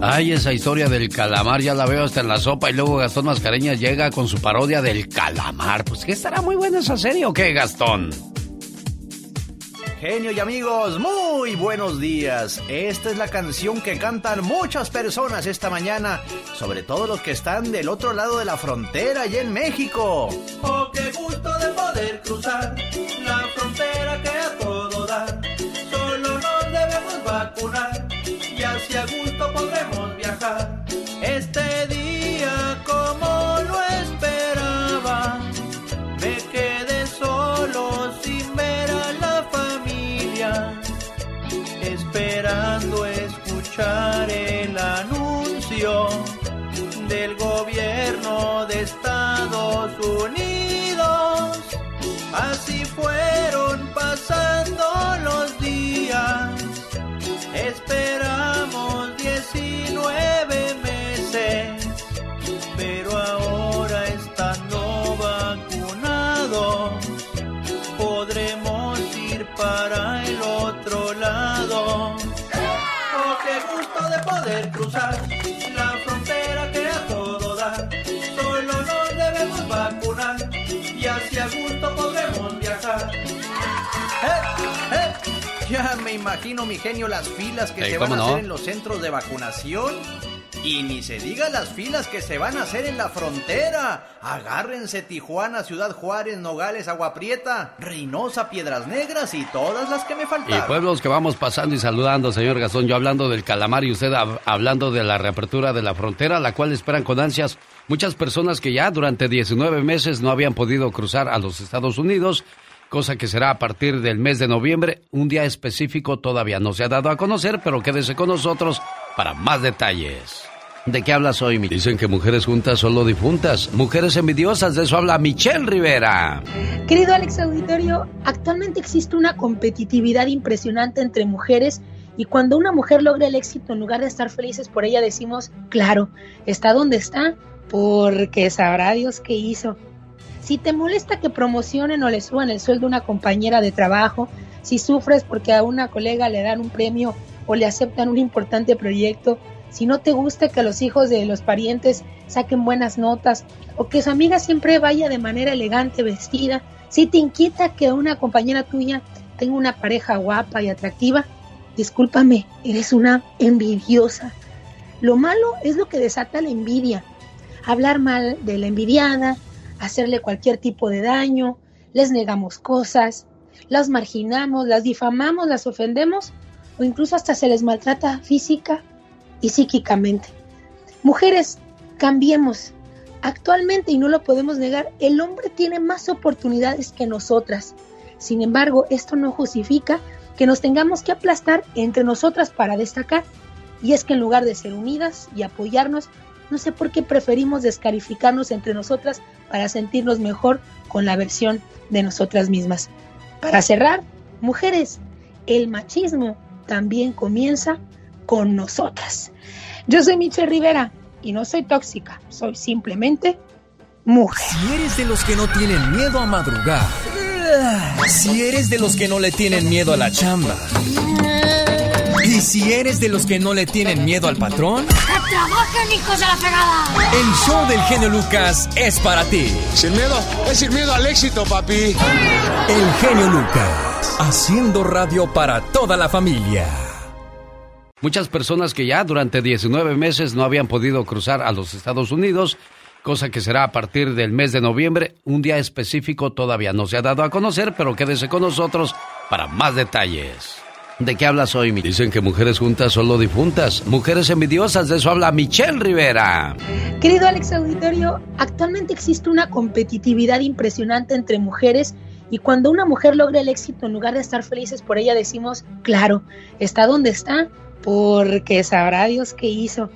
Ay, esa historia del calamar ya la veo hasta en la sopa y luego Gastón Mascareñas llega con su parodia del calamar. Pues que estará muy buena esa serie o qué, Gastón? Genio y amigos, muy buenos días. Esta es la canción que cantan muchas personas esta mañana, sobre todo los que están del otro lado de la frontera, allá en México. Oh, qué gusto de poder cruzar la frontera que a todo dar. Solo nos debemos vacunar y así Así fueron pasando los días. Esperamos 19 meses, pero ahora estando vacunados, podremos ir para el otro lado. Oh, qué gusto de poder cruzar Ya me imagino, mi genio, las filas que se van a hacer en los centros de vacunación. Y ni se diga las filas que se van a hacer en la frontera. Agárrense Tijuana, Ciudad Juárez, Nogales, Agua Prieta, Reynosa, Piedras Negras y todas las que me faltan. Y pueblos que vamos pasando y saludando, señor Gastón. Yo hablando del calamar y usted hablando de la reapertura de la frontera, la cual esperan con ansias muchas personas que ya durante 19 meses no habían podido cruzar a los Estados Unidos cosa que será a partir del mes de noviembre. Un día específico todavía no se ha dado a conocer, pero quédese con nosotros para más detalles. ¿De qué hablas hoy, mi? Dicen que mujeres juntas solo difuntas. Mujeres envidiosas, de eso habla Michelle Rivera. Querido Alex Auditorio, actualmente existe una competitividad impresionante entre mujeres y cuando una mujer logra el éxito, en lugar de estar felices por ella, decimos, claro, está donde está, porque sabrá Dios qué hizo. Si te molesta que promocionen o le suban el sueldo a una compañera de trabajo, si sufres porque a una colega le dan un premio o le aceptan un importante proyecto, si no te gusta que los hijos de los parientes saquen buenas notas o que su amiga siempre vaya de manera elegante vestida, si te inquieta que una compañera tuya tenga una pareja guapa y atractiva, discúlpame, eres una envidiosa. Lo malo es lo que desata la envidia hablar mal de la envidiada, hacerle cualquier tipo de daño, les negamos cosas, las marginamos, las difamamos, las ofendemos o incluso hasta se les maltrata física y psíquicamente. Mujeres, cambiemos. Actualmente, y no lo podemos negar, el hombre tiene más oportunidades que nosotras. Sin embargo, esto no justifica que nos tengamos que aplastar entre nosotras para destacar. Y es que en lugar de ser unidas y apoyarnos, no sé por qué preferimos descalificarnos entre nosotras para sentirnos mejor con la versión de nosotras mismas. Para cerrar, mujeres, el machismo también comienza con nosotras. Yo soy Michelle Rivera y no soy tóxica, soy simplemente mujer. Si eres de los que no tienen miedo a madrugar, si eres de los que no le tienen miedo a la chamba, y si eres de los que no le tienen miedo al patrón, ¡que trabajen, hijos de la fregada! El show del genio Lucas es para ti. Sin miedo, es sin miedo al éxito, papi. El genio Lucas, haciendo radio para toda la familia. Muchas personas que ya durante 19 meses no habían podido cruzar a los Estados Unidos, cosa que será a partir del mes de noviembre, un día específico todavía no se ha dado a conocer, pero quédese con nosotros para más detalles. ¿De qué hablas hoy, mi? Dicen que mujeres juntas solo difuntas. Mujeres envidiosas, de eso habla Michelle Rivera. Querido Alex Auditorio, actualmente existe una competitividad impresionante entre mujeres y cuando una mujer logra el éxito, en lugar de estar felices por ella, decimos, claro, está donde está, porque sabrá Dios qué hizo.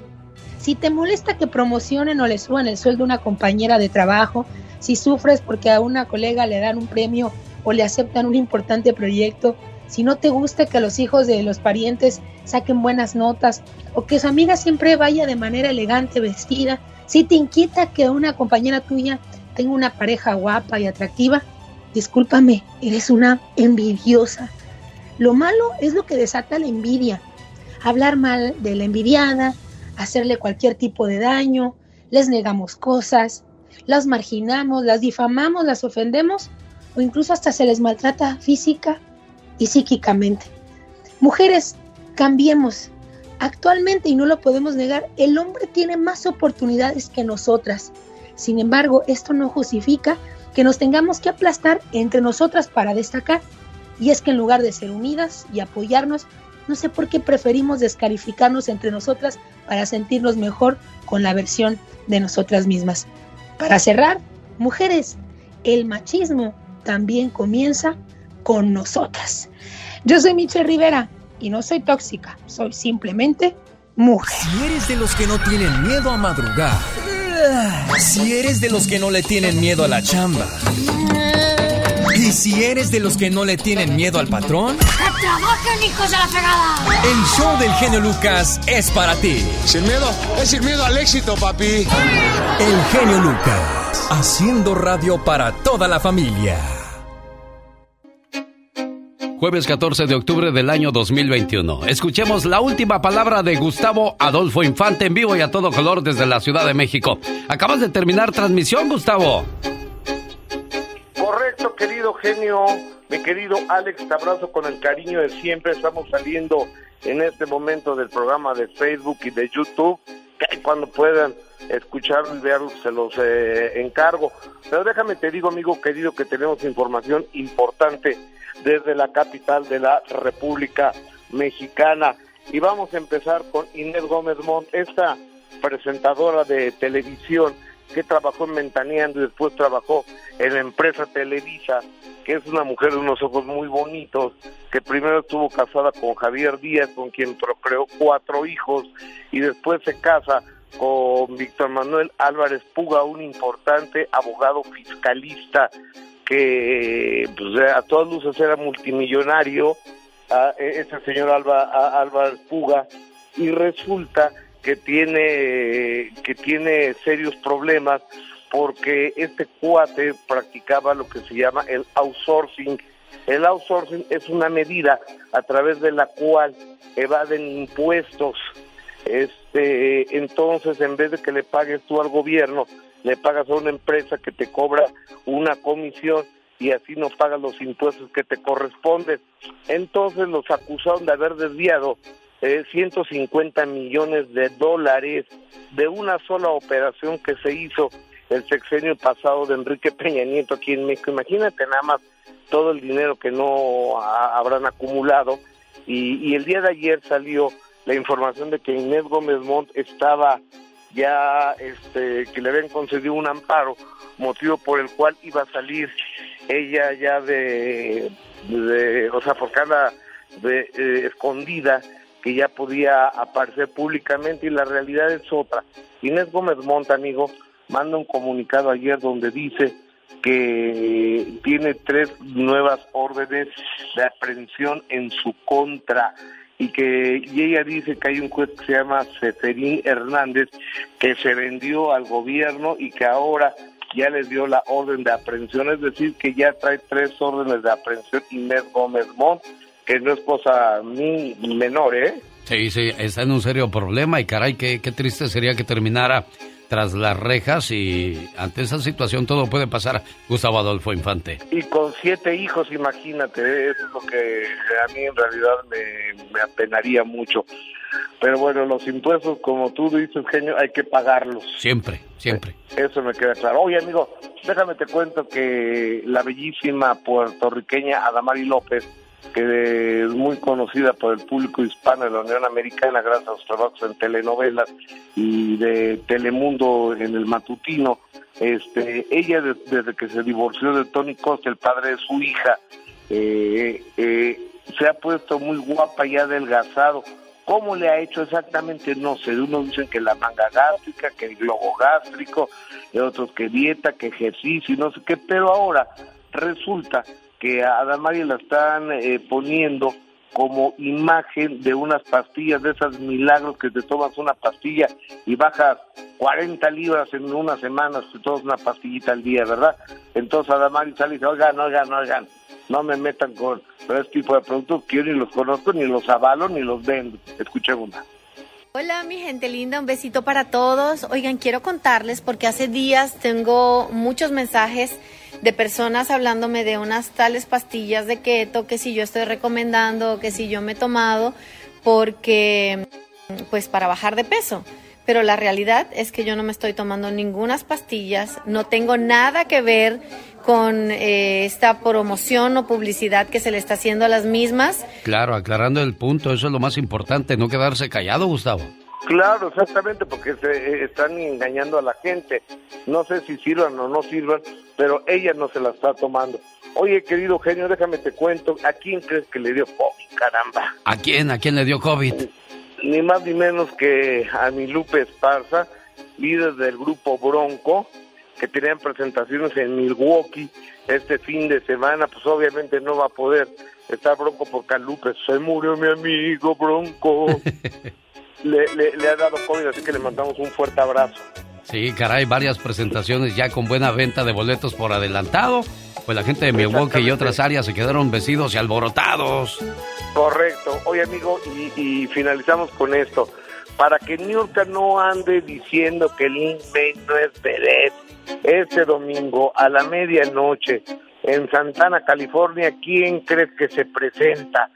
Si te molesta que promocionen o le suban el sueldo a una compañera de trabajo, si sufres porque a una colega le dan un premio o le aceptan un importante proyecto, si no te gusta que los hijos de los parientes saquen buenas notas o que su amiga siempre vaya de manera elegante vestida, si te inquieta que una compañera tuya tenga una pareja guapa y atractiva, discúlpame, eres una envidiosa. Lo malo es lo que desata la envidia. Hablar mal de la envidiada, hacerle cualquier tipo de daño, les negamos cosas, las marginamos, las difamamos, las ofendemos o incluso hasta se les maltrata física y psíquicamente. Mujeres, cambiemos. Actualmente, y no lo podemos negar, el hombre tiene más oportunidades que nosotras. Sin embargo, esto no justifica que nos tengamos que aplastar entre nosotras para destacar. Y es que en lugar de ser unidas y apoyarnos, no sé por qué preferimos descalificarnos entre nosotras para sentirnos mejor con la versión de nosotras mismas. Para cerrar, mujeres, el machismo también comienza con nosotras. Yo soy Michelle Rivera y no soy tóxica, soy simplemente mujer. Si eres de los que no tienen miedo a madrugar, si eres de los que no le tienen miedo a la chamba, y si eres de los que no le tienen miedo al patrón, ¡que trabajen, hijos de la fregada! El show del genio Lucas es para ti. Sin miedo, es sin miedo al éxito, papi. El genio Lucas, haciendo radio para toda la familia jueves 14 de octubre del año 2021. Escuchemos la última palabra de Gustavo Adolfo Infante en vivo y a todo color desde la Ciudad de México. Acabas de terminar transmisión, Gustavo. Correcto, querido genio. Mi querido Alex, te abrazo con el cariño de siempre. Estamos saliendo en este momento del programa de Facebook y de YouTube. Cuando puedan escuchar y ver, se los eh, encargo. Pero déjame te digo, amigo querido, que tenemos información importante desde la capital de la República Mexicana. Y vamos a empezar con Inés Gómez Montt, esta presentadora de televisión que trabajó en Mentaneando y después trabajó en la empresa Televisa, que es una mujer de unos ojos muy bonitos, que primero estuvo casada con Javier Díaz, con quien procreó cuatro hijos, y después se casa con Víctor Manuel Álvarez Puga, un importante abogado fiscalista que pues, a todas luces era multimillonario, a ese señor Alba, Álvarez Puga, y resulta que tiene, que tiene serios problemas porque este cuate practicaba lo que se llama el outsourcing. El outsourcing es una medida a través de la cual evaden impuestos. Este, entonces, en vez de que le pagues tú al gobierno, le pagas a una empresa que te cobra una comisión y así no pagas los impuestos que te corresponden. Entonces los acusaron de haber desviado 150 millones de dólares de una sola operación que se hizo el sexenio pasado de Enrique Peña Nieto aquí en México. Imagínate nada más todo el dinero que no habrán acumulado. Y, el día de ayer salió la información de que Inés Gómez Montt estaba ya, este, que le habían concedido un amparo, motivo por el cual iba a salir ella ya de, o sea, por cada de, eh, escondida que ya podía aparecer públicamente y la realidad es otra. Inés Gómez Montt, amigo, manda un comunicado ayer donde dice que tiene tres nuevas órdenes de aprehensión en su contra y que y ella dice que hay un juez que se llama Seferín Hernández que se vendió al gobierno y que ahora ya les dio la orden de aprehensión, es decir, que ya trae tres órdenes de aprehensión Inés Gómez Montt, que no es cosa ni menor, ¿eh? Sí, sí, está en un serio problema y caray, qué, qué triste sería que terminara tras las rejas y ante esa situación todo puede pasar, Gustavo Adolfo Infante. Y con siete hijos, imagínate, eso es lo que a mí en realidad me, apenaría mucho. Pero bueno, los impuestos, como tú dices, genio, hay que pagarlos. Siempre, siempre. Eso me queda claro. Oye, amigo, déjame te cuento que la bellísima puertorriqueña Adamari López que es muy conocida por el público hispano de la Unión Americana gracias a sus trabajos en telenovelas y de Telemundo en el matutino. Este, ella desde que se divorció de Tony Costa, el padre de su hija, eh, eh, se ha puesto muy guapa y adelgazado. ¿Cómo le ha hecho exactamente? No sé. Unos dicen que la manga gástrica, que el globo gástrico, y otros que dieta, que ejercicio y no sé qué, pero ahora resulta que a Adamari la están eh, poniendo como imagen de unas pastillas, de esas milagros que te tomas una pastilla y bajas 40 libras en unas semanas, te tomas una pastillita al día, ¿verdad? Entonces Adamari sale y dice, oigan, oigan, oigan, no me metan con este tipo de productos que yo ni los conozco, ni los avalo, ni los vendo. Escuchemos una. Hola mi gente linda, un besito para todos. Oigan, quiero contarles porque hace días tengo muchos mensajes de personas hablándome de unas tales pastillas de keto que si yo estoy recomendando, que si yo me he tomado, porque, pues para bajar de peso. Pero la realidad es que yo no me estoy tomando ninguna pastillas, no tengo nada que ver con eh, esta promoción o publicidad que se le está haciendo a las mismas. Claro, aclarando el punto, eso es lo más importante, no quedarse callado, Gustavo. Claro, exactamente, porque se eh, están engañando a la gente. No sé si sirvan o no sirvan, pero ella no se la está tomando. Oye, querido genio, déjame te cuento, ¿a quién crees que le dio COVID, caramba? ¿A quién? ¿A quién le dio COVID? Ni más ni menos que a mi Lupe Esparza, líder del grupo Bronco, que tenían presentaciones en Milwaukee este fin de semana, pues obviamente no va a poder estar Bronco porque a Lupe se murió mi amigo Bronco. le, ha dado COVID, así que le mandamos un fuerte abrazo. Sí, caray, varias presentaciones ya con buena venta de boletos por adelantado. Pues la gente de Milwaukee y otras áreas se quedaron vestidos y alborotados. Correcto. Oye, amigo, y, finalizamos con esto. Para que York no ande diciendo que Lin May no es vedette, este domingo a la medianoche en Santana, California, ¿quién crees que se presenta?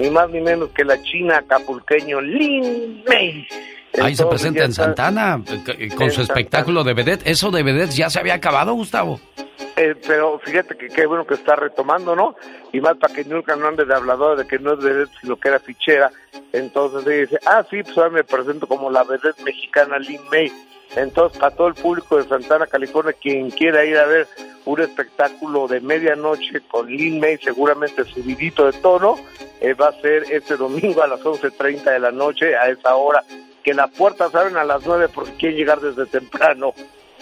Ni más ni menos que la china acapulqueño Lin May. Ahí se presenta en Santana eh, con su espectáculo de vedette. ¿Eso de vedette ya se había acabado, Gustavo? Eh, pero fíjate que qué bueno que está retomando, ¿no? Y más para que nunca no ande de hablador de que no es vedette, sino que era fichera. Entonces dice, ah, sí, pues ahora me presento como la vedette mexicana Lin May. Entonces, para todo el público de Santana, California, quien quiera ir a ver un espectáculo de medianoche con Lin May, seguramente subidito de tono, eh, va a ser este domingo a las 11.30 de la noche, a esa hora, que las puertas abren a las 9 porque quieren llegar desde temprano.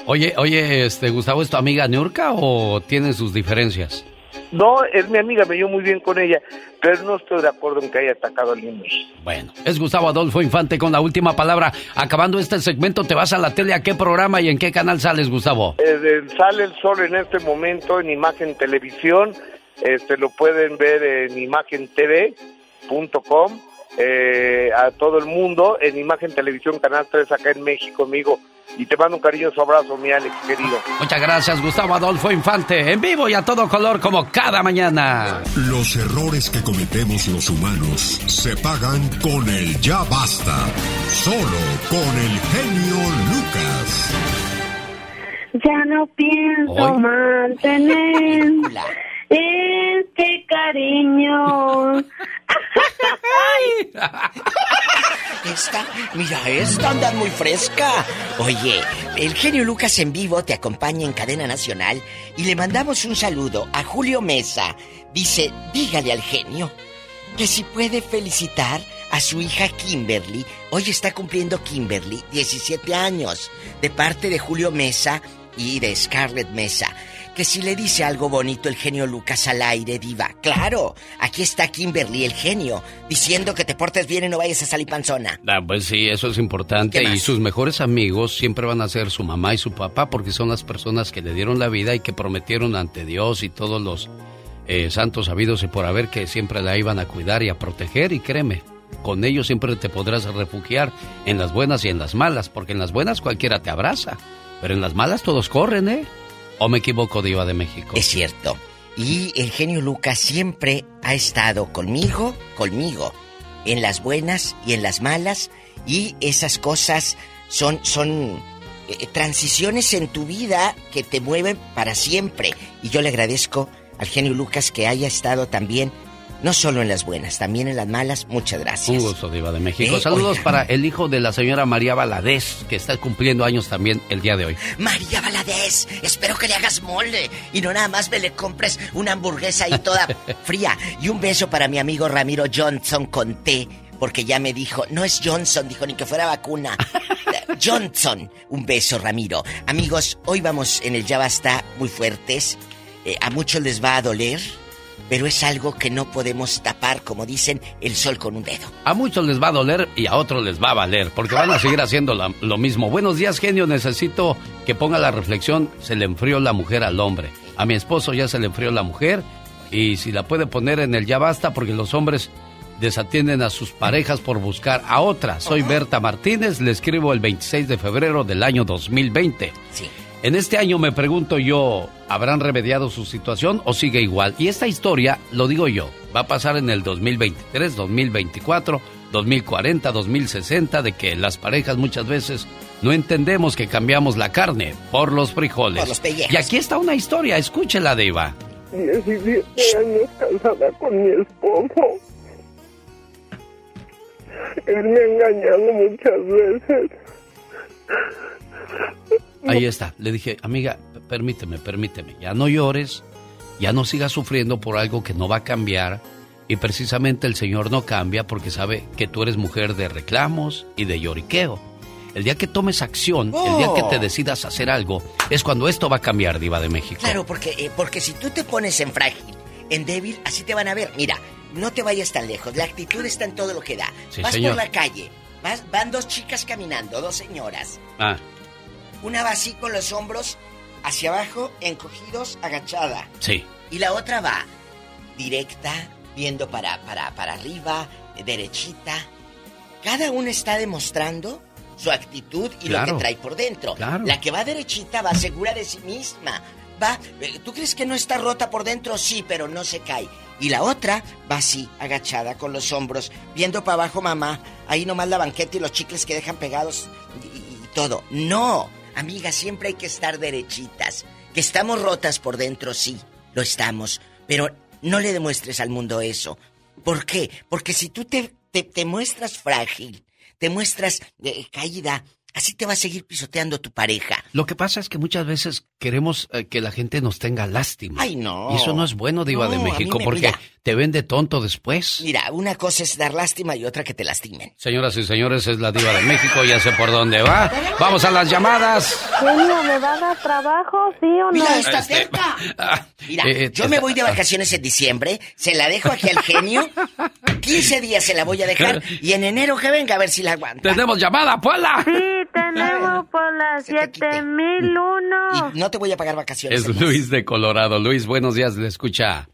Oye, oye, este, Gustavo, ¿es tu amiga Nurka o tienen sus diferencias? No, es mi amiga, me llevo muy bien con ella, pero no estoy de acuerdo en que haya atacado al niño. Bueno, es Gustavo Adolfo Infante con la última palabra. Acabando este segmento, ¿te vas a la tele a qué programa y en qué canal sales, Gustavo? Eh, sale el sol en este momento en Imagen Televisión. Este lo pueden ver en imagentv.com eh, a todo el mundo en Imagen Televisión Canal 3 acá en México, amigo. Y te mando un cariñoso abrazo, mi Alex, querido. Muchas gracias, Gustavo Adolfo Infante, en vivo y a todo color como cada mañana. Los errores que cometemos los humanos se pagan con el ya basta, solo con el genio Lucas. Ya no pienso mantener este cariño. Esta, mira, esta anda muy fresca. Oye, el genio Lucas en vivo te acompaña en cadena nacional y le mandamos un saludo a Julio Mesa. Dice, dígale al genio que si puede felicitar a su hija Kimberly. Hoy está cumpliendo Kimberly 17 años, de parte de Julio Mesa y de Scarlett Mesa que si le dice algo bonito el genio Lucas al aire, diva. Claro, aquí está Kimberly, el genio, diciendo que te portes bien y no vayas a salir panzona. Ah, pues sí, eso es importante. Y sus mejores amigos siempre van a ser su mamá y su papá porque son las personas que le dieron la vida y que prometieron ante Dios y todos los eh, santos habidos y por haber que siempre la iban a cuidar y a proteger. Y créeme, con ellos siempre te podrás refugiar en las buenas y en las malas, porque en las buenas cualquiera te abraza, pero en las malas todos corren, ¿eh? ¿O me equivoco, Diva de México? Es cierto. Y el genio Lucas siempre ha estado conmigo, conmigo, en las buenas y en las malas. Y esas cosas son, son eh, transiciones en tu vida que te mueven para siempre. Y yo le agradezco al genio Lucas que haya estado también no solo en las buenas, también en las malas. Muchas gracias. Un gusto, Diva de México. Eh, Saludos para el hijo de la señora María Valadez, que está cumpliendo años también el día de hoy. María Valadez, espero que le hagas mole y no nada más me le compres una hamburguesa ahí toda fría. Y un beso para mi amigo Ramiro Johnson con té, porque ya me dijo, no es Johnson, dijo ni que fuera vacuna. Johnson, un beso, Ramiro. Amigos, hoy vamos en el Ya Basta muy fuertes. Eh, a muchos les va a doler pero es algo que no podemos tapar, como dicen, el sol con un dedo. A muchos les va a doler y a otros les va a valer, porque van a seguir haciendo lo mismo. Buenos días, genio. Necesito que ponga la reflexión, se le enfrió la mujer al hombre. A mi esposo ya se le enfrió la mujer y si la puede poner en el ya basta, porque los hombres desatienden a sus parejas por buscar a otra. Soy Berta Martínez, le escribo el 26 de febrero del año 2020. Sí. En este año me pregunto yo, ¿habrán remediado su situación o sigue igual? Y esta historia, lo digo yo, va a pasar en el 2023, 2024, 2040, 2060, de que las parejas muchas veces no entendemos que cambiamos la carne por los frijoles. Por los y aquí está una historia, escúchela, Diva. 17 años casada con mi esposo. Él me ha engañado muchas veces. Ahí está. Le dije, amiga, permíteme, permíteme. Ya no llores, ya no sigas sufriendo por algo que no va a cambiar. Y precisamente el Señor no cambia porque sabe que tú eres mujer de reclamos y de lloriqueo. El día que tomes acción, el día que te oh. decidas hacer algo, es cuando esto va a cambiar, Diva de México. Claro, porque, eh, porque si tú te pones en frágil, en débil, así te van a ver. Mira, no te vayas tan lejos. La actitud está en todo lo que da. vas por la calle, vas, van dos chicas caminando, dos señoras. Ah. Una va así con los hombros hacia abajo, encogidos, agachada. Sí. Y la otra va directa, viendo para, para, para arriba, derechita. Cada una está demostrando su actitud y lo que trae por dentro. La que va derechita va segura de sí misma. Va, eh, ¿tú crees que no está rota por dentro? Sí, pero no se cae. Y la otra va así, agachada, con los hombros, viendo para abajo, mamá. Ahí nomás la banqueta y los chicles que dejan pegados y todo. No, Amiga, siempre hay que estar derechitas. Que estamos rotas por dentro, sí, lo estamos. Pero no le demuestres al mundo eso. ¿Por qué? Porque si tú te, te, muestras frágil, te muestras eh, caída, Así te va a seguir pisoteando tu pareja. Lo que pasa es que muchas veces queremos eh, que la gente nos tenga lástima. Ay, no. Y eso no es bueno, Diva de México, porque te vende tonto después. Mira, una cosa es dar lástima y otra que te lastimen. Señoras y señores, es la Diva de México, ya sé por dónde va. Vamos a las llamadas. Genio, ¿me va a dar trabajo, sí o no? Mira, está este, cerca. Mira, eh, yo me voy de vacaciones en diciembre, se la dejo aquí al genio. 15 días se la voy a dejar y en enero que venga a ver si la aguanta. Tenemos llamada, Puebla. Sí, tenemos por la 7001. Y no te voy a pagar vacaciones. Es Luis de Colorado. Luis, buenos días, le escucha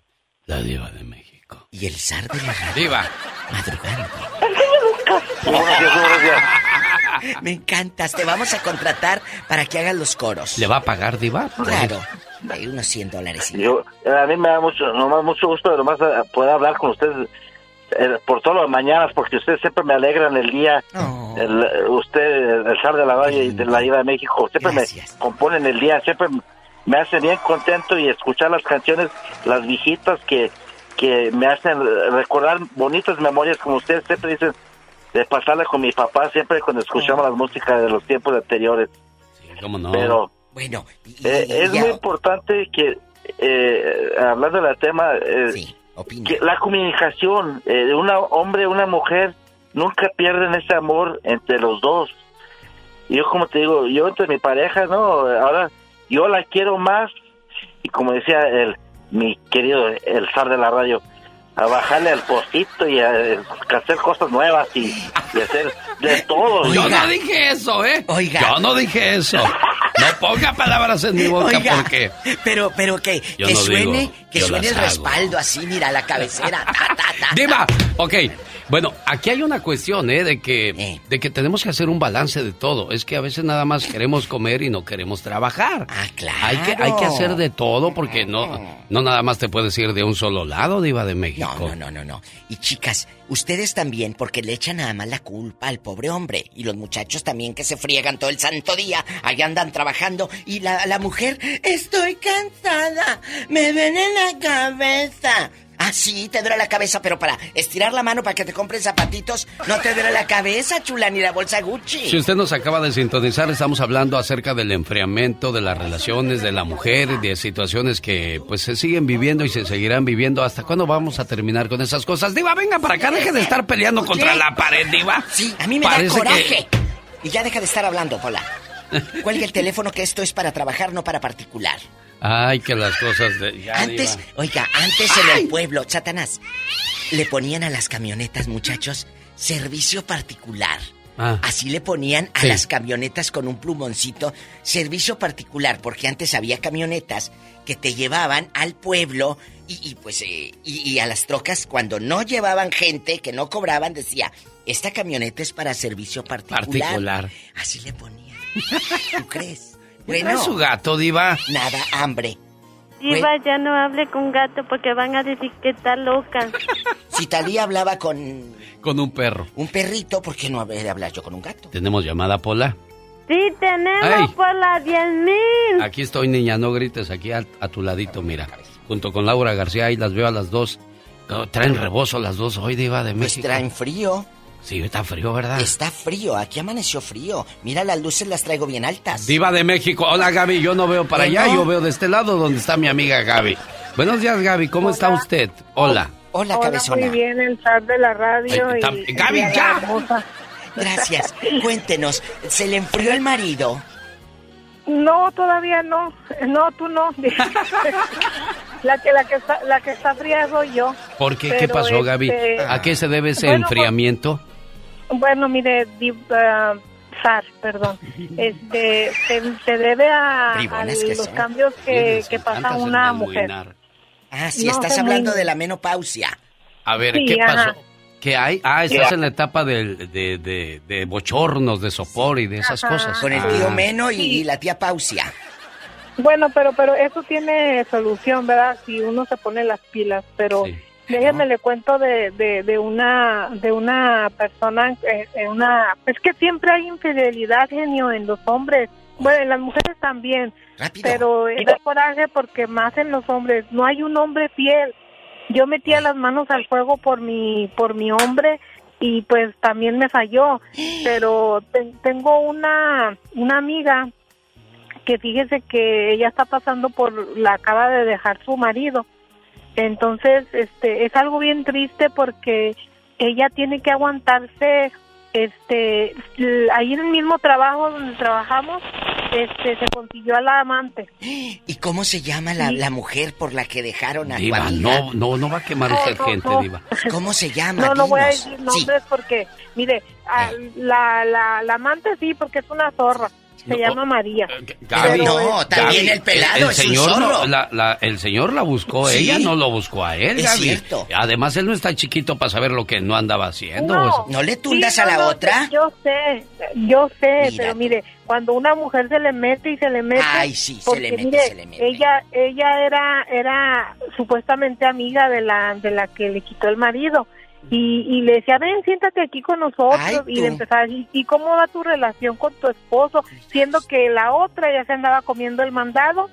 la diva de México. Y el zar de la Diva. Madrugando. Buenos días, buenos días. Me encantas. Te vamos a contratar para que hagas los coros. ¿Le va a pagar, Diva? Claro. Hay unos 100 dólares. Yo, a mí me da mucho, nomás mucho gusto de nomás eh, poder hablar con ustedes eh, por todas las mañanas, porque ustedes siempre me alegran el día. El, usted, el Sar de la Valle y de la Ida de México, siempre me componen el día, siempre me hace bien contento y escuchar las canciones, las viejitas que, que me hacen recordar bonitas memorias, como ustedes siempre dicen, de pasarla con mi papá, siempre cuando escuchamos las músicas de los tiempos anteriores. ¿Cómo no? Pero bueno, eh, es muy importante que, eh, hablando del tema, eh, que la comunicación de un hombre y una mujer nunca pierden ese amor entre los dos. Yo, como te digo, yo entre mi pareja, ¿no? Ahora yo la quiero más y como decía el mi querido el zar de la radio, a bajarle al postito y a, hacer cosas nuevas y, hacer de todo. Yo no dije eso, ¿eh? Oiga. Yo no dije eso. No ponga palabras en mi boca porque... Pero, pero que, que suene, que suene el respaldo así, mira, la cabecera. Diva, ok. Bueno, aquí hay una cuestión, ¿eh? De que, eh. de que tenemos que hacer un balance de todo. Es que a veces nada más queremos comer y no queremos trabajar. Ah, claro. Hay que, hay que hacer de todo porque no, no nada más te puedes ir de un solo lado, Diva de México. No, no, no, no, Y chicas, ustedes también, porque le echan nada más la culpa al pobre hombre. Y los muchachos también que se friegan todo el santo día. Allá andan trabajando. Y la, la mujer, estoy cansada. Me ven en la cabeza. Ah, sí, te duele la cabeza, pero para estirar la mano para que te compren zapatitos, no te duele la cabeza, chula, ni la bolsa Gucci. Si usted nos acaba de sintonizar, estamos hablando acerca del enfriamiento de las relaciones de la mujer, de situaciones que pues se siguen viviendo y se seguirán viviendo. ¿Hasta cuándo vamos a terminar con esas cosas? Diva, venga para acá, deje de estar peleando contra la pared, Diva. Sí, a mí me da coraje. Y ya deja de estar hablando, Pola. Cuelga el teléfono que esto es para trabajar, no para particular. Ay, que las cosas de... antes, oiga, antes en el pueblo, Satanás, le ponían a las camionetas, muchachos, servicio particular. Ah. Así le ponían a las camionetas con un plumoncito, servicio particular, porque antes había camionetas que te llevaban al pueblo y, pues eh, y, a las trocas cuando no llevaban gente, que no cobraban, decía, esta camioneta es para servicio particular. Particular. Así le ponían. ¿Tú crees? Bueno. es su gato, Diva? Nada, hambre. Diva, ya no hable con gato porque van a decir que está loca. Si Talía hablaba con... Con un perro. Un perrito, ¿por qué no hablar yo con un gato? ¿Tenemos llamada, Pola? Sí, tenemos, Pola, 10 mil. Aquí estoy, niña, no grites, aquí a, tu ladito, mira. Junto con Laura García, y las veo a las dos. traen rebozo las dos hoy, Diva de pues México. Pues traen frío. Sí, está frío, ¿verdad? Está frío, aquí amaneció frío. Mira, las luces las traigo bien altas. Diva de México. Hola, Gaby, yo no veo para allá, yo veo de este lado donde está mi amiga Gaby. Buenos días, Gaby, ¿cómo está usted? Hola. Hola, cabezona. Muy bien, el chat de la radio y... Gaby, ya. Gracias. Cuéntenos, ¿se le enfrió el marido? No, todavía no. No, tú no. la que la que está la que está fría soy yo. ¿Por qué? ¿Qué pasó, Gaby? Este, ¿A qué se debe ese enfriamiento? Bueno, mire, uh, Sar, perdón. Este se, debe a, los cambios que, que pasa una mujer. Ah, sí, estás hablando de la menopausia. A ver, ¿qué pasó? ¿Qué hay? Ah, estás en la etapa de, de, de, bochornos, de sopor y de esas cosas. Con el tío ah. Meno y, la tía Pausia. Bueno, pero pero eso tiene solución, ¿verdad? Si uno se pone las pilas, pero déjenme le cuento de, de, una de una persona, eh, una es que siempre hay infidelidad, genio, en los hombres. Bueno, en las mujeres también. Pero da coraje porque más en los hombres. No hay un hombre fiel. Yo metía las manos al fuego por mi por mi hombre y pues también me falló. Pero tengo una una amiga que fíjese que ella está pasando por la acaba de dejar su marido. Entonces, este es algo bien triste porque ella tiene que aguantarse este ahí en el mismo trabajo donde trabajamos este se consiguió a la amante. Y cómo se llama la, la mujer por la que dejaron a diva, no no no va a quemar usted gente diva. Cómo se llama no no voy a decir nombres porque mire la, la la amante sí porque es una zorra se llama María. Eh, no, también el pelado el, señor la, el señor la buscó, ella no lo buscó a él, es Cierto. Además, él no está chiquito para saber lo que no andaba haciendo. No, le tundas a la otra? Yo sé, Yo sé, pero mire, cuando una mujer se le mete y se le mete, Ay, sí, se le mete, se le mete. ella, ella era, era supuestamente amiga de la, de la que le quitó el marido. Y, y le decía, ven, siéntate aquí con nosotros. y le empezaba a decir, ¿y cómo va tu relación con tu esposo? Siendo que la otra ya se andaba comiendo el mandado.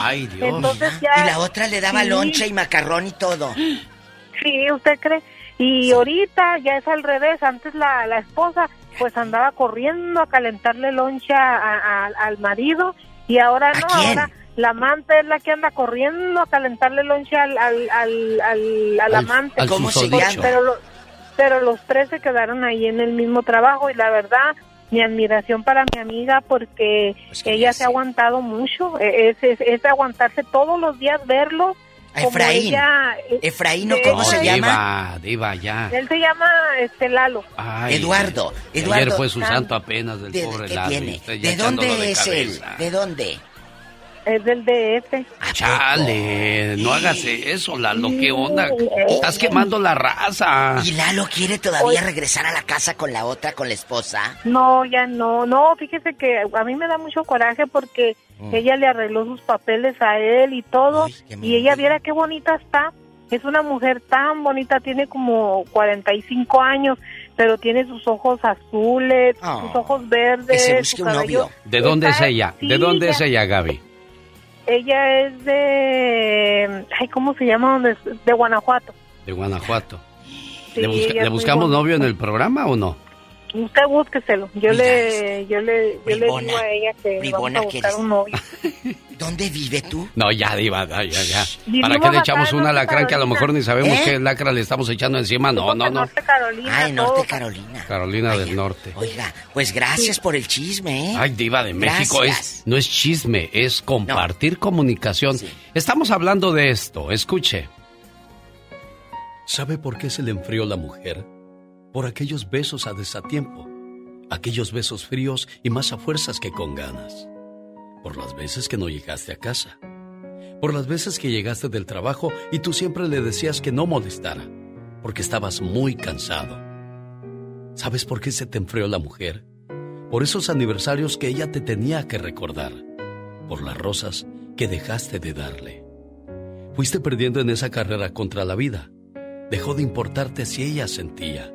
Ay, Dios. Entonces ya, y la otra le daba loncha y macarrón y todo. Sí, ¿usted cree? Y ahorita ya es al revés. Antes la, la esposa pues andaba corriendo a calentarle loncha al marido y ahora no, ahora la amante es la que anda corriendo a calentarle loncha al, al, al, al, amante. ¿Cómo se llama? Pero, pero los tres se quedaron ahí en el mismo trabajo y la verdad mi admiración para mi amiga porque pues ella se ha aguantado mucho, e, es, es, es aguantarse todos los días verlos Efraín. Ella, eh, Efraín, ¿cómo se llama? Diva, ya. Él se llama este Lalo. Eduardo, Eduardo. Ayer fue su santo apenas del pobre Lalo. ¿De dónde es él? ¿De dónde? Es del DF. Chale, no hagas eso, Lalo, ¿qué onda? Estás quemando la raza. ¿Y Lalo quiere todavía regresar a la casa con la otra, con la esposa? No, ya no, no, fíjese que a mí me da mucho coraje porque mm. ella le arregló sus papeles a él y todo, y ella viera qué bonita está. Es una mujer tan bonita, tiene como 45 años, pero tiene sus ojos azules, sus ah. ojos verdes. su cabello. ¿De dónde es ella? ¿De dónde es ella, Gaby? Ella es de... Ay, ¿Cómo se llama? De Guanajuato. De Guanajuato. ¿Le, buscamos novio en el programa o no? Usted búsqueselo. Yo le, yo le, yo le digo a ella que vamos a buscar un novio. ¿Dónde vive tú? No, ya, Diva, ya, ya. ¿Para qué le echamos una lacra que a lo mejor ni sabemos ¿Eh? qué lacra le estamos echando encima? No, no, no. Norte Carolina. Ah, en Norte Carolina. Carolina del Norte. Oiga, pues gracias por el chisme, ¿eh? Ay, Diva de México, es, no es chisme, es compartir comunicación. Estamos hablando de esto, escuche. ¿Sabe por qué se le enfrió la mujer? Por aquellos besos a desatiempo, aquellos besos fríos y más a fuerzas que con ganas, por las veces que no llegaste a casa, por las veces que llegaste del trabajo y tú siempre le decías que no molestara, porque estabas muy cansado. ¿Sabes por qué se te enfrió la mujer? Por esos aniversarios que ella te tenía que recordar, por las rosas que dejaste de darle. Fuiste perdiendo en esa carrera contra la vida. Dejó de importarte si ella sentía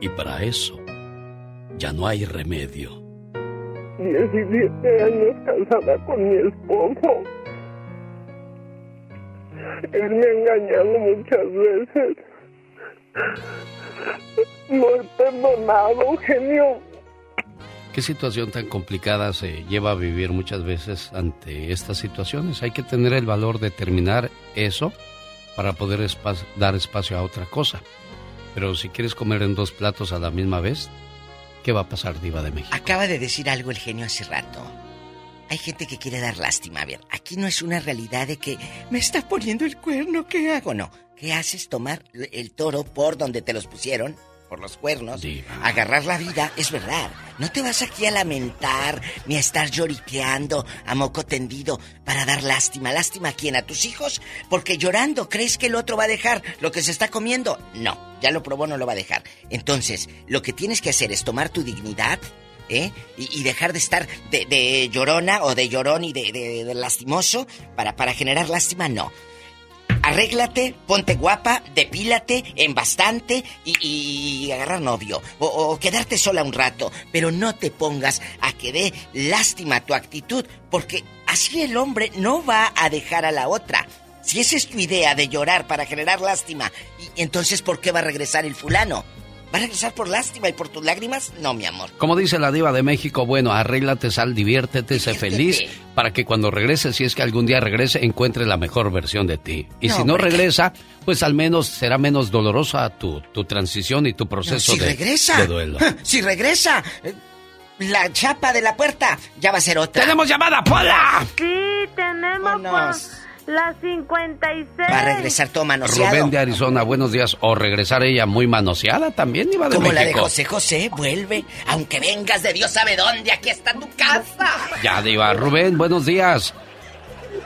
y para eso ya no hay remedio. 17 años casada con mi esposo. Él me ha engañado muchas veces. No he perdonado, genio. ¿Qué situación tan complicada se lleva a vivir muchas veces ante estas situaciones? Hay que tener el valor de terminar eso para poder dar espacio a otra cosa. Pero si quieres comer en dos platos a la misma vez, ¿qué va a pasar, Diva de México? Acaba de decir algo el genio hace rato. Hay gente que quiere dar lástima. A ver, aquí no es una realidad de que me está poniendo el cuerno, ¿qué hago? No. ¿Qué haces tomar el toro por donde te los pusieron? Por los cuernos, agarrar la vida, es verdad. No te vas aquí a lamentar ni a estar lloriqueando a moco tendido para dar lástima. ¿Lástima a quién? ¿A tus hijos? Porque llorando, ¿crees que el otro va a dejar lo que se está comiendo? No, ya lo probó, no lo va a dejar. Entonces, lo que tienes que hacer es tomar tu dignidad. ¿Eh? Y, dejar de estar de, llorona o de llorón y de, de lastimoso para, para generar lástima, no arréglate, ponte guapa, depílate en bastante y, agarrar novio. O, quedarte sola un rato. Pero no te pongas a que dé lástima tu actitud, porque así el hombre no va a dejar a la otra. Si esa es tu idea de llorar para generar lástima, ¿y entonces por qué va a regresar el fulano? ¿Va a regresar por lástima y por tus lágrimas? No, mi amor. Como dice la diva de México, bueno, arréglate, sal, diviértete, sé feliz, para que cuando regrese, si es que algún día regrese, encuentre la mejor versión de ti. Y si no regresa, pues al menos será menos dolorosa tu, tu transición y tu proceso si de, regresa, duelo. Si regresa, eh, la chapa de la puerta, ya va a ser otra. ¡Tenemos llamada, Pola! Sí, tenemos la 56. Va a regresar todo manoseado. Rubén de Arizona, buenos días. O regresar ella muy manoseada también iba de Como la de José José, vuelve. Aunque vengas de Dios sabe dónde, aquí está tu casa. Ya, Diva. Rubén, buenos días.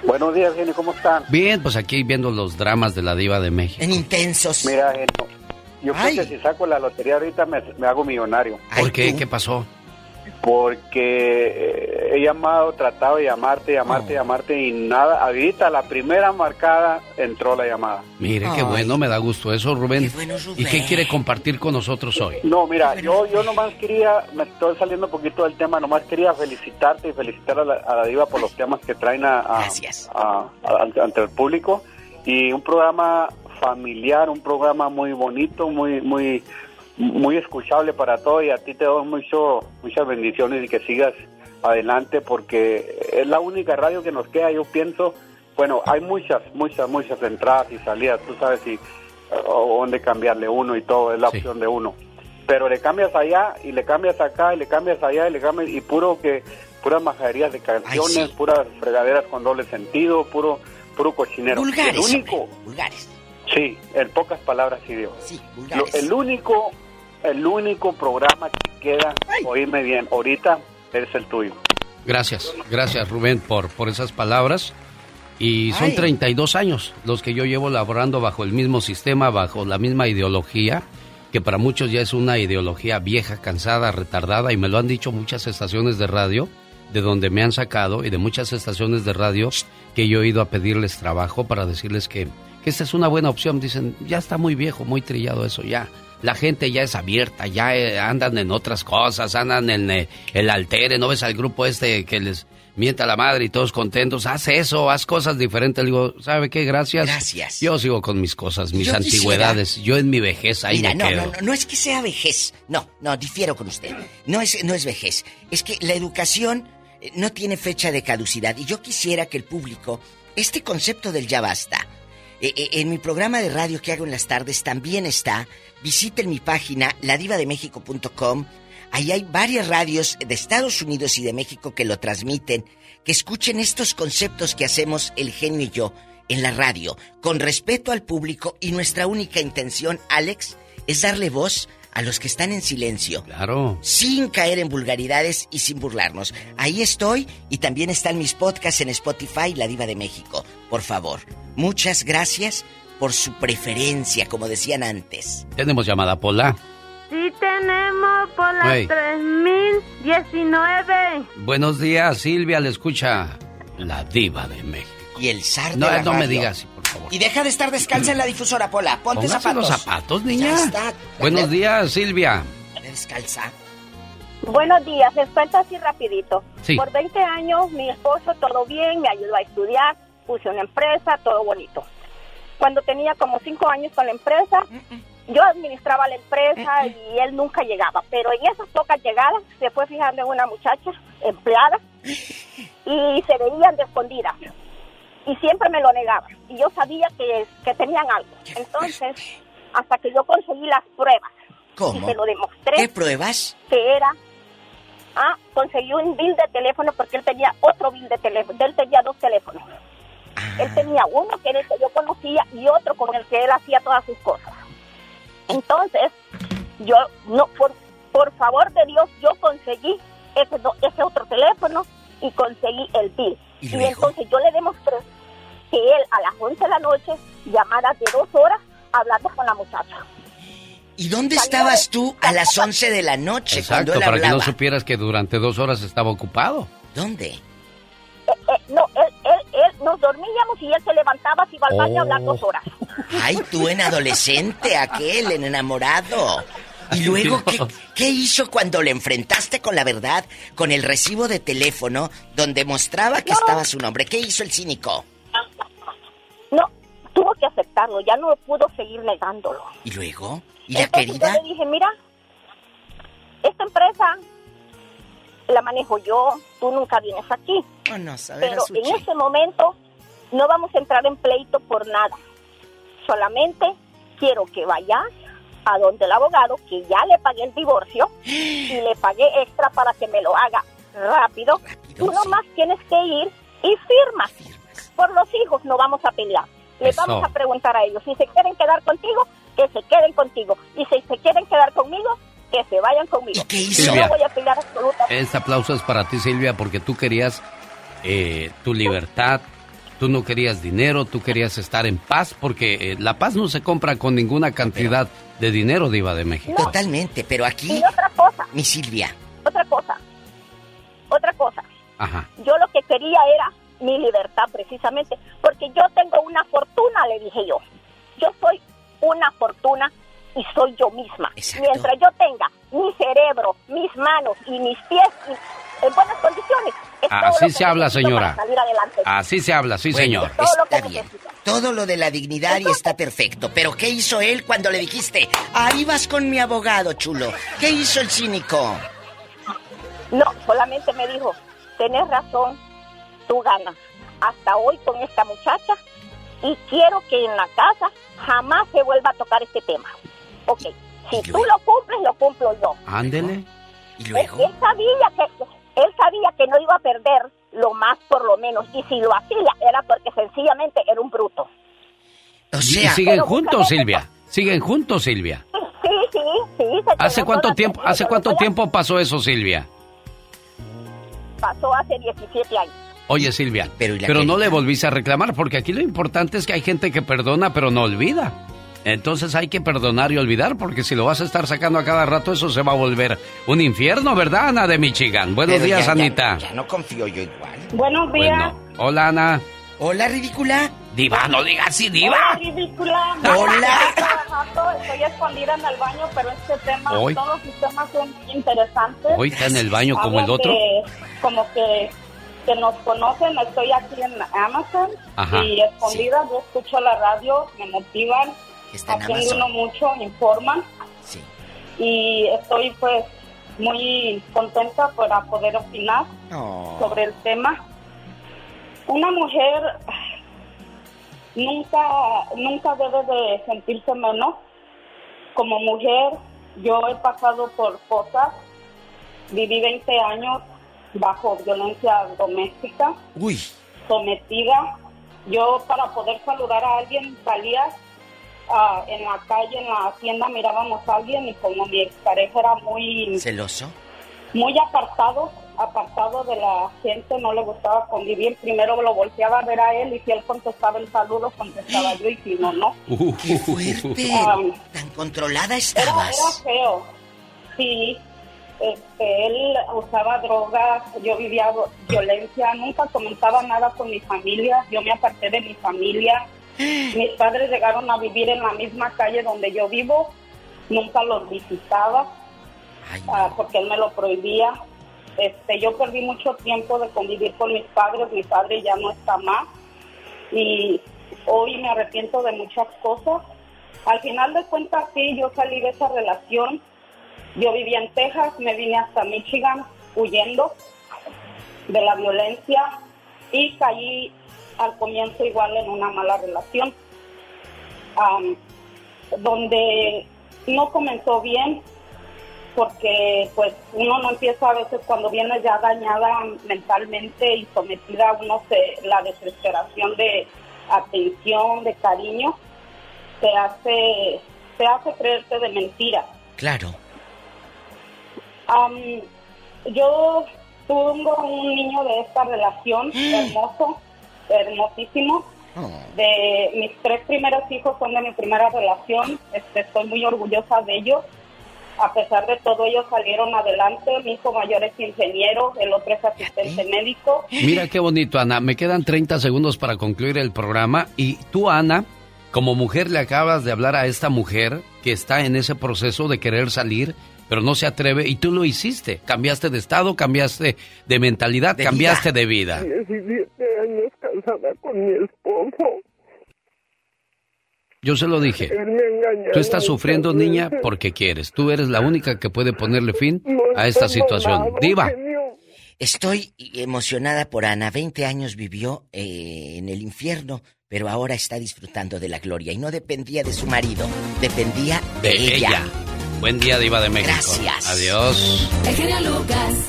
Buenos días, Genio, ¿cómo están? Bien, pues aquí viendo los dramas de la Diva de México. En intensos. Mira, Genio, yo creo que si saco la lotería ahorita me, hago millonario. ¿Por qué? ¿Qué pasó? Porque eh, he llamado, tratado de llamarte, llamarte, oh. llamarte y nada. Ahorita la primera marcada entró la llamada. Mire, qué bueno, me da gusto eso, Rubén. ¿Y qué quiere compartir con nosotros hoy? No, mira, yo, yo nomás quería, me estoy saliendo un poquito del tema, nomás quería felicitarte y felicitar a la, diva por los temas que traen a, ante el público y un programa familiar, un programa muy bonito, muy, muy muy escuchable para todos y a ti te doy mucho, muchas bendiciones y que sigas adelante porque es la única radio que nos queda, yo pienso, bueno, hay muchas, muchas, muchas entradas y salidas, tú sabes si o dónde cambiarle uno y todo, es la opción de uno. Pero le cambias allá y le cambias acá y le cambias allá y le cambias y puro que puras majaderías de canciones, puras fregaderas con doble sentido, puro puro cochinero. Vulgares, el único, vulgares. Sí, en pocas palabras sí digo. Sí, el único el único programa que queda, oírme bien, ahorita es el tuyo. Gracias, gracias Rubén por, por esas palabras. Y son 32 años los que yo llevo laborando bajo el mismo sistema, bajo la misma ideología, que para muchos ya es una ideología vieja, cansada, retardada, y me lo han dicho muchas estaciones de radio, de donde me han sacado, y de muchas estaciones de radio que yo he ido a pedirles trabajo para decirles que, que esta es una buena opción. Dicen, ya está muy viejo, muy trillado eso, ya la gente ya es abierta, ya eh, andan en otras cosas, andan en eh, el altere, ¿no ves al grupo este que les mienta la madre y todos contentos? Haz eso, haz cosas diferentes. Le digo, ¿sabe qué? Gracias. Gracias. Yo sigo con mis cosas, mis antigüedades. Yo en mi vejez ahí Mira, me no, quedo. No, no, no es que sea vejez. No, no, difiero con usted. No es, no es vejez. Es que la educación eh, no tiene fecha de caducidad. Y yo quisiera que el público, este concepto del ya basta, en mi programa de radio que hago en las tardes también está visiten mi página ladivademexico.com. Ahí hay varias radios de Estados Unidos y de México que lo transmiten, que escuchen estos conceptos que hacemos el genio y yo en la radio, con respeto al público y nuestra única intención, Alex, es darle voz a los que están en silencio. Claro. Sin caer en vulgaridades y sin burlarnos. Ahí estoy y también están mis podcasts en Spotify, La Diva de México. Por favor, muchas gracias por su preferencia, como decían antes. Tenemos llamada Pola. Sí, tenemos Pola 3019. Buenos días, Silvia, le escucha la diva de México. Y el zar de No, la no me digas, por favor. Y deja de estar descalza en la difusora, Pola. Ponte Póngase zapatos. los zapatos, niña. Ya está. Buenos días, Silvia. Descalza. Buenos días, les cuento así rapidito. Sí. Por 20 años mi esposo todo bien, me ayudó a estudiar, puse una empresa, todo bonito. Cuando tenía como 5 años con la empresa, yo administraba la empresa y él nunca llegaba. Pero en esas pocas llegadas se fue fijando en una muchacha empleada y se veían de escondidas. Y siempre me lo negaba. Y yo sabía que, que tenían algo. Entonces, hasta que yo conseguí las pruebas. ¿Cómo? Y se lo demostré. ¿Qué pruebas? Que era. Ah, conseguí un bill de teléfono porque él tenía otro bill de teléfono. Él tenía dos teléfonos. Él tenía uno que era el que yo conocía y otro con el que él hacía todas sus cosas. Entonces, yo, no, por, por favor de Dios, yo conseguí ese, ese otro teléfono y conseguí el bill. ¿Y Y, entonces yo le demostré que él a las 11 de la noche llamara de dos horas hablando con la muchacha. ¿Y dónde estabas tú a las 11 de la noche cuando Exacto, él para que no hablaba? supieras que durante dos horas estaba ocupado. ¿Dónde? No, él, él, él, nos dormíamos y él se levantaba, se iba al baño a hablar Oh. dos horas. Ay, tú en adolescente, aquel, en enamorado. Y luego, ¿qué, qué hizo cuando le enfrentaste con la verdad, con el recibo de teléfono donde mostraba que estaba su nombre? ¿Qué hizo el cínico? No, tuvo que aceptarlo, ya no pudo seguir negándolo. ¿Y luego? ¿Y la Entonces querida? Yo le dije, mira, esta empresa la manejo yo, tú nunca vienes aquí. A ver, Pero en este momento no vamos a entrar en pleito por nada. Solamente quiero que vayas a donde el abogado, que ya le pagué el divorcio y le pagué extra para que me lo haga rápido. Tú nomás tienes que ir y firmas. Por los hijos no vamos a pelear. Les vamos a preguntar a ellos si se quieren quedar contigo, que se queden contigo. Y si se quieren quedar conmigo, que se vayan conmigo. ¿Y qué hizo? Yo no voy a pelear absolutamente. Este aplauso es para ti, Silvia, porque tú querías eh, tu libertad, tú no querías dinero, tú querías estar en paz, porque eh, la paz no se compra con ninguna cantidad de dinero, Diva de México. Totalmente, pero aquí. Y otra cosa. Mi Silvia. Otra cosa. Otra cosa. Ajá. Yo lo que quería era mi libertad precisamente, porque yo tengo una fortuna, le dije yo. Yo soy una fortuna y soy yo misma. Mientras yo tenga mi cerebro, mis manos y mis pies en buenas condiciones. es todo lo Así que se habla, señora. para salir adelante. Así se habla, sí, Bueno, señor. Está bien. Todo lo de la dignidad y está perfecto. Pero ¿qué hizo él cuando le dijiste, ahí vas con mi abogado, chulo? ¿Qué hizo el cínico? No, solamente me dijo, tenés razón, tú ganas. Hasta hoy con esta muchacha y quiero que en la casa jamás se vuelva a tocar este tema. Ok, si tú lo cumples, lo cumplo yo. Ándele. ¿Y Él, él sabía que él sabía que no iba a perder lo más por lo menos y si lo hacía era porque sencillamente era un bruto. O Y sea, siguen juntos, Silvia. Siguen juntos, Silvia. Sí, sí, sí. se ¿Hace cuánto tiempo, hace cuánto tiempo pasó eso, Silvia? Pasó hace 17 años. Oye, Silvia, Pero, pero, no le volviste a reclamar, porque aquí lo importante es que hay gente que perdona, pero no olvida. Entonces hay que perdonar y olvidar, porque si lo vas a estar sacando a cada rato, eso se va a volver un infierno, ¿verdad, Ana de Michigan? Buenos Pero días, ya- ya- Anita. Ya, no confío yo igual. Buenos días. Bueno, hola, Ana. Hola, ridícula. Diva, no digas así, diva. Hola, ridícula. Hola. Estoy escondida en el baño, pero este tema, Hoy. todos sus temas son muy interesantes. Hoy está en el baño como el otro. de- como que, que nos conocen, estoy aquí en Amazon Ajá. y escondida, yo escucho la radio, me motivan, Está en aprende Amazon. uno mucho, informan Sí. y estoy pues muy contenta para poder opinar No. sobre el tema. Una mujer nunca, nunca debe de sentirse menos. Como mujer, yo he pasado por cosas, viví 20 años bajo violencia doméstica, Uy. sometida. Yo para poder saludar a alguien salía ah, en la calle, en la tienda, mirábamos a alguien y como mi expareja era muy ¿Celoso? muy apartado, apartado de la gente, no le gustaba convivir. Primero lo volteaba a ver a él y si él contestaba el saludo, contestaba yo y si no, no. ¡Qué fuerte! Um, Tan controlada Era, estabas. era feo, sí. Este, él usaba drogas, yo vivía violencia, nunca comentaba nada con mi familia, yo me aparté de mi familia. Mis padres llegaron a vivir en la misma calle donde yo vivo, nunca los visitaba ah, porque él me lo prohibía. Este, yo perdí mucho tiempo de convivir con mis padres, mi padre ya no está más y hoy me arrepiento de muchas cosas. Al final de cuentas, sí, yo salí de esa relación. Yo vivía en Texas, me vine hasta Michigan huyendo de la violencia y caí al comienzo igual en una mala relación, am, donde no comenzó bien, porque pues uno no empieza a veces cuando viene ya dañada mentalmente y sometida a uno se, la desesperación de atención, de cariño, te hace, te hace creerte de mentira. Claro. Am, yo tengo un niño de esta relación, hermoso, hermosísimo. De mis tres primeros hijos son de mi primera relación. Este, estoy muy orgullosa de ellos. A pesar de todo, ellos salieron adelante. Mi hijo mayor es ingeniero, el otro es asistente médico. Mira qué bonito, Ana. Me quedan 30 segundos para concluir el programa. Y tú, Ana, como mujer le acabas de hablar a esta mujer que está en ese proceso de querer salir, pero no se atreve. Y tú lo hiciste. Cambiaste de estado, cambiaste de mentalidad, cambiaste de vida. 17 años casada con mi esposo. Yo se lo dije. Tú estás sufriendo, niña, porque quieres. Tú eres la única que puede ponerle fin a esta situación. Diva. Estoy emocionada por Ana. 20 años vivió eh, en el infierno pero ahora está disfrutando de la gloria y no dependía de su marido, dependía de, ella. Buen día, Diva de México. Gracias. Adiós. El genio Lucas.